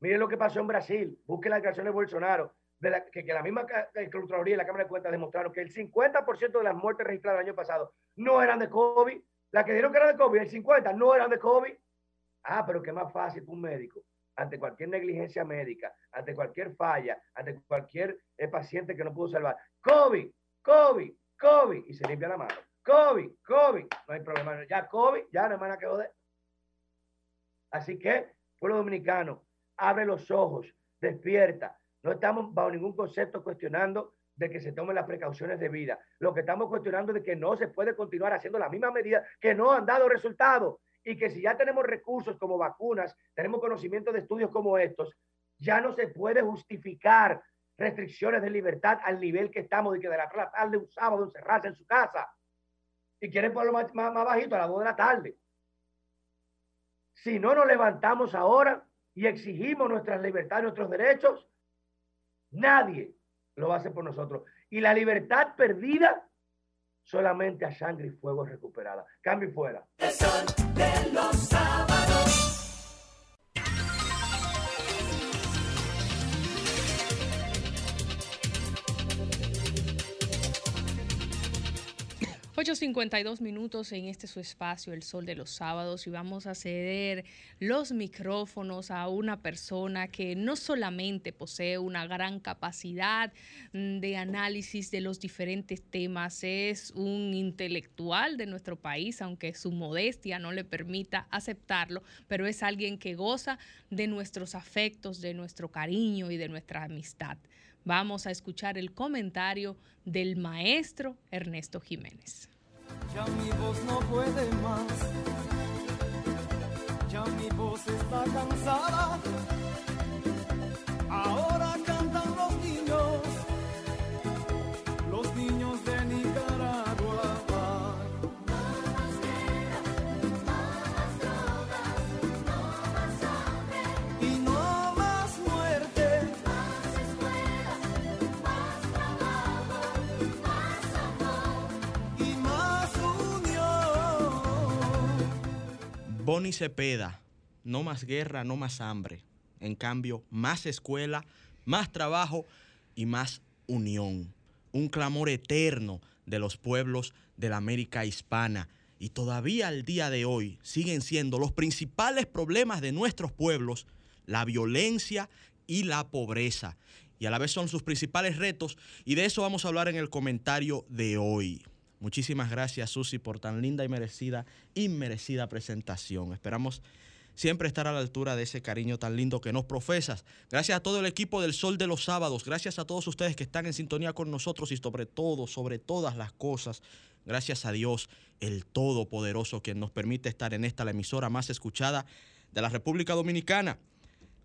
Speaker 7: Miren lo que pasó en Brasil. Busquen la declaración de Bolsonaro. De la, que, que, la misma Contraloría y la Cámara de Cuentas demostraron que el 50% de las muertes registradas el año pasado no eran de COVID. Las que dijeron que eran de COVID, el 50% no eran de COVID. Ah, pero qué más fácil para un médico ante cualquier negligencia médica, ante cualquier falla, ante cualquier eh, paciente que no pudo salvar. COVID, COVID, COVID, y se limpia la mano. COVID, COVID, no hay problema. Ya COVID, ya no hay nada que joder. Así que, pueblo dominicano, abre los ojos, despierta. No estamos bajo ningún concepto cuestionando de que se tomen las precauciones de vida. Lo que estamos cuestionando es de que no se puede continuar haciendo la misma medida que no han dado resultados y que si ya tenemos recursos como vacunas, tenemos conocimiento de estudios como estos, ya no se puede justificar restricciones de libertad al nivel que estamos de que de la tarde un sábado encerrarse en su casa y quieren ponerlo más, más, más bajito a las 2 de la tarde. Si no nos levantamos ahora y exigimos nuestras libertades, nuestros derechos, nadie lo va a hacer por nosotros. Y la libertad perdida solamente a sangre y fuego recuperada. Cambio y fuera.
Speaker 1: ...8.52 minutos en este su espacio, El Sol de los Sábados... ...y vamos a ceder los micrófonos a una persona... ...que no solamente posee una gran capacidad de análisis de los diferentes temas... ...es un intelectual de nuestro país... ...aunque su modestia no le permita aceptarlo... ...pero es alguien que goza de nuestros afectos, de nuestro cariño y de nuestra amistad... Vamos a escuchar el comentario del maestro Ernesto Jiménez.
Speaker 19: Ya mi voz no puede más. Ya mi voz está cansada.
Speaker 6: Ahora Boni Cepeda, no más guerra, no más hambre. En cambio, más escuela, más trabajo y más unión. Un clamor eterno de los pueblos de la América hispana. Y todavía al día de hoy siguen siendo los principales problemas de nuestros pueblos la violencia y la pobreza. Y a la vez son sus principales retos. Y de eso vamos a hablar en el comentario de hoy. Muchísimas gracias, Susi, por tan linda y merecida, inmerecida presentación. Esperamos siempre estar a la altura de ese cariño tan lindo que nos profesas. Gracias a todo el equipo del Sol de los Sábados, gracias a todos ustedes que están en sintonía con nosotros y sobre todo, sobre todas las cosas, gracias a Dios, el Todopoderoso, quien nos permite estar en esta, la emisora más escuchada de la República Dominicana.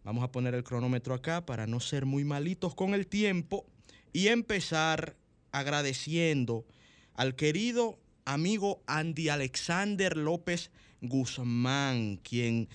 Speaker 6: Vamos a poner el cronómetro acá para no ser muy malitos con el tiempo y empezar agradeciendo al querido amigo Andy Alexander López Guzmán, quien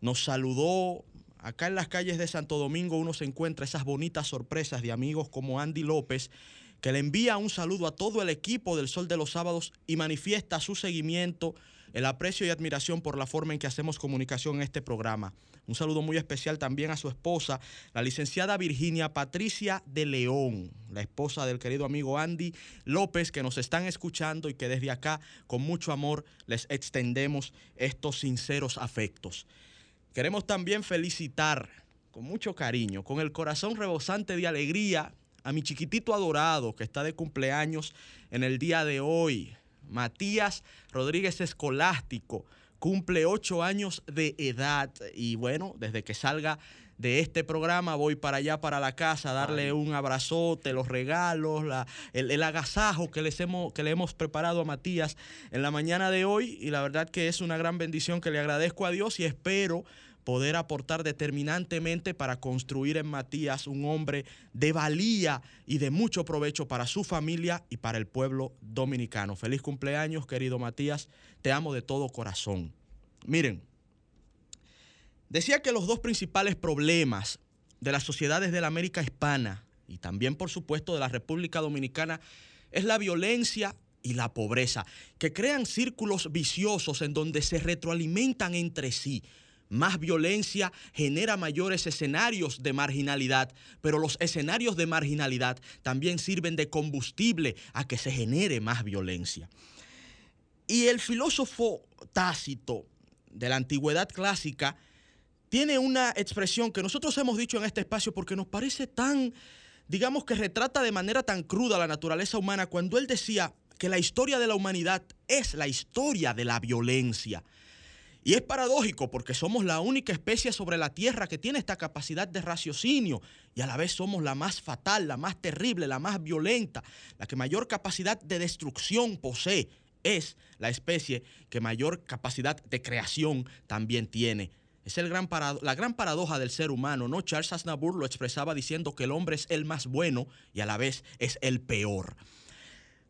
Speaker 6: nos saludó acá en las calles de Santo Domingo. Uno se encuentra esas bonitas sorpresas de amigos como Andy López, que le envía un saludo a todo el equipo del Sol de los Sábados y manifiesta su seguimiento, el aprecio y admiración por la forma en que hacemos comunicación en este programa. Un saludo muy especial también a su esposa, la licenciada Virginia Patricia de León, la esposa del querido amigo Andy López, que nos están escuchando y que desde acá, con mucho amor, les extendemos estos sinceros afectos. Queremos también felicitar con mucho cariño, con el corazón rebosante de alegría, a mi chiquitito adorado que está de cumpleaños en el día de hoy, Matías Rodríguez Escolástico cumple ocho años de edad. Y bueno, desde que salga de este programa voy para allá, para la casa, a darle un abrazote, los regalos, la, el, el, agasajo que, les hemos, que le hemos preparado a Matías en la mañana de hoy. Y la verdad que es una gran bendición que le agradezco a Dios y espero poder aportar determinantemente para construir en Matías un hombre de valía y de mucho provecho para su familia y para el pueblo dominicano. Feliz cumpleaños, querido Matías, te amo de todo corazón. Miren, decía que los dos principales problemas de las sociedades de la América hispana y también, por supuesto, de la República Dominicana es la violencia y la pobreza, que crean círculos viciosos en donde se retroalimentan entre sí más violencia genera mayores escenarios de marginalidad, pero los escenarios de marginalidad también sirven de combustible a que se genere más violencia. Y el filósofo Tácito de la antigüedad clásica tiene una expresión que nosotros hemos dicho en este espacio porque nos parece tan, digamos que retrata de manera tan cruda la naturaleza humana cuando él decía que la historia de la humanidad es la historia de la violencia. Y es paradójico porque somos la única especie sobre la Tierra que tiene esta capacidad de raciocinio y a la vez somos la más fatal, la más terrible, la más violenta, la que mayor capacidad de destrucción posee. Es la especie que mayor capacidad de creación también tiene. Es el gran la gran paradoja del ser humano, ¿no? Charles Aznavour lo expresaba diciendo que el hombre es el más bueno y a la vez es el peor.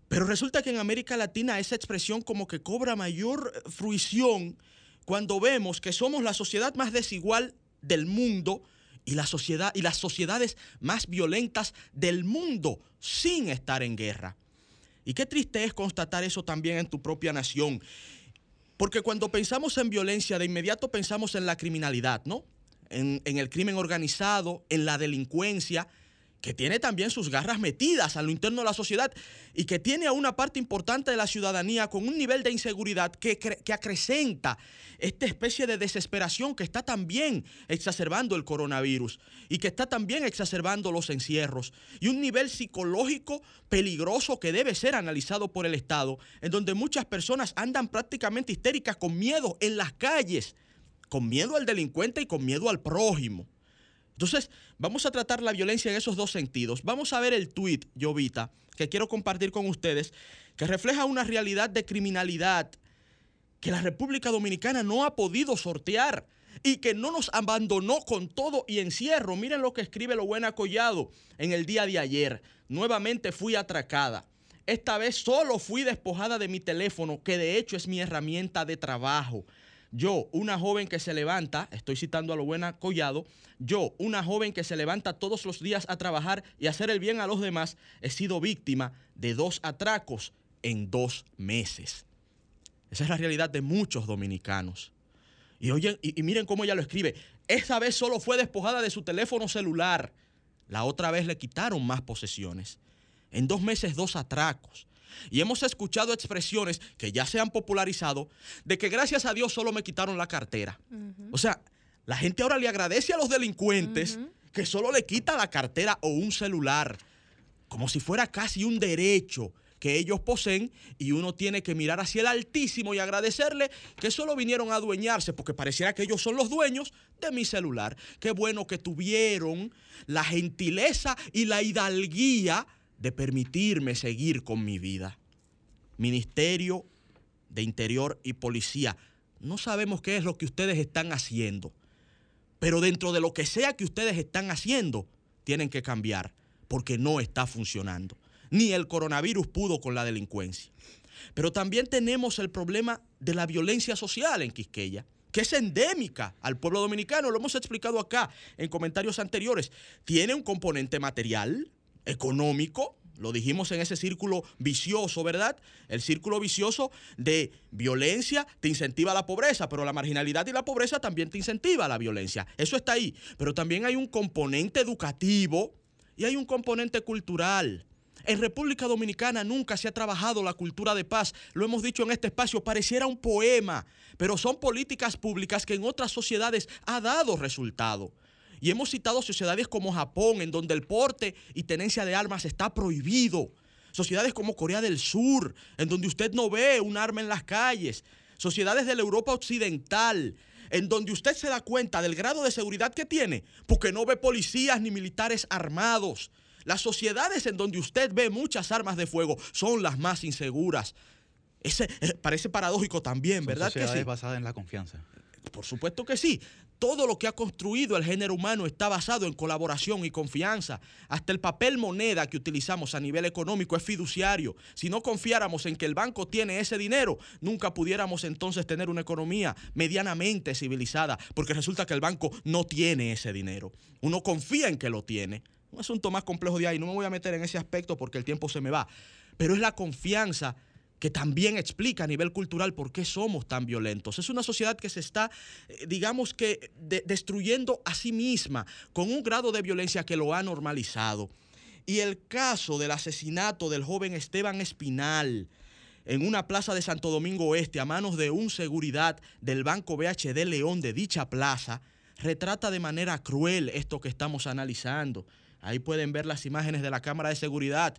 Speaker 6: Pero resulta que en América Latina esa expresión como que cobra mayor fruición cuando vemos que somos la sociedad más desigual del mundo y, las sociedades más violentas del mundo sin estar en guerra. Y qué triste es constatar eso también en tu propia nación. Porque cuando pensamos en violencia, de inmediato pensamos en la criminalidad, ¿no? En el crimen organizado, en la delincuencia, que tiene también sus garras metidas a lo interno de la sociedad y que tiene a una parte importante de la ciudadanía con un nivel de inseguridad que, que acrecenta esta especie de desesperación que está también exacerbando el coronavirus y que está también exacerbando los encierros y un nivel psicológico peligroso que debe ser analizado por el Estado, en donde muchas personas andan prácticamente histéricas con miedo en las calles, con miedo al delincuente y con miedo al prójimo. Entonces, vamos a tratar la violencia en esos dos sentidos. Vamos a ver el tuit, Jovita, que quiero compartir con ustedes, que refleja una realidad de criminalidad que la República Dominicana no ha podido sortear y que no nos abandonó con todo y encierro. Miren lo que escribe lo buena Collado en el día de ayer. Nuevamente fui atracada. Esta vez solo fui despojada de mi teléfono, que de hecho es mi herramienta de trabajo. Yo, una joven que se levanta, estoy citando a lo buena Collado, yo, una joven que se levanta todos los días a trabajar y hacer el bien a los demás, he sido víctima de dos atracos en dos meses. Esa es la realidad de muchos dominicanos. Y, oyen, y, y miren cómo ella lo escribe. Esa vez solo fue despojada de su teléfono celular. La otra vez le quitaron más posesiones. En dos meses, dos atracos. Y hemos escuchado expresiones que ya se han popularizado de que gracias a Dios solo me quitaron la cartera. O sea, la gente ahora le agradece a los delincuentes que solo le quita la cartera o un celular, como si fuera casi un derecho que ellos poseen y uno tiene que mirar hacia el Altísimo y agradecerle que solo vinieron a adueñarse porque pareciera que ellos son los dueños de mi celular. Qué bueno que tuvieron la gentileza y la hidalguía de permitirme seguir con mi vida. Ministerio de Interior y Policía, no sabemos qué es lo que ustedes están haciendo, pero dentro de lo que sea que ustedes están haciendo, tienen que cambiar porque no está funcionando. Ni el coronavirus pudo con la delincuencia. Pero también tenemos el problema de la violencia social en Quisqueya, que es endémica al pueblo dominicano, lo hemos explicado acá en comentarios anteriores. Tiene un componente material, económico, lo dijimos en ese círculo vicioso, ¿verdad? El círculo vicioso de violencia te incentiva a la pobreza, pero la marginalidad y la pobreza también te incentiva a la violencia. Eso está ahí. Pero también hay un componente educativo y hay un componente cultural. En República Dominicana nunca se ha trabajado la cultura de paz. Lo hemos dicho en este espacio, pareciera un poema, pero son políticas públicas que en otras sociedades ha dado resultado. Y hemos citado sociedades como Japón, en donde el porte y tenencia de armas está prohibido. Sociedades como Corea del Sur, en donde usted no ve un arma en las calles. Sociedades de la Europa Occidental, en donde usted se da cuenta del grado de seguridad que tiene, porque no ve policías ni militares armados. Las sociedades en donde usted ve muchas armas de fuego son las más inseguras. Ese, eh, parece paradójico también,
Speaker 2: Son
Speaker 6: ¿verdad que
Speaker 2: sociedades
Speaker 6: sí?
Speaker 2: basadas en la confianza.
Speaker 6: Por supuesto que sí. Todo lo que ha construido el género humano está basado en colaboración y confianza. Hasta el papel moneda que utilizamos a nivel económico es fiduciario. Si no confiáramos en que el banco tiene ese dinero, nunca pudiéramos entonces tener una economía medianamente civilizada, porque resulta que el banco no tiene ese dinero. Uno confía en que lo tiene. Un asunto más complejo de ahí. No me voy a meter en ese aspecto porque el tiempo se me va. Pero es la confianza que también explica a nivel cultural por qué somos tan violentos. Es una sociedad que se está, eh, digamos que, de- destruyendo a sí misma con un grado de violencia que lo ha normalizado. Y el caso del asesinato del joven Esteban Espinal en una plaza de Santo Domingo Oeste a manos de un seguridad del Banco BHD León de dicha plaza retrata de manera cruel esto que estamos analizando. Ahí pueden ver las imágenes de la cámara de seguridad.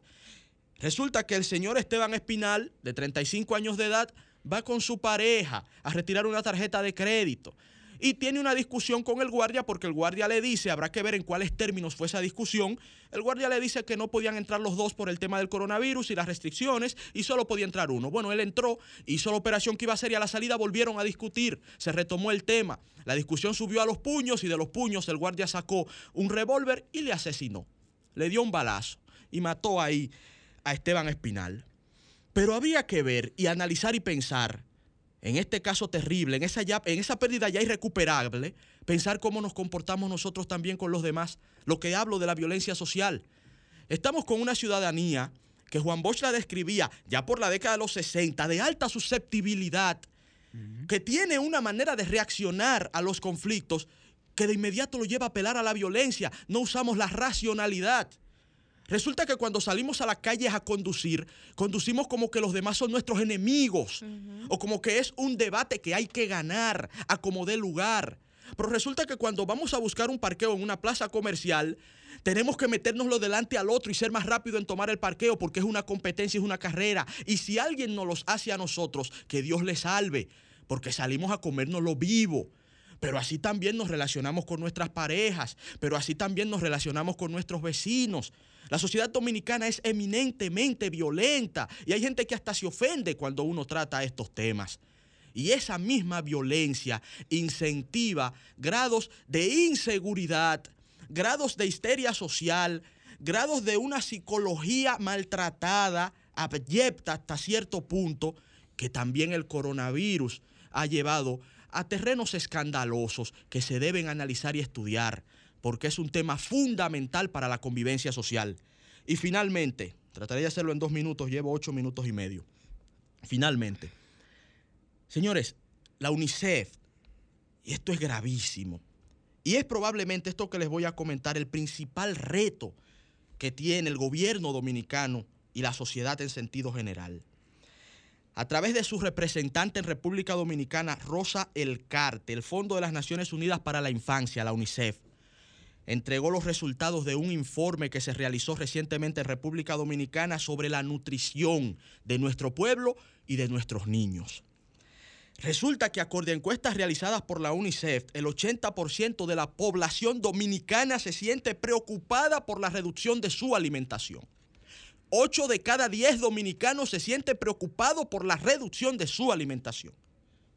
Speaker 6: Resulta que el señor Esteban Espinal, de 35 años de edad, va con su pareja a retirar una tarjeta de crédito. Y tiene una discusión con el guardia porque el guardia le dice, habrá que ver en cuáles términos fue esa discusión, el guardia le dice que no podían entrar los dos por el tema del coronavirus y las restricciones y solo podía entrar uno. Bueno, él entró, hizo la operación que iba a hacer y a la salida volvieron a discutir, se retomó el tema. La discusión subió a los puños y de los puños el guardia sacó un revólver y le asesinó. Le dio un balazo y mató ahí a Esteban Espinal. Pero habría que ver y analizar y pensar, en este caso terrible, en esa, ya- en esa pérdida ya irrecuperable, pensar cómo nos comportamos nosotros también con los demás. Lo que hablo de la violencia social. Estamos con una ciudadanía que Juan Bosch la describía ya por la década de los 60, de alta susceptibilidad, que tiene una manera de reaccionar a los conflictos que de inmediato lo lleva a apelar a la violencia. No usamos la racionalidad. Resulta que cuando salimos a las calles a conducir, conducimos como que los demás son nuestros enemigos o como que es un debate que hay que ganar a como dé lugar. Pero resulta que cuando vamos a buscar un parqueo en una plaza comercial, tenemos que metérnoslo delante al otro y ser más rápido en tomar el parqueo porque es una competencia, es una carrera. Y si alguien nos los hace a nosotros, que Dios le salve, porque salimos a comérnoslo vivo. Pero así también nos relacionamos con nuestras parejas, pero así también nos relacionamos con nuestros vecinos. La sociedad dominicana es eminentemente violenta y hay gente que hasta se ofende cuando uno trata estos temas. Y esa misma violencia incentiva grados de inseguridad, grados de histeria social, grados de una psicología maltratada, abyecta hasta cierto punto, que también el coronavirus ha llevado a terrenos escandalosos que se deben analizar y estudiar, porque es un tema fundamental para la convivencia social. Y finalmente, trataré de hacerlo en dos minutos, llevo ocho minutos y medio. Finalmente, señores, la UNICEF Y esto es gravísimo. Y es probablemente esto que les voy a comentar el principal reto que tiene el gobierno dominicano y la sociedad en sentido general. A través de su representante en República Dominicana, Rosa Elcarte, el Fondo de las Naciones Unidas para la Infancia, la UNICEF, entregó los resultados de un informe que se realizó recientemente en República Dominicana sobre la nutrición de nuestro pueblo y de nuestros niños. Resulta que acorde a encuestas realizadas por la UNICEF, el 80% de la población dominicana se siente preocupada por la reducción de su alimentación. 8 de cada 10 dominicanos se siente preocupado por la reducción de su alimentación.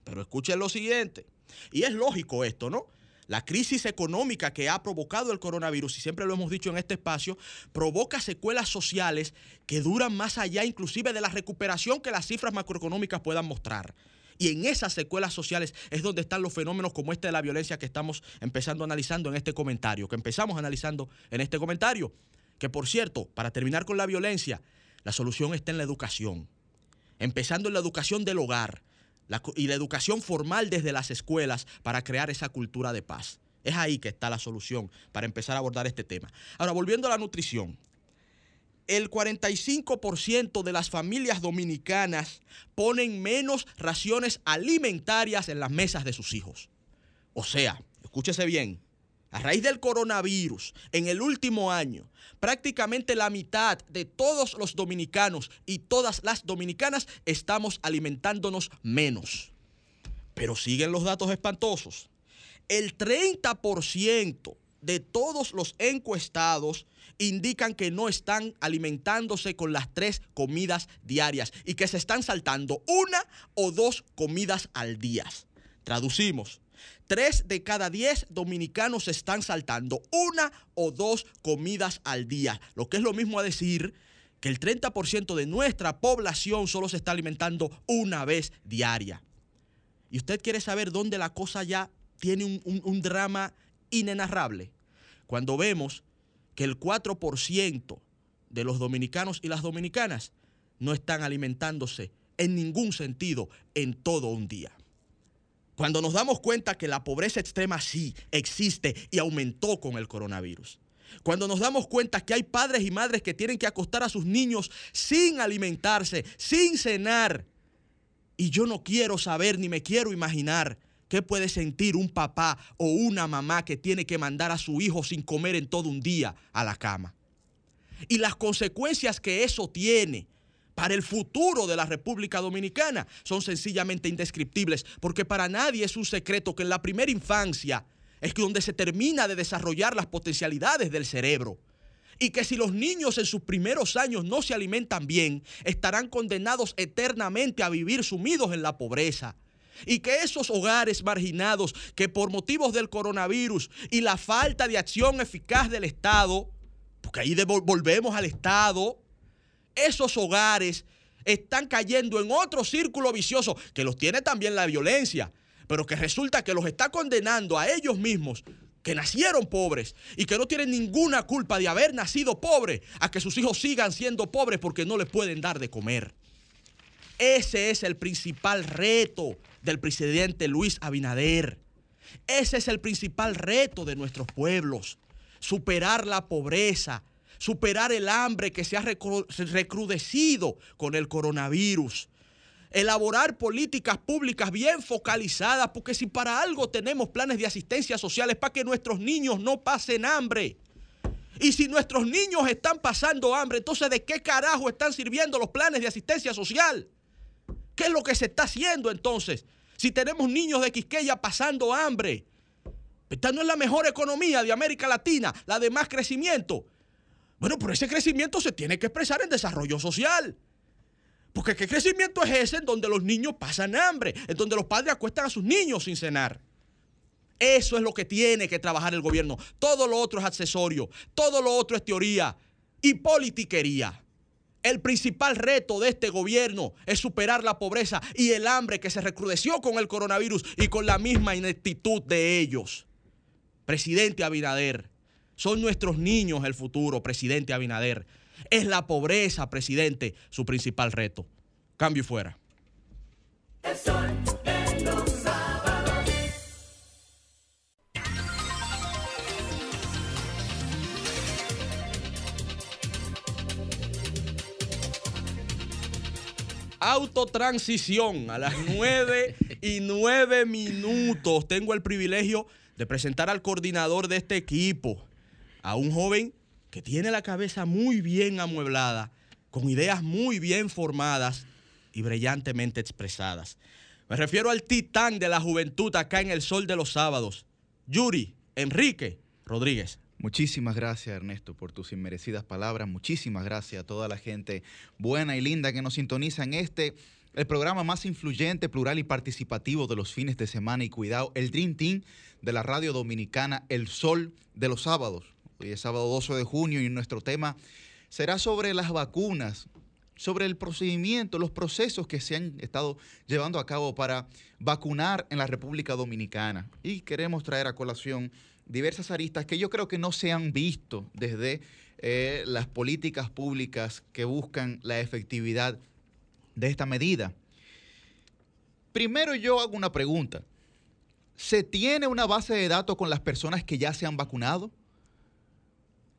Speaker 6: Pero escuchen lo siguiente, y es lógico esto, ¿no? La crisis económica que ha provocado el coronavirus, y siempre lo hemos dicho en este espacio, provoca secuelas sociales que duran más allá inclusive de la recuperación que las cifras macroeconómicas puedan mostrar. Y en esas secuelas sociales es donde están los fenómenos como este de la violencia que estamos empezando analizando en este comentario, que empezamos analizando en este comentario. Que por cierto, para terminar con la violencia, la solución está en la educación. Empezando en la educación del hogar la, y la educación formal desde las escuelas para crear esa cultura de paz. Es ahí que está la solución para empezar a abordar este tema. Ahora, volviendo a la nutrición. El 45% de las familias dominicanas ponen menos raciones alimentarias en las mesas de sus hijos. O sea, escúchese bien, a raíz del coronavirus, en el último año, prácticamente la mitad de todos los dominicanos y todas las dominicanas estamos alimentándonos menos. Pero siguen los datos espantosos. El 30% de todos los encuestados indican que no están alimentándose con las tres comidas diarias y que se están saltando una o dos comidas al día. Traducimos. Tres de cada diez dominicanos están saltando una o dos comidas al día, lo que es lo mismo a decir que el 30% de nuestra población solo se está alimentando una vez diaria. Y usted quiere saber dónde la cosa ya tiene un, un, un drama inenarrable. Cuando vemos que el 4% de los dominicanos y las dominicanas no están alimentándose en ningún sentido en todo un día. Cuando nos damos cuenta que la pobreza extrema sí existe y aumentó con el coronavirus. Cuando nos damos cuenta que hay padres y madres que tienen que acostar a sus niños sin alimentarse, sin cenar. Y yo no quiero saber ni me quiero imaginar qué puede sentir un papá o una mamá que tiene que mandar a su hijo sin comer en todo un día a la cama. Y las consecuencias que eso tiene para el futuro de la República Dominicana son sencillamente indescriptibles, porque para nadie es un secreto que en la primera infancia es donde se termina de desarrollar las potencialidades del cerebro. Y que si los niños en sus primeros años no se alimentan bien, estarán condenados eternamente a vivir sumidos en la pobreza. Y que esos hogares marginados que por motivos del coronavirus y la falta de acción eficaz del Estado, porque ahí volvemos al Estado, esos hogares están cayendo en otro círculo vicioso que los tiene también la violencia, pero que resulta que los está condenando a ellos mismos que nacieron pobres y que no tienen ninguna culpa de haber nacido pobres, a que sus hijos sigan siendo pobres porque no les pueden dar de comer. Ese es el principal reto del presidente Luis Abinader. Ese es el principal reto de nuestros pueblos. Superar la pobreza, superar el hambre que se ha recrudecido con el coronavirus. Elaborar políticas públicas bien focalizadas, porque si para algo tenemos planes de asistencia social es para que nuestros niños no pasen hambre. Y si nuestros niños están pasando hambre, entonces ¿de qué carajo están sirviendo los planes de asistencia social? ¿Qué es lo que se está haciendo entonces? Si tenemos niños de Quisqueya pasando hambre. Esta no es la mejor economía de América Latina, la de más crecimiento. Bueno, pero ese crecimiento se tiene que expresar en desarrollo social. Porque ¿qué crecimiento es ese en donde los niños pasan hambre? En donde los padres acuestan a sus niños sin cenar. Eso es lo que tiene que trabajar el gobierno. Todo lo otro es accesorio. Todo lo otro es teoría y politiquería. El principal reto de este gobierno es superar la pobreza y el hambre que se recrudeció con el coronavirus y con la misma ineptitud de ellos. Presidente Abinader, son nuestros niños el futuro, presidente Abinader. Es la pobreza, presidente, su principal reto. Cambio y fuera.
Speaker 15: El sol.
Speaker 6: Autotransición a las 9 y 9 minutos. Tengo el privilegio de presentar al coordinador de este equipo, a un joven que tiene la cabeza muy bien amueblada, con ideas muy bien formadas y brillantemente expresadas. Me refiero al titán de la juventud acá en el sol de los sábados, Yuri Enrique Rodríguez.
Speaker 2: Muchísimas gracias Ernesto por tus inmerecidas palabras. Muchísimas gracias a toda la gente buena y linda que nos sintoniza en este, el programa más influyente, plural y participativo de los fines de semana y cuidado, el Dream Team de la radio dominicana, El Sol de los sábados. Hoy es sábado 12 de junio y nuestro tema será sobre las vacunas, sobre el procedimiento, los procesos que se han estado llevando a cabo para vacunar en la República Dominicana. Y queremos traer a colación diversas aristas que yo creo que no se han visto desde eh, las políticas públicas que buscan la efectividad de esta medida. Primero yo hago una pregunta. ¿Se tiene una base de datos con las personas que ya se han vacunado?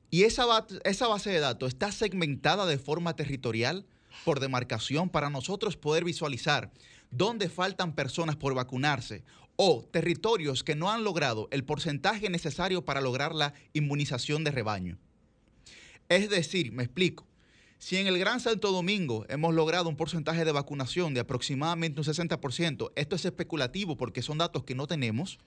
Speaker 2: Y esa, esa base de datos está segmentada de forma territorial por demarcación para nosotros poder visualizar dónde faltan personas por vacunarse o territorios que no han logrado el porcentaje necesario para lograr la inmunización de rebaño. Es decir, me explico, si en el Gran Santo Domingo hemos logrado un porcentaje de vacunación de aproximadamente un 60%, esto es especulativo porque son datos que no tenemos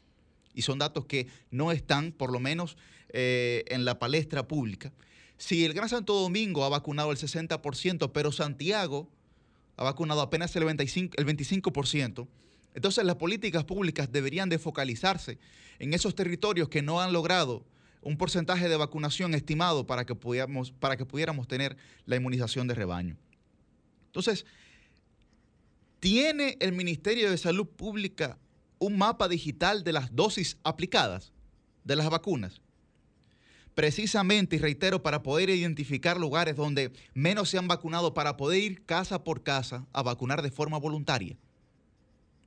Speaker 2: y son datos que no están, por lo menos, eh, en la palestra pública. Si el Gran Santo Domingo ha vacunado el 60%, pero Santiago ha vacunado apenas el, 25, el 25%, entonces las políticas públicas deberían de focalizarse en esos territorios que no han logrado un porcentaje de vacunación estimado para que, para que pudiéramos tener la inmunización de rebaño. Entonces, ¿tiene el Ministerio de Salud Pública un mapa digital de las dosis aplicadas de las vacunas? Precisamente, y reitero, para poder identificar lugares donde menos se han vacunado, para poder ir casa por casa a vacunar de forma voluntaria.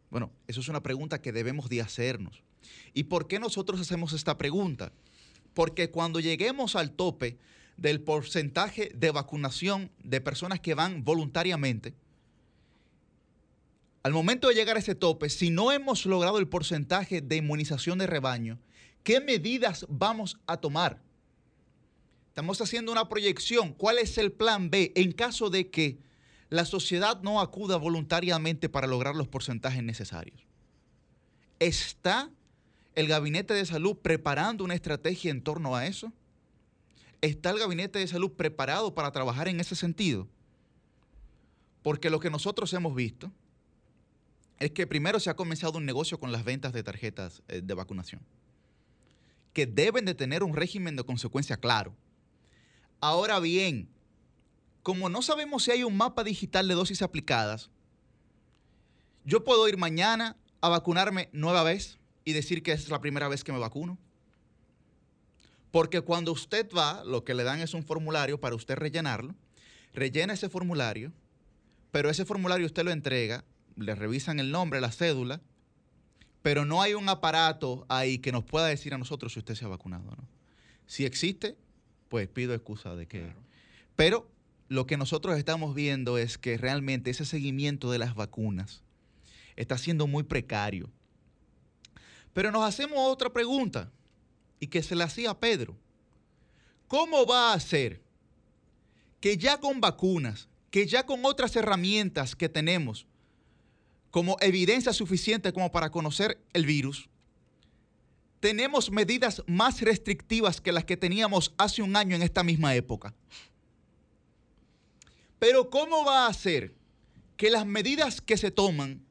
Speaker 2: Bueno, eso es una pregunta que debemos de hacernos. ¿Y por qué nosotros hacemos esta pregunta? Porque cuando lleguemos al tope del porcentaje de vacunación de personas que van voluntariamente, al momento de llegar a ese tope, si no hemos logrado el porcentaje de inmunización de rebaño, ¿qué medidas vamos a tomar? Estamos haciendo una proyección. ¿Cuál es el plan B en caso de que la sociedad no acuda voluntariamente para lograr los porcentajes necesarios. ¿Está el Gabinete de Salud preparando una estrategia en torno a eso? ¿Está el Gabinete de Salud preparado para trabajar en ese sentido? Porque lo que nosotros hemos visto es que primero se ha comenzado un negocio con las ventas de tarjetas eh, de vacunación, que deben de tener un régimen de consecuencia claro. Ahora bien, como no sabemos si hay un mapa digital de dosis aplicadas, yo puedo ir mañana a vacunarme nueva vez y decir que es la primera vez que me vacuno. Porque cuando usted va, lo que le dan es un formulario para usted rellenarlo. Rellena ese formulario, pero ese formulario usted lo entrega, le revisan el nombre, la cédula, pero no hay un aparato ahí que nos pueda decir a nosotros si usted se ha vacunado o no. Si existe, pues pido excusa de que... Pero lo que nosotros estamos viendo es que realmente ese seguimiento de las vacunas está siendo muy precario. Pero nos hacemos otra pregunta y que se la hacía a Pedro. ¿Cómo va a ser que ya con vacunas, que ya con otras herramientas que tenemos, como evidencia suficiente como para conocer el virus, tenemos medidas más restrictivas que las que teníamos hace un año en esta misma época? Pero ¿cómo va a ser que las medidas que se toman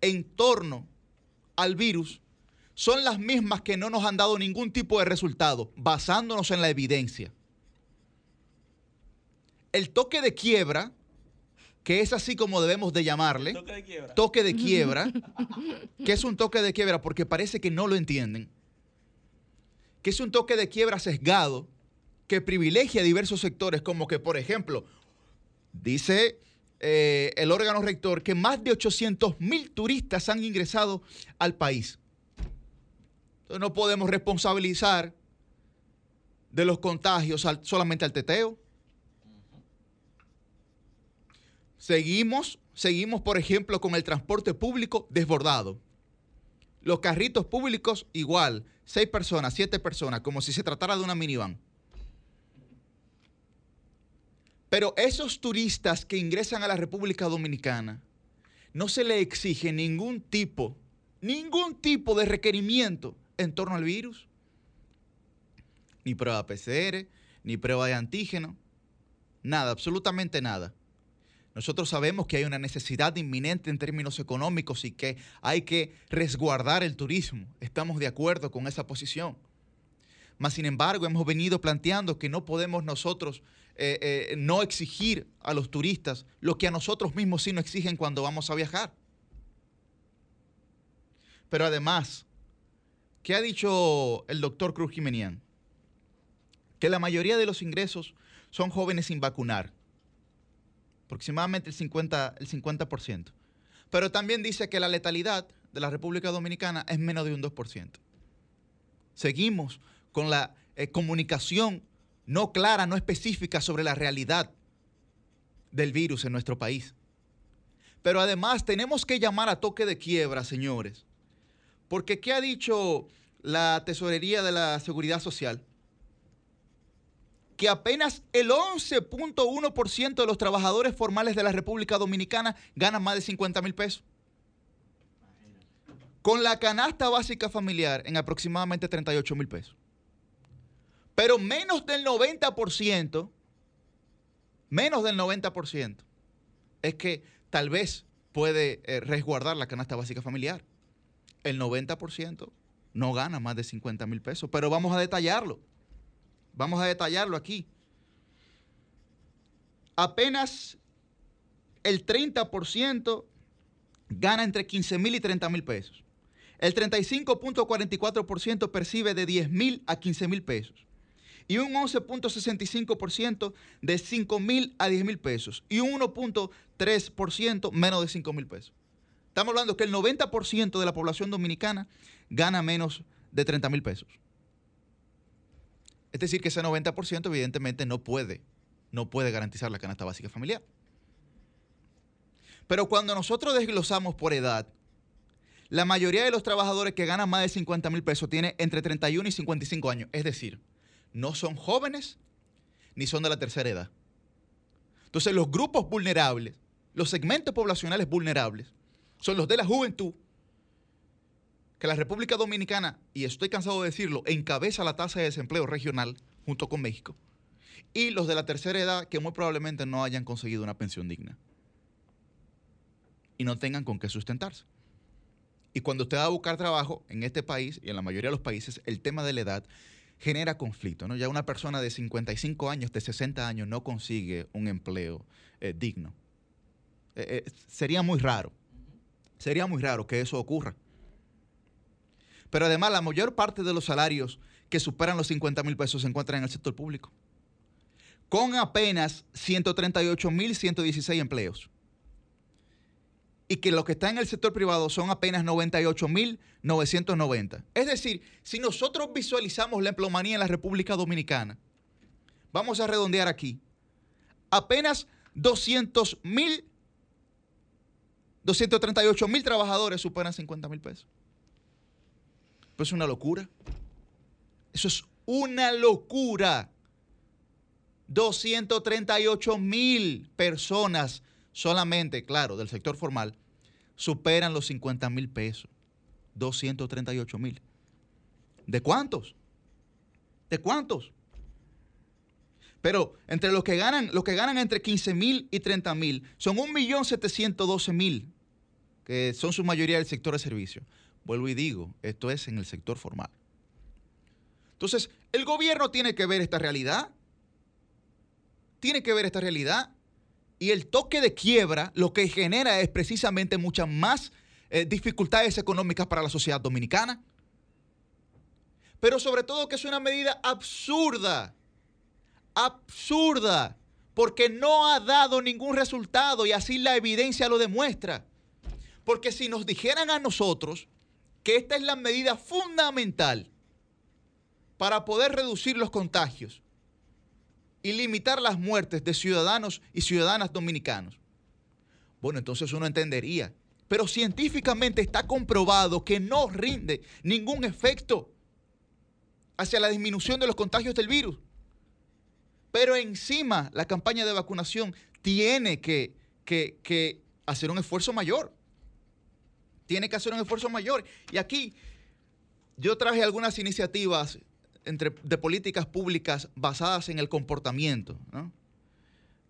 Speaker 2: en torno al virus son las mismas que no nos han dado ningún tipo de resultado, basándonos en la evidencia? El toque de quiebra, que es así como debemos de llamarle, toque de quiebra, toque de quiebra que es un toque de quiebra porque parece que no lo entienden, que es un toque de quiebra sesgado que privilegia diversos sectores, como que, por ejemplo, Dice eh, el órgano rector que más de 800 mil turistas han ingresado al país. Entonces no podemos responsabilizar de los contagios solamente al teteo. Seguimos, seguimos, por ejemplo, con el transporte público desbordado. Los carritos públicos igual, seis personas, siete personas, como si se tratara de una minivan. Pero esos turistas que ingresan a la República Dominicana, no se les exige ningún tipo, ningún tipo de requerimiento en torno al virus. Ni prueba PCR, ni prueba de antígeno, nada, absolutamente nada. Nosotros sabemos que hay una necesidad inminente en términos económicos y que hay que resguardar el turismo. Estamos de acuerdo con esa posición. Mas, sin embargo, hemos venido planteando que no podemos nosotros eh, eh, no exigir a los turistas lo que a nosotros mismos sí nos exigen cuando vamos a viajar. Pero además, ¿qué ha dicho el doctor Cruz Jimenian? Que la mayoría de los ingresos son jóvenes sin vacunar aproximadamente el 50%, el 50%. Pero también dice que la letalidad de la República Dominicana es menos de un 2%. Seguimos con la eh, comunicación no clara, no específica sobre la realidad del virus en nuestro país. Pero además tenemos que llamar a toque de quiebra, señores. Porque ¿qué ha dicho la Tesorería de la Seguridad Social? Que apenas el 11.1% de los trabajadores formales de la República Dominicana ganan más de 50 mil pesos. Con la canasta básica familiar en aproximadamente 38 mil pesos. Pero menos del 90%, menos del 90%, es que tal vez puede eh, resguardar la canasta básica familiar. El 90% no gana más de 50 mil pesos, pero vamos a detallarlo. Vamos a detallarlo aquí. Apenas el 30% gana entre 15 mil y 30 mil pesos. El 35.44% percibe de 10 mil a 15 mil pesos. Y un 11.65% de 5 mil a 10 mil pesos. Y un 1.3% menos de 5 mil pesos. Estamos hablando que el 90% de la población dominicana gana menos de 30 mil pesos. Es decir, que ese 90% evidentemente no puede, no puede garantizar la canasta básica familiar. Pero cuando nosotros desglosamos por edad, la mayoría de los trabajadores que ganan más de 50 mil pesos tienen entre 31 y 55 años. Es decir, no son jóvenes ni son de la tercera edad. Entonces los grupos vulnerables, los segmentos poblacionales vulnerables, son los de la juventud, que la República Dominicana, y estoy cansado de decirlo, encabeza la tasa de desempleo regional junto con México, y los de la tercera edad que muy probablemente no hayan conseguido una pensión digna y no tengan con qué sustentarse. Y cuando usted va a buscar trabajo en este país y en la mayoría de los países, el tema de la edad genera conflicto. ¿no? Ya una persona de 55 años, de 60 años, no consigue un empleo eh, digno. Eh, eh, sería muy raro. Sería muy raro que eso ocurra. Pero además la mayor parte de los salarios que superan los 50 mil pesos se encuentran en el sector público, con apenas 138 mil 116 empleos. Y que lo que está en el sector privado son apenas 98 mil 990. Es decir, si nosotros visualizamos la empleomanía en la República Dominicana, vamos a redondear aquí, apenas 200 mil 238 mil trabajadores superan 50 mil pesos es una locura. Eso es una locura. 238 mil personas solamente, claro, del sector formal, superan los 50 mil pesos. 238 mil. ¿De cuántos? ¿De cuántos? Pero entre los que ganan, los que ganan entre 15 mil y 30 mil, son 1.712.000, que son su mayoría del sector de servicio. Vuelvo y digo, esto es en el sector formal. Entonces, el gobierno tiene que ver esta realidad. Tiene que ver esta realidad. Y el toque de quiebra lo que genera es precisamente muchas más eh, dificultades económicas para la sociedad dominicana. Pero sobre todo que es una medida absurda. Absurda. Porque no ha dado ningún resultado y así la evidencia lo demuestra. Porque si nos dijeran a nosotros que esta es la medida fundamental para poder reducir los contagios y limitar las muertes de ciudadanos y ciudadanas dominicanos. Bueno, entonces uno entendería. Pero científicamente está comprobado que no rinde ningún efecto hacia la disminución de los contagios del virus. Pero encima la campaña de vacunación tiene que, que hacer un esfuerzo mayor. Tiene que hacer un esfuerzo mayor. Y aquí yo traje algunas iniciativas entre, de políticas públicas basadas en el comportamiento.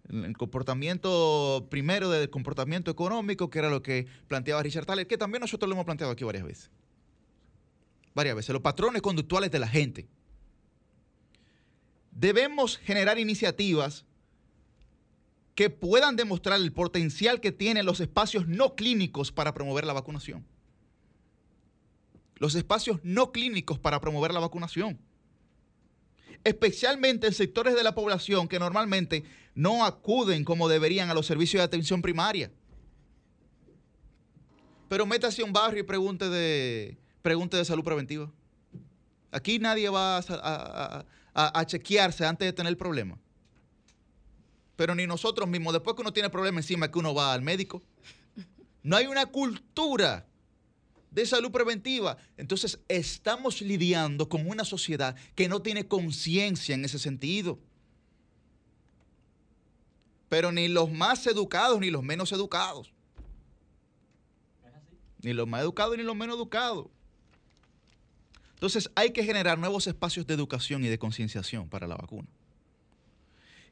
Speaker 2: El comportamiento primero del comportamiento económico, que era lo que planteaba Richard Thaler, que también nosotros lo hemos planteado aquí varias veces. Varias veces, los patrones conductuales de la gente. Debemos generar iniciativas que puedan demostrar el potencial que tienen los espacios no clínicos para promover la vacunación. Los espacios no clínicos para promover la vacunación especialmente en sectores de la población que normalmente no acuden como deberían a los servicios de atención primaria. Pero métase a un barrio y pregunte de, pregunte de salud preventiva. Aquí nadie va a, a, chequearse antes de tener el problema. Pero ni nosotros mismos, después que uno tiene problema encima, que uno va al médico. No hay una cultura de salud preventiva. Entonces, estamos lidiando con una sociedad que no tiene conciencia en ese sentido. Pero ni los más educados ni los menos educados. Ni los más educados ni los menos educados. Entonces, hay que generar nuevos espacios de educación y de concienciación para la vacuna.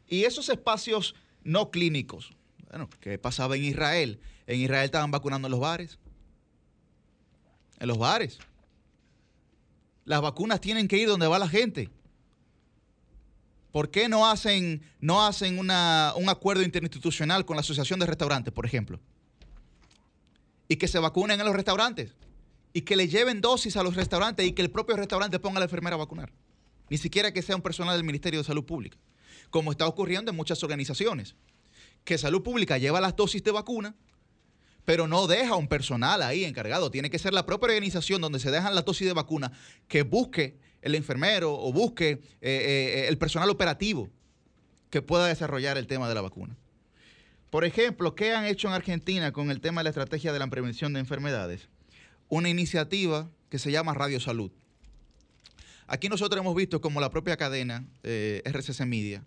Speaker 2: Y esos espacios no clínicos, bueno, ¿qué pasaba en Israel? En Israel estaban vacunando en los bares en los bares. Las vacunas tienen que ir donde va la gente. ¿Por qué no hacen, no hacen un acuerdo interinstitucional con la Asociación de Restaurantes, por ejemplo? Y que se vacunen en los restaurantes. Y que le lleven dosis a los restaurantes y que el propio restaurante ponga a la enfermera a vacunar. Ni siquiera que sea un personal del Ministerio de Salud Pública. Como está ocurriendo en muchas organizaciones. Que Salud Pública lleva las dosis de vacuna pero no deja un personal ahí encargado. Tiene que ser la propia organización donde se dejan la dosis de vacuna que busque el enfermero o busque eh, eh, el personal operativo que pueda desarrollar el tema de la vacuna. Por ejemplo, ¿qué han hecho en Argentina con el tema de la estrategia de la prevención de enfermedades? Una iniciativa que se llama Radio Salud. Aquí nosotros hemos visto como la propia cadena eh, RCC Media,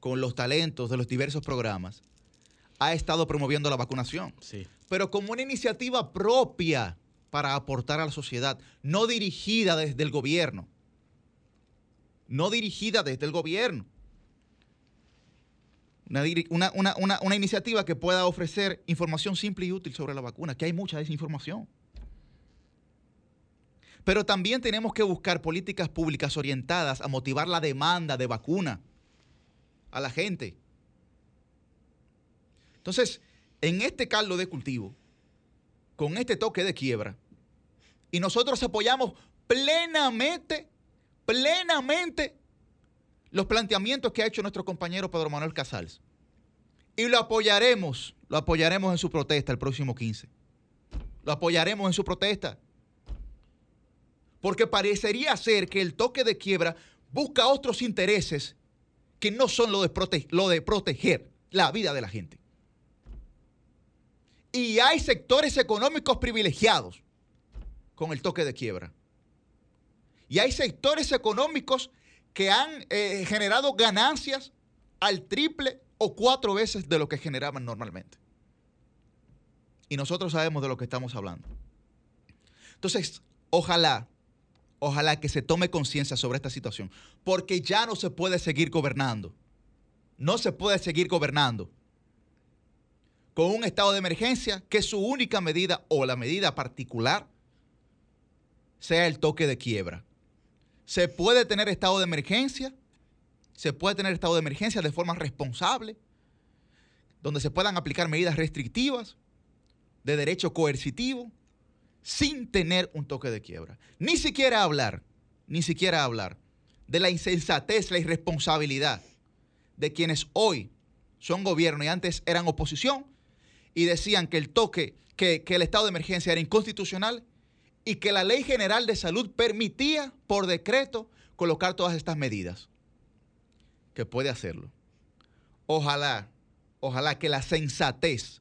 Speaker 2: con los talentos de los diversos programas, ha estado promoviendo la vacunación. Sí. Pero como una iniciativa propia para aportar a la sociedad, no dirigida desde el gobierno. No dirigida desde el gobierno. Una, una, iniciativa que pueda ofrecer información simple y útil sobre la vacuna, que hay mucha desinformación. Pero también tenemos que buscar políticas públicas orientadas a motivar la demanda de vacuna a la gente. Entonces, en este caldo de cultivo, con este toque de quiebra, y nosotros apoyamos plenamente, plenamente los planteamientos que ha hecho nuestro compañero Pedro Manuel Casals. Y lo apoyaremos, lo apoyaremos en su protesta el próximo 15. Lo apoyaremos en su protesta. Porque parecería ser que el toque de quiebra busca otros intereses que no son lo de, lo de proteger la vida de la gente. Y hay sectores económicos privilegiados con el toque de quiebra. Y hay sectores económicos que han eh, generado ganancias al triple o cuatro veces de lo que generaban normalmente. Y nosotros sabemos de lo que estamos hablando. Entonces, ojalá, ojalá que se tome conciencia sobre esta situación, porque ya no se puede seguir gobernando. No se puede seguir gobernando con un estado de emergencia que su única medida o la medida particular sea el toque de quiebra. Se puede tener estado de emergencia, se puede tener estado de emergencia de forma responsable, donde se puedan aplicar medidas restrictivas de derecho coercitivo sin tener un toque de quiebra. Ni siquiera hablar, ni siquiera hablar de la insensatez, la irresponsabilidad de quienes hoy son gobierno y antes eran oposición y decían que el toque, que, el estado de emergencia era inconstitucional y que la ley general de salud permitía por decreto colocar todas estas medidas. Que puede hacerlo. Ojalá, ojalá que la sensatez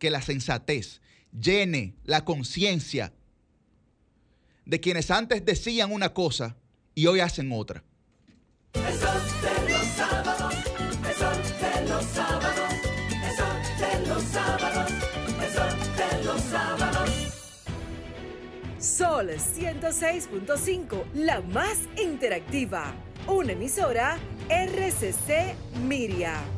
Speaker 2: que la sensatez llene la conciencia de quienes antes decían una cosa y hoy hacen otra.
Speaker 15: Sol
Speaker 3: 106.5, la más interactiva. Una emisora RCC Miria.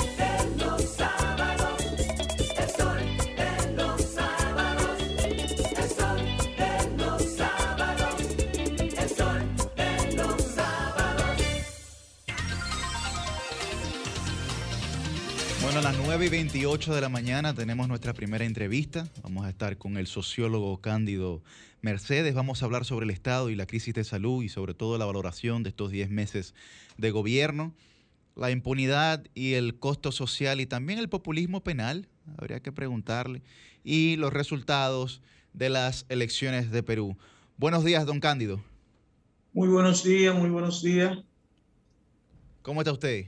Speaker 2: 9 y 28 de la mañana tenemos nuestra primera entrevista. Vamos a estar con el sociólogo Cándido Mercedes. Vamos a hablar sobre el Estado y la crisis de salud y sobre todo la valoración de estos 10 meses de gobierno, la impunidad y el costo social y también el populismo penal, habría que preguntarle, y los resultados de las elecciones de Perú. Buenos días, don Cándido.
Speaker 20: Muy buenos días, muy buenos días.
Speaker 2: ¿Cómo está usted?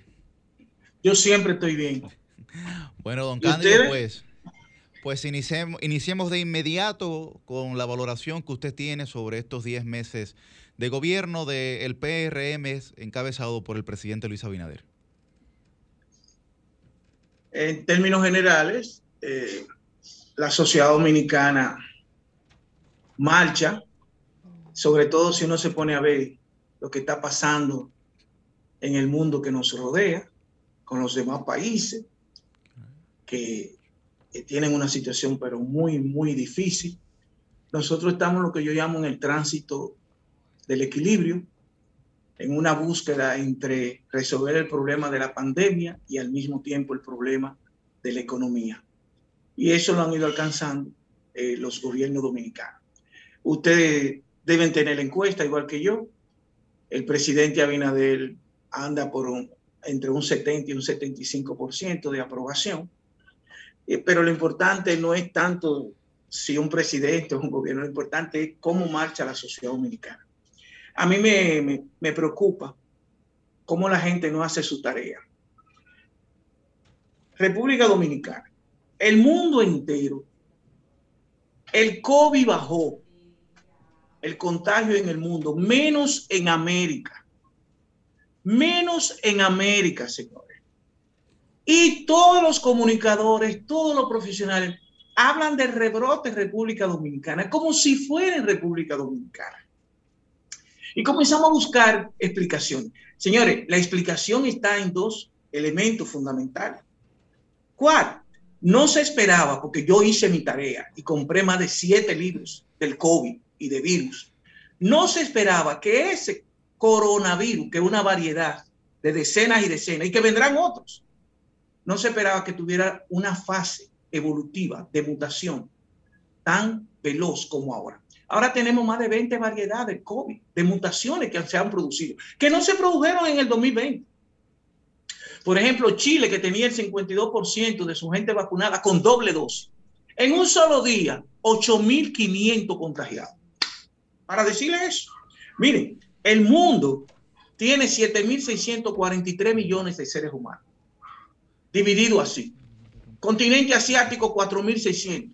Speaker 20: Yo siempre estoy bien.
Speaker 2: Bueno, don
Speaker 20: ¿Y
Speaker 2: Cándido, pues, pues iniciemos, iniciemos de inmediato con la valoración que usted tiene sobre estos 10 meses de gobierno del PRM encabezado por el presidente Luis Abinader.
Speaker 20: En términos generales, eh, la sociedad dominicana marcha, sobre todo si uno se pone a ver lo que está pasando en el mundo que nos rodea, con los demás países, que, que tienen una situación pero muy, muy difícil. Nosotros estamos en lo que yo llamo en el tránsito del equilibrio, en una búsqueda entre resolver el problema de la pandemia y al mismo tiempo el problema de la economía. Y eso lo han ido alcanzando eh, los gobiernos dominicanos. Ustedes deben tener encuesta, igual que yo. El presidente Abinader anda por un- entre un 70 y un 75% de aprobación. Eh, pero lo importante no es tanto si un presidente o un gobierno, lo importante es cómo marcha la sociedad dominicana. A mí me, me- me preocupa cómo la gente no hace su tarea. República Dominicana, el mundo entero, el COVID bajó, el contagio en el mundo, menos en América, menos en América, señores. Y todos los comunicadores, todos los profesionales hablan de rebrote en República Dominicana, como si fuera en República Dominicana. Y comenzamos a buscar explicaciones. Señores, la explicación está en dos elementos fundamentales. ¿Cuál? No se esperaba, porque yo hice mi tarea y compré más de siete libros del COVID y de virus. No se esperaba que ese coronavirus, que es una variedad de decenas y decenas, y que vendrán otros, no se esperaba que tuviera una fase evolutiva de mutación tan veloz como ahora. Ahora tenemos más de 20 variedades de COVID, de mutaciones que se han producido, que no se produjeron en el 2020. Por ejemplo, Chile, que tenía el 52% de su gente vacunada con doble dosis. En un solo día, 8.500 contagiados. Para decirles eso, miren, el mundo tiene 7.643 millones de seres humanos, dividido así. Continente asiático, 4.600.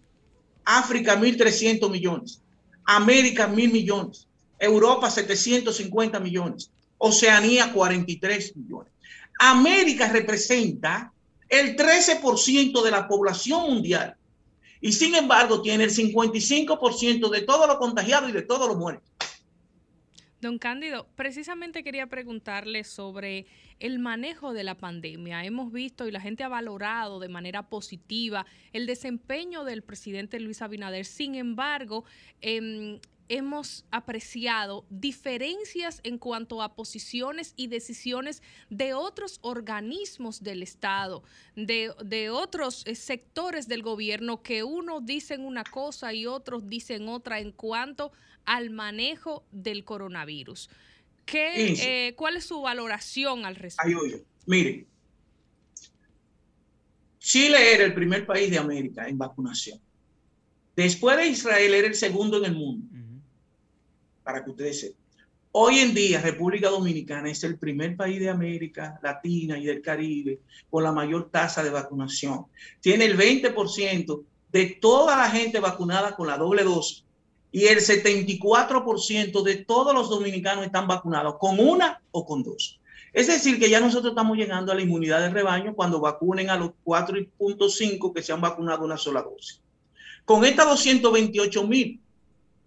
Speaker 20: África, 1.300 millones. América, 1.000 millones. Europa, 750 millones. Oceanía, 43 millones. América representa el 13% de la población mundial y sin embargo tiene el 55% de todos los contagiados y de todos los muertos.
Speaker 1: Don Cándido, precisamente quería preguntarle sobre el manejo de la pandemia. Hemos visto y la gente ha valorado de manera positiva el desempeño del presidente Luis Abinader. Sin embargo, em, hemos apreciado diferencias en cuanto a posiciones y decisiones de otros organismos del Estado, de, de otros eh, sectores del gobierno que unos dicen una cosa y otros dicen otra en cuanto al manejo del coronavirus. ¿Qué, eh, ¿Cuál es su valoración al
Speaker 20: Ay,
Speaker 1: respecto?
Speaker 20: oye, miren, Chile era el primer país de América en vacunación. Después de Israel era el segundo en el mundo. Para que ustedes sepan. Hoy en día, República Dominicana es el primer país de América Latina y del Caribe con la mayor tasa de vacunación. Tiene el 20% de toda la gente vacunada con la doble dosis y el 74% de todos los dominicanos están vacunados con una o con dos. Es decir, que ya nosotros estamos llegando a la inmunidad de rebaño cuando vacunen a los 4.5 que se han vacunado una sola dosis. Con estas 228 mil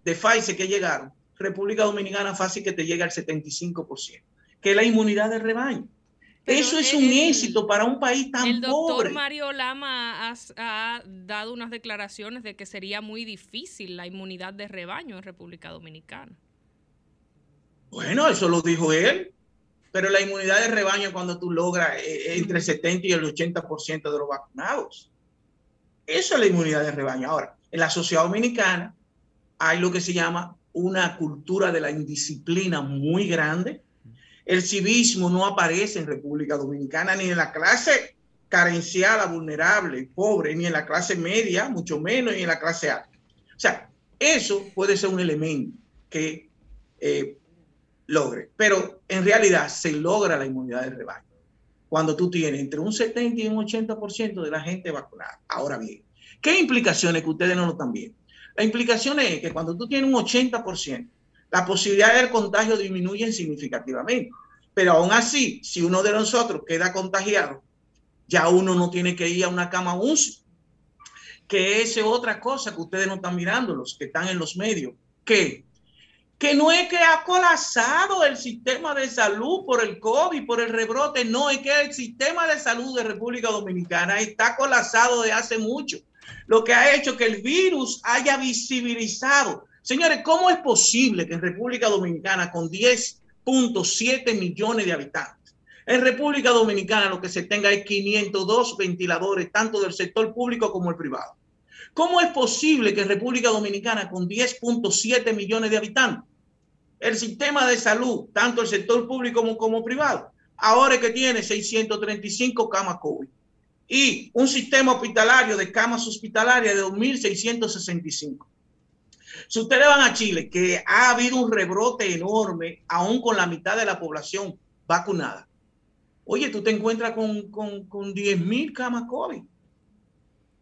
Speaker 20: de Pfizer que llegaron, República Dominicana fácil que te llegue al 75%, que es la inmunidad de rebaño. Eso es un éxito para un país tan
Speaker 1: El doctor
Speaker 20: pobre.
Speaker 1: Mario Lama ha, ha dado unas declaraciones de que sería muy difícil la inmunidad de rebaño en República Dominicana.
Speaker 20: Bueno, eso lo dijo él, pero la inmunidad de rebaño es cuando tú logras eh, entre el 70 y el 80% de los vacunados. Eso es la inmunidad de rebaño. Ahora, en la sociedad dominicana hay lo que se llama una cultura de la indisciplina muy grande. El civismo no aparece en República Dominicana ni en la clase carenciada, vulnerable, pobre, ni en la clase media, mucho menos, ni en la clase alta. O sea, eso puede ser un elemento que eh, logre, pero en realidad se logra la inmunidad de rebaño cuando tú tienes entre un 70 y un 80% de la gente vacunada. Ahora bien, ¿qué implicaciones que ustedes no lo están viendo? La implicación es que cuando tú tienes un 80%, la posibilidad del contagio disminuye significativamente. Pero aún así, si uno de nosotros queda contagiado, ya uno no tiene que ir a una cama UCI, que es otra cosa que ustedes no están mirando, los que están en los medios, que que no es que ha colapsado el sistema de salud por el COVID, por el rebrote, no, es que el sistema de salud de República Dominicana está colapsado de hace mucho, lo que ha hecho que el virus haya visibilizado. Señores, ¿cómo es posible que en República Dominicana, con 10.7 millones de habitantes, en República Dominicana lo que se tenga es 502 ventiladores, tanto del sector público como el privado? ¿Cómo es posible que en República Dominicana, con 10.7 millones de habitantes, el sistema de salud, tanto el sector público como, como privado, ahora que tiene 635 camas COVID y un sistema hospitalario de camas hospitalarias de 2.665. Si ustedes van a Chile, que ha habido un rebrote enorme, aún con la mitad de la población vacunada, oye, tú te encuentras con, con, con 10.000 camas COVID.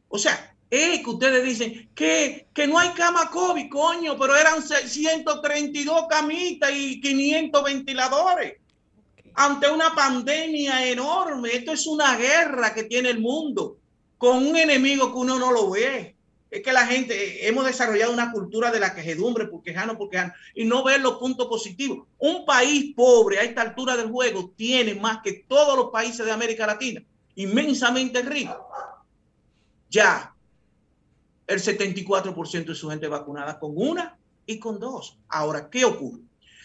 Speaker 20: O sea, es que ustedes dicen que, que no hay cama COVID, coño, pero eran 632 camitas y 500 ventiladores. Ante una pandemia enorme, esto es una guerra que tiene el mundo con un enemigo que uno no lo ve. Es que la gente, hemos desarrollado una cultura de la quejedumbre, porque jano, porque jano, y no ver los puntos positivos. Un país pobre a esta altura del juego tiene más que todos los países de América Latina, inmensamente rico. Ya, el 74% de su gente vacunada con una y con dos. Ahora, ¿qué ocurre?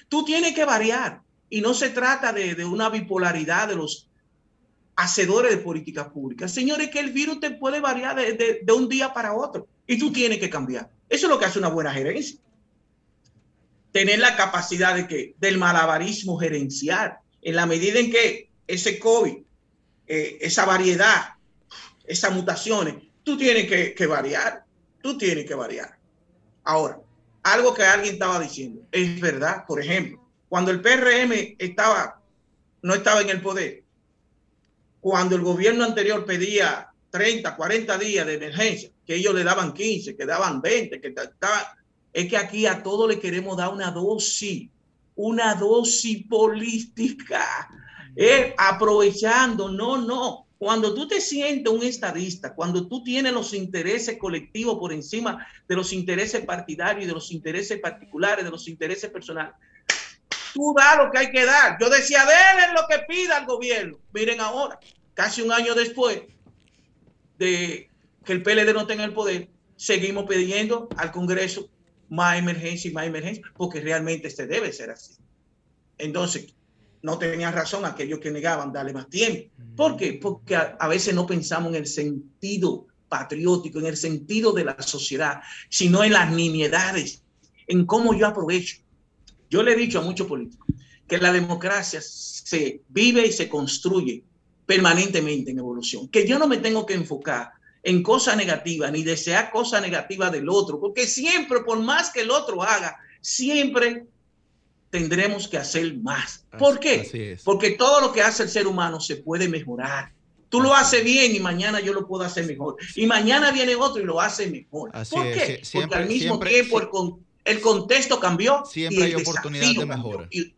Speaker 20: Tú tienes que variar y no se trata de, de una bipolaridad de los hacedores de políticas públicas. Señores, que el virus te puede variar de, de, un día para otro y tú tienes que cambiar. Eso es lo que hace una buena gerencia. Tener la capacidad de que del malabarismo gerencial, en la medida en que ese COVID, eh, esa variedad, esas mutaciones, tú tienes que variar tú tienes que variar. Ahora, algo que alguien estaba diciendo, es verdad, por ejemplo, cuando el PRM estaba, no estaba en el poder, cuando el gobierno anterior pedía 30, 40 días de emergencia, que ellos le daban 15, que daban 20, que estaba, es que aquí a todos le queremos dar una dosis, una dosis política, aprovechando, no, no, cuando tú te sientes un estadista, cuando tú tienes los intereses colectivos por encima de los intereses partidarios de los intereses particulares, de los intereses personales, tú das lo que hay que dar. Yo decía, denle lo que pida el gobierno. Miren ahora, casi un año después de que el PLD no tenga el poder, seguimos pidiendo al Congreso más emergencia y más emergencia, porque realmente este debe ser así. Entonces, no tenían razón aquellos que negaban darle más tiempo. ¿Por qué? Porque a, a, veces no pensamos en el sentido patriótico, en el sentido de la sociedad, sino en las nimiedades, en cómo yo aprovecho. Yo le he dicho a muchos políticos que la democracia se vive y se construye permanentemente en evolución, que yo no me tengo que enfocar en cosas negativas ni desear cosas negativas del otro, porque siempre, por más que el otro haga, siempre tendremos que hacer más. ¿Por qué? Porque todo lo que hace el ser humano se puede mejorar. Tú lo haces bien y mañana yo lo puedo hacer mejor. Y mañana viene otro y lo hace mejor. ¿Por qué? Porque al mismo tiempo el, contexto cambió.
Speaker 2: Siempre hay oportunidad de mejora.
Speaker 20: Y,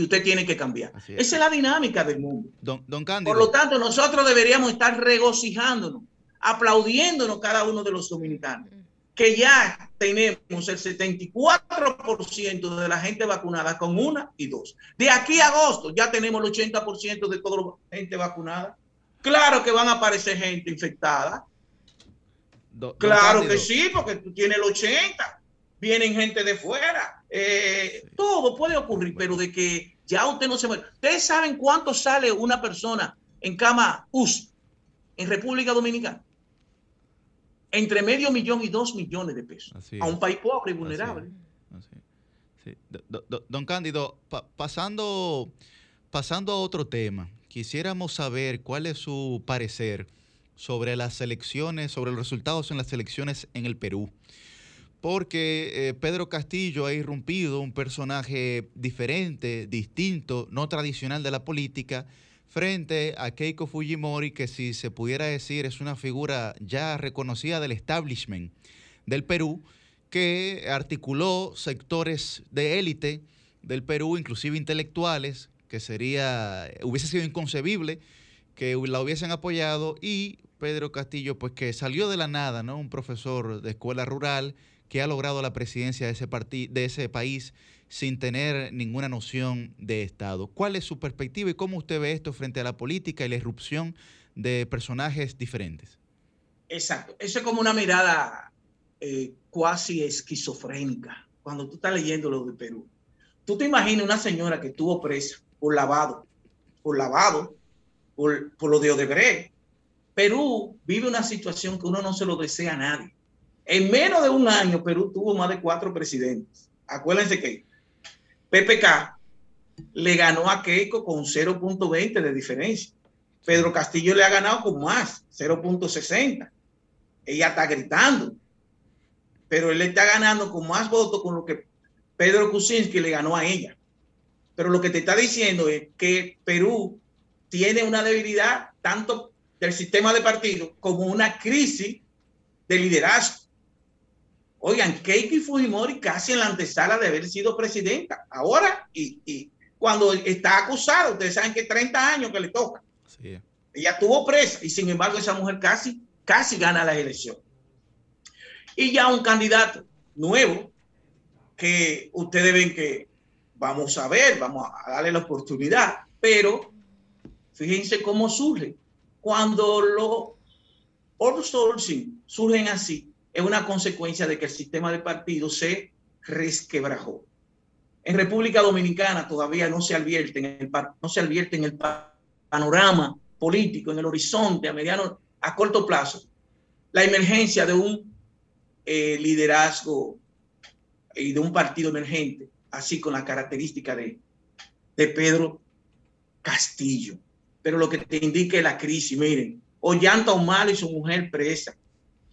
Speaker 20: usted tiene que cambiar. Esa es la dinámica del mundo.
Speaker 2: Don, don
Speaker 20: Por lo tanto, nosotros deberíamos estar regocijándonos, aplaudiéndonos cada uno de los dominicanos que ya tenemos el 74% de la gente vacunada con una y dos. De aquí a agosto ya tenemos el 80% de toda la gente vacunada. Claro que van a aparecer gente infectada. claro que sí, porque tú tienes el 80. Vienen gente de fuera. Eh, todo puede ocurrir, pero de que ya usted no se muere. ¿Ustedes saben cuánto sale una persona en cama US en República Dominicana? entre medio millón y dos millones de pesos a un país pobre y vulnerable.
Speaker 2: Don Cándido, pasando, pasando a otro tema, quisiéramos saber cuál es su parecer sobre las elecciones, sobre los resultados en las elecciones en el Perú. Porque eh, Pedro Castillo ha irrumpido un personaje diferente, distinto, no tradicional de la política, frente a Keiko Fujimori, que si se pudiera decir es una figura ya reconocida del establishment del Perú, que articuló sectores de élite del Perú, inclusive intelectuales, que sería, hubiese sido inconcebible que la hubiesen apoyado, y Pedro Castillo, pues que salió de la nada, ¿no? Un profesor de escuela rural que ha logrado la presidencia de ese, país sin tener ninguna noción de Estado. ¿Cuál es su perspectiva y cómo usted ve esto frente a la política y la irrupción de personajes diferentes?
Speaker 20: Exacto. Eso es como una mirada eh, cuasi esquizofrénica cuando tú estás leyendo lo de Perú. Tú te imaginas una señora que estuvo presa por lavado, por lavado, por lo de Odebrecht. Perú vive una situación que uno no se lo desea a nadie. En menos de un año, Perú tuvo más de cuatro presidentes. Acuérdense que PPK le ganó a Keiko con 0.20 de diferencia. Pedro Castillo le ha ganado con más, 0.60. Ella está gritando, pero él le está ganando con más votos con lo que Pedro Kuczynski le ganó a ella. Pero lo que te está diciendo es que Perú tiene una debilidad tanto del sistema de partido como una crisis de liderazgo. Oigan, Keiki Fujimori casi en la antesala de haber sido presidenta. Ahora, y, cuando está acusada, ustedes saben que 30 años que le toca. Ella estuvo presa y sin embargo esa mujer casi, casi gana la elección. Y ya un candidato nuevo que ustedes ven que vamos a ver, vamos a darle la oportunidad, pero fíjense cómo surge. Cuando los outsourcing surgen así, es una consecuencia de que el sistema de partidos se resquebrajó. En República Dominicana todavía no se advierte en el, no se advierte en el panorama político, en el horizonte a mediano, a corto plazo, la emergencia de un eh, liderazgo y de un partido emergente, así con la característica de, de Pedro Castillo. Pero lo que te indica es la crisis, miren, Ollanta Humala y su mujer presa,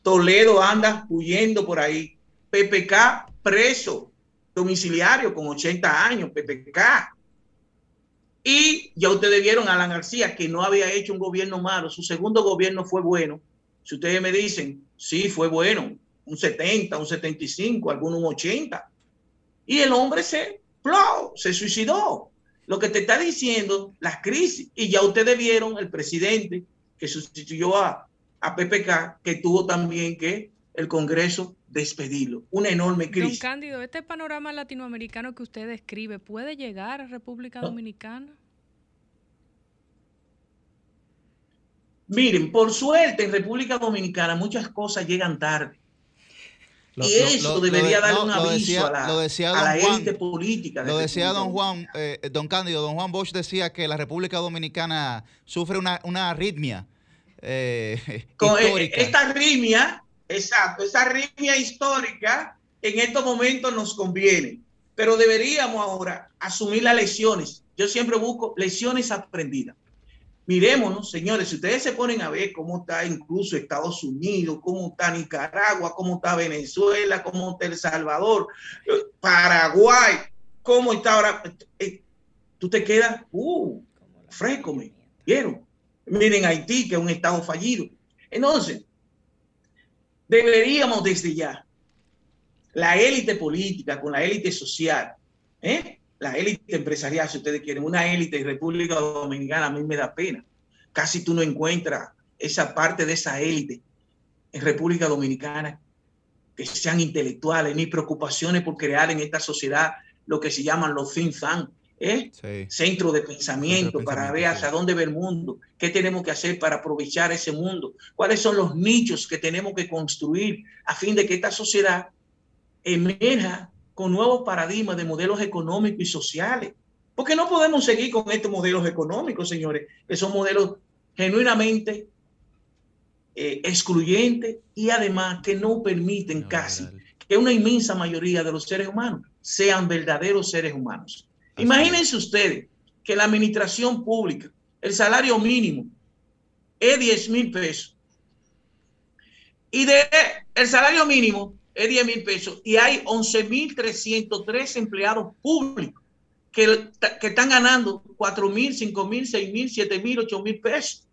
Speaker 20: Toledo anda huyendo por ahí. PPK preso, domiciliario con 80 años, PPK. Y ya ustedes vieron a Alan García que no había hecho un gobierno malo. Su segundo gobierno fue bueno. Si ustedes me dicen, sí, fue bueno, un 70, un 75, algunos un 80. Y el hombre se, se suicidó. Lo que te está diciendo, las crisis. Y ya ustedes vieron el presidente que sustituyó a, a PPK que tuvo también que el Congreso despedirlo. Una enorme crisis.
Speaker 1: Don Cándido, este panorama latinoamericano que usted describe, ¿puede llegar a República Dominicana?
Speaker 20: Miren, por suerte en República Dominicana muchas cosas llegan tarde. y eso debería dar un aviso a la, élite política.
Speaker 2: lo decía don Juan, eh, don Cándido, don Juan Bosch decía que la República Dominicana sufre una, una arritmia eh,
Speaker 20: Con eh, esta arritmia, exacto, esa arritmia histórica en estos momentos nos conviene, pero deberíamos ahora asumir las lecciones. Yo siempre busco lecciones aprendidas. Miremonos, señores, si ustedes se ponen a ver cómo está incluso Estados Unidos, cómo está Nicaragua, cómo está Venezuela, cómo está El Salvador, Paraguay, cómo está ahora, eh, tú te quedas, uh, fresco, me, ¿vieron? Miren Haití, que es un estado fallido. Entonces, deberíamos desde ya, la élite política con la élite social, ¿eh? la élite empresarial, si ustedes quieren, una élite en República Dominicana, a mí me da pena. Casi tú no encuentras esa parte de esa élite en República Dominicana que sean intelectuales, ni preocupaciones por crear en esta sociedad lo que se llaman los think tank, ¿eh? centro de pensamiento para ver hacia dónde ve el mundo, qué tenemos que hacer para aprovechar ese mundo, cuáles son los nichos que tenemos que construir a fin de que esta sociedad emerja con nuevos paradigmas de modelos económicos y sociales. Porque no podemos seguir con estos modelos económicos, señores, que son modelos genuinamente eh, excluyentes y además que no permiten casi que una inmensa mayoría de los seres humanos sean verdaderos seres humanos. Imagínense ustedes que la administración pública, el salario mínimo es 10 mil pesos. Y de el salario mínimo es 10 mil pesos y hay 11 mil 303 empleados públicos que, que están ganando 4 mil, 5 mil, 6 mil, 7 mil, 8 mil pesos.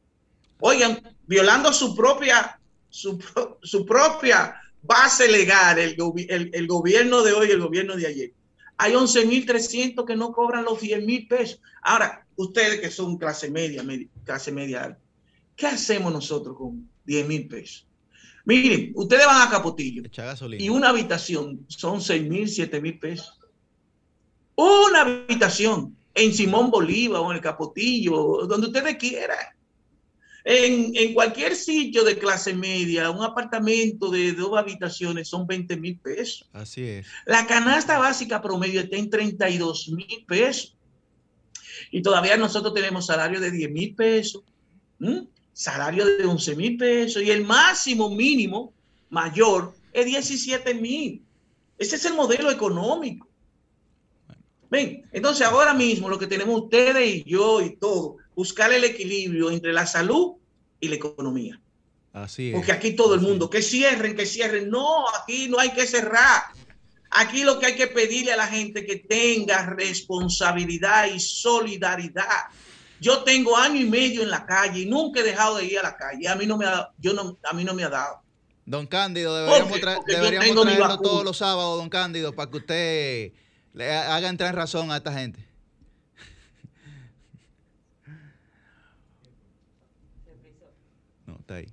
Speaker 20: Oigan, violando su propia, su, su propia base legal, el, el, el, gobierno de hoy, el gobierno de ayer. Hay 11.300 que no cobran los 10 mil pesos. Ahora, ustedes que son clase media, media clase media alta, ¿qué hacemos nosotros con 10 mil pesos? Miren, ustedes van a Capotillo y una habitación son 6 mil, 7 mil pesos. Una habitación en Simón Bolívar o en el Capotillo, donde ustedes quieran. En, en, cualquier sitio de clase media, un apartamento de dos habitaciones son 20 mil pesos.
Speaker 2: Así es.
Speaker 20: La canasta básica promedio está en 32 mil pesos. Y todavía nosotros tenemos salario de 10 mil pesos, ¿m? salario de 11 mil pesos y el máximo mínimo mayor es 17 mil. Ese es el modelo económico. Ven, entonces ahora mismo lo que tenemos ustedes y yo y todo buscar el equilibrio entre la salud y la economía.
Speaker 2: Así es.
Speaker 20: Porque aquí todo el mundo, que cierren, que cierren. No, aquí no hay que cerrar. Aquí lo que hay que pedirle a la gente que tenga responsabilidad y solidaridad. Yo tengo año y medio en la calle y nunca he dejado de ir a la calle. A mí no me ha, yo no, a mí no me ha dado.
Speaker 2: Don Cándido, deberíamos, deberíamos traerlo todos los sábados, don Cándido, para que usted le haga entrar en razón a esta gente. ahí.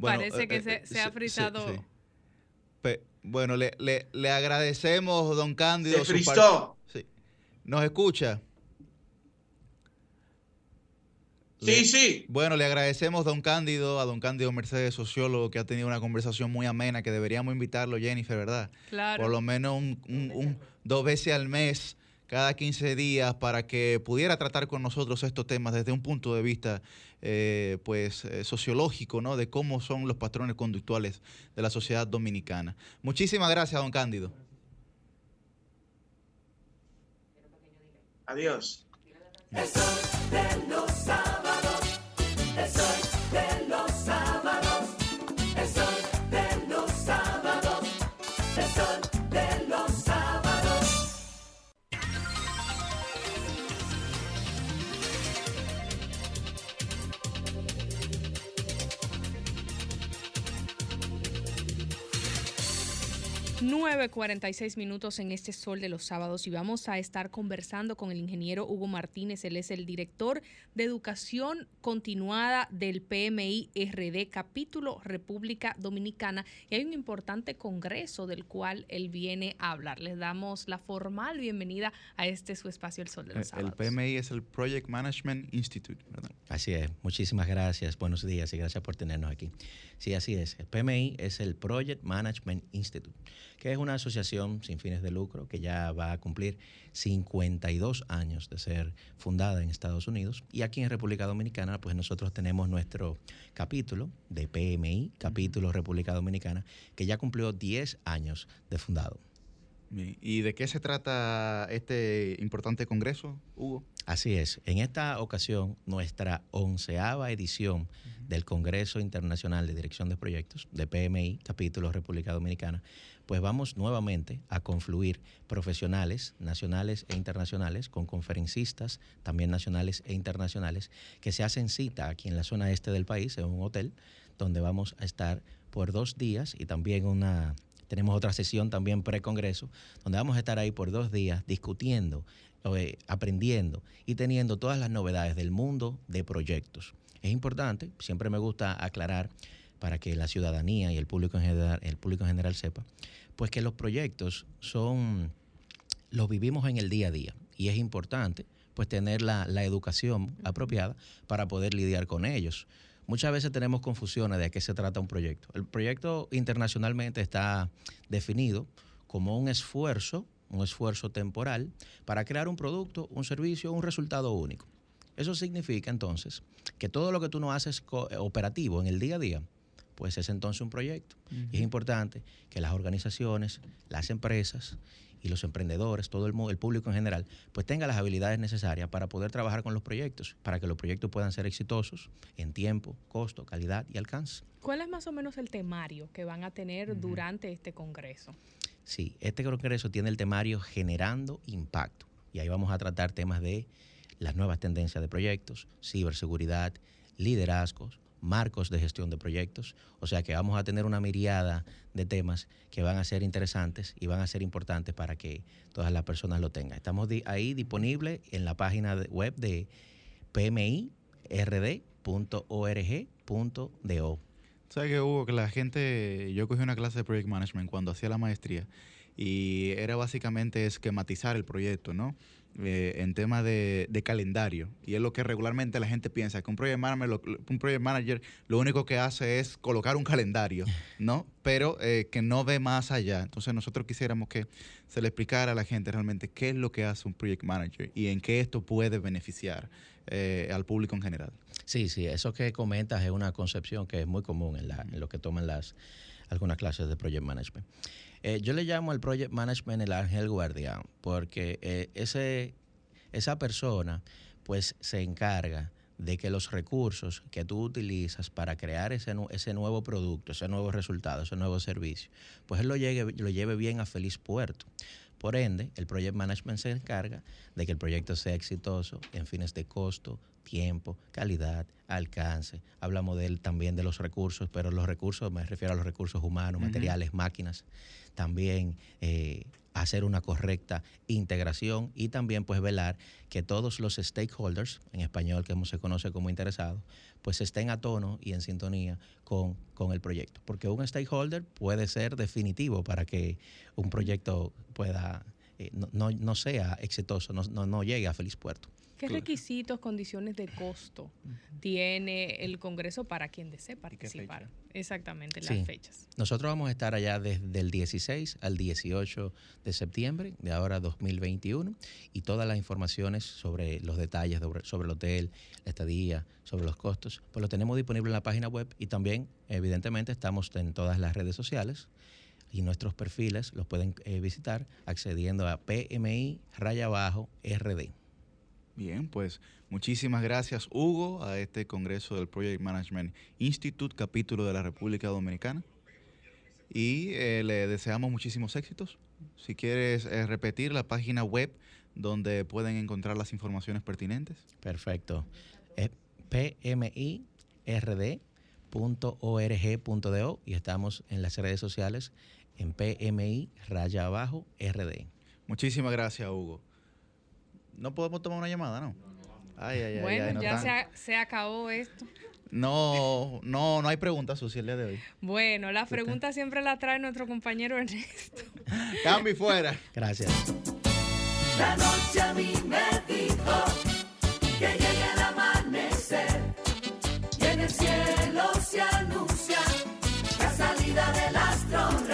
Speaker 1: Bueno, Parece que eh, se, se, ha frisado. Sí,
Speaker 2: sí. bueno, le, le, le, agradecemos, don Cándido.
Speaker 20: Se frizó.
Speaker 2: Sí. ¿Nos escucha?
Speaker 20: Sí, sí.
Speaker 2: Bueno, le agradecemos, don Cándido, a don Cándido Mercedes, sociólogo, que ha tenido una conversación muy amena, que deberíamos invitarlo, Jennifer, ¿verdad?
Speaker 1: Claro.
Speaker 2: Por lo menos un, un, un, dos veces al mes cada 15 días para que pudiera tratar con nosotros estos temas desde un punto de vista eh, pues eh, sociológico, ¿no? De cómo son los patrones conductuales de la sociedad dominicana. Muchísimas gracias, don Cándido.
Speaker 20: Adiós.
Speaker 1: Seis minutos en este sol de los sábados y vamos a estar conversando con el ingeniero Hugo Martínez. Él es el director de educación continuada del PMI RD, capítulo República Dominicana. Y hay un importante congreso del cual él viene a hablar. Les damos la formal bienvenida a este su espacio El Sol de los Sábados.
Speaker 2: El PMI es el Project Management Institute, ¿verdad?
Speaker 21: Así es. Muchísimas gracias. Buenos días y gracias por tenernos aquí. Sí, así es. El PMI es el Project Management Institute, que es una asociación sin fines de lucro que ya va a cumplir 52 años de ser fundada en Estados Unidos. Y aquí en República Dominicana, pues nosotros tenemos nuestro capítulo de PMI, capítulo República Dominicana, que ya cumplió 10 años de fundado.
Speaker 2: ¿Y de qué se trata este importante congreso, Hugo?
Speaker 21: Así es. En esta ocasión, nuestra onceava edición del Congreso Internacional de Dirección de Proyectos, de PMI, capítulo República Dominicana, pues vamos nuevamente a confluir profesionales nacionales e internacionales con conferencistas, también nacionales e internacionales, que se hacen cita aquí en la zona este del país, en un hotel, donde vamos a estar por dos días y también una tenemos otra sesión también pre-congreso, donde vamos a estar ahí por dos días discutiendo, eh, aprendiendo y teniendo todas las novedades del mundo de proyectos. Es importante, siempre me gusta aclarar para que la ciudadanía y el público en general, el público en general sepa, pues que los proyectos son, los vivimos en el día a día y es importante pues tener la, la educación apropiada para poder lidiar con ellos. Muchas veces tenemos confusiones de qué se trata un proyecto. El proyecto internacionalmente está definido como un esfuerzo, un esfuerzo temporal para crear un producto, un servicio, un resultado único. Eso significa entonces que todo lo que tú no haces operativo en el día a día, pues es entonces un proyecto. Y es importante que las organizaciones, las empresas y los emprendedores, todo el, el público en general, pues tenga las habilidades necesarias para poder trabajar con los proyectos, para que los proyectos puedan ser exitosos en tiempo, costo, calidad y alcance.
Speaker 1: ¿Cuál es más o menos el temario que van a tener durante este Congreso?
Speaker 21: Sí, este Congreso tiene el temario Generando Impacto y ahí vamos a tratar temas de las nuevas tendencias de proyectos, ciberseguridad, liderazgos, marcos de gestión de proyectos. O sea que vamos a tener una miriada de temas que van a ser interesantes y van a ser importantes para que todas las personas lo tengan. Estamos ahí disponibles en la página web de pmird.org.do.
Speaker 2: ¿Sabes que hubo que la gente, yo cogí una clase de Project Management cuando hacía la maestría y era básicamente esquematizar el proyecto, ¿no? Eh, en tema de, calendario. Y es lo que regularmente la gente piensa, que un project, manager, lo, un project manager lo único que hace es colocar un calendario, ¿no? Pero eh, que no ve más allá. Entonces nosotros quisiéramos que se le explicara a la gente realmente qué es lo que hace un project manager y en qué esto puede beneficiar eh, al público en general.
Speaker 21: Sí, sí, eso que comentas es una concepción que es muy común en, la, en lo que toman las algunas clases de project management. Eh, yo le llamo al project management el ángel guardián, porque eh, ese, esa persona pues se encarga de que los recursos que tú utilizas para crear ese, ese nuevo producto, ese nuevo resultado, ese nuevo servicio, pues él lo, llegue, lo lleve bien a feliz puerto. Por ende, el project management se encarga de que el proyecto sea exitoso en fines de costo, tiempo, calidad, alcance. Hablamos de él también de los recursos, pero los recursos, me refiero a los recursos humanos, materiales, máquinas. También eh, hacer una correcta integración y también pues velar que todos los stakeholders, en español que se conoce como interesados, pues estén a tono y en sintonía con, con el proyecto. Porque un stakeholder puede ser definitivo para que un proyecto pueda, eh, no, no, sea exitoso, no, no, no llegue a feliz puerto.
Speaker 1: ¿Qué requisitos, condiciones de costo tiene el Congreso para quien desee participar? Exactamente, las fechas.
Speaker 21: Nosotros vamos a estar allá desde el 16 al 18 de septiembre de ahora 2021 y todas las informaciones sobre los detalles sobre el hotel, la estadía, sobre los costos, pues lo tenemos disponible en la página web y también, evidentemente, estamos en todas las redes sociales y nuestros perfiles los pueden eh, visitar accediendo a PMI raya abajo RD.
Speaker 2: Bien, pues muchísimas gracias Hugo a este Congreso del Project Management Institute, capítulo de la República Dominicana. Y eh, le deseamos muchísimos éxitos. Si quieres eh, repetir la página web donde pueden encontrar las informaciones pertinentes.
Speaker 21: Perfecto. Es pmird.org.do y estamos en las redes sociales en PMI raya abajo RD.
Speaker 2: Muchísimas gracias, Hugo. No podemos tomar una llamada, ¿no?
Speaker 1: Ay, ay, bueno, ya se, acabó esto.
Speaker 2: No, no, no hay preguntas, Susi, el día de hoy.
Speaker 1: Bueno, la pregunta siempre la trae nuestro compañero Ernesto.
Speaker 2: Cambio fuera.
Speaker 21: Gracias.
Speaker 15: La noche a mí me dijo que llegue el amanecer y en el cielo se anuncia la salida del astro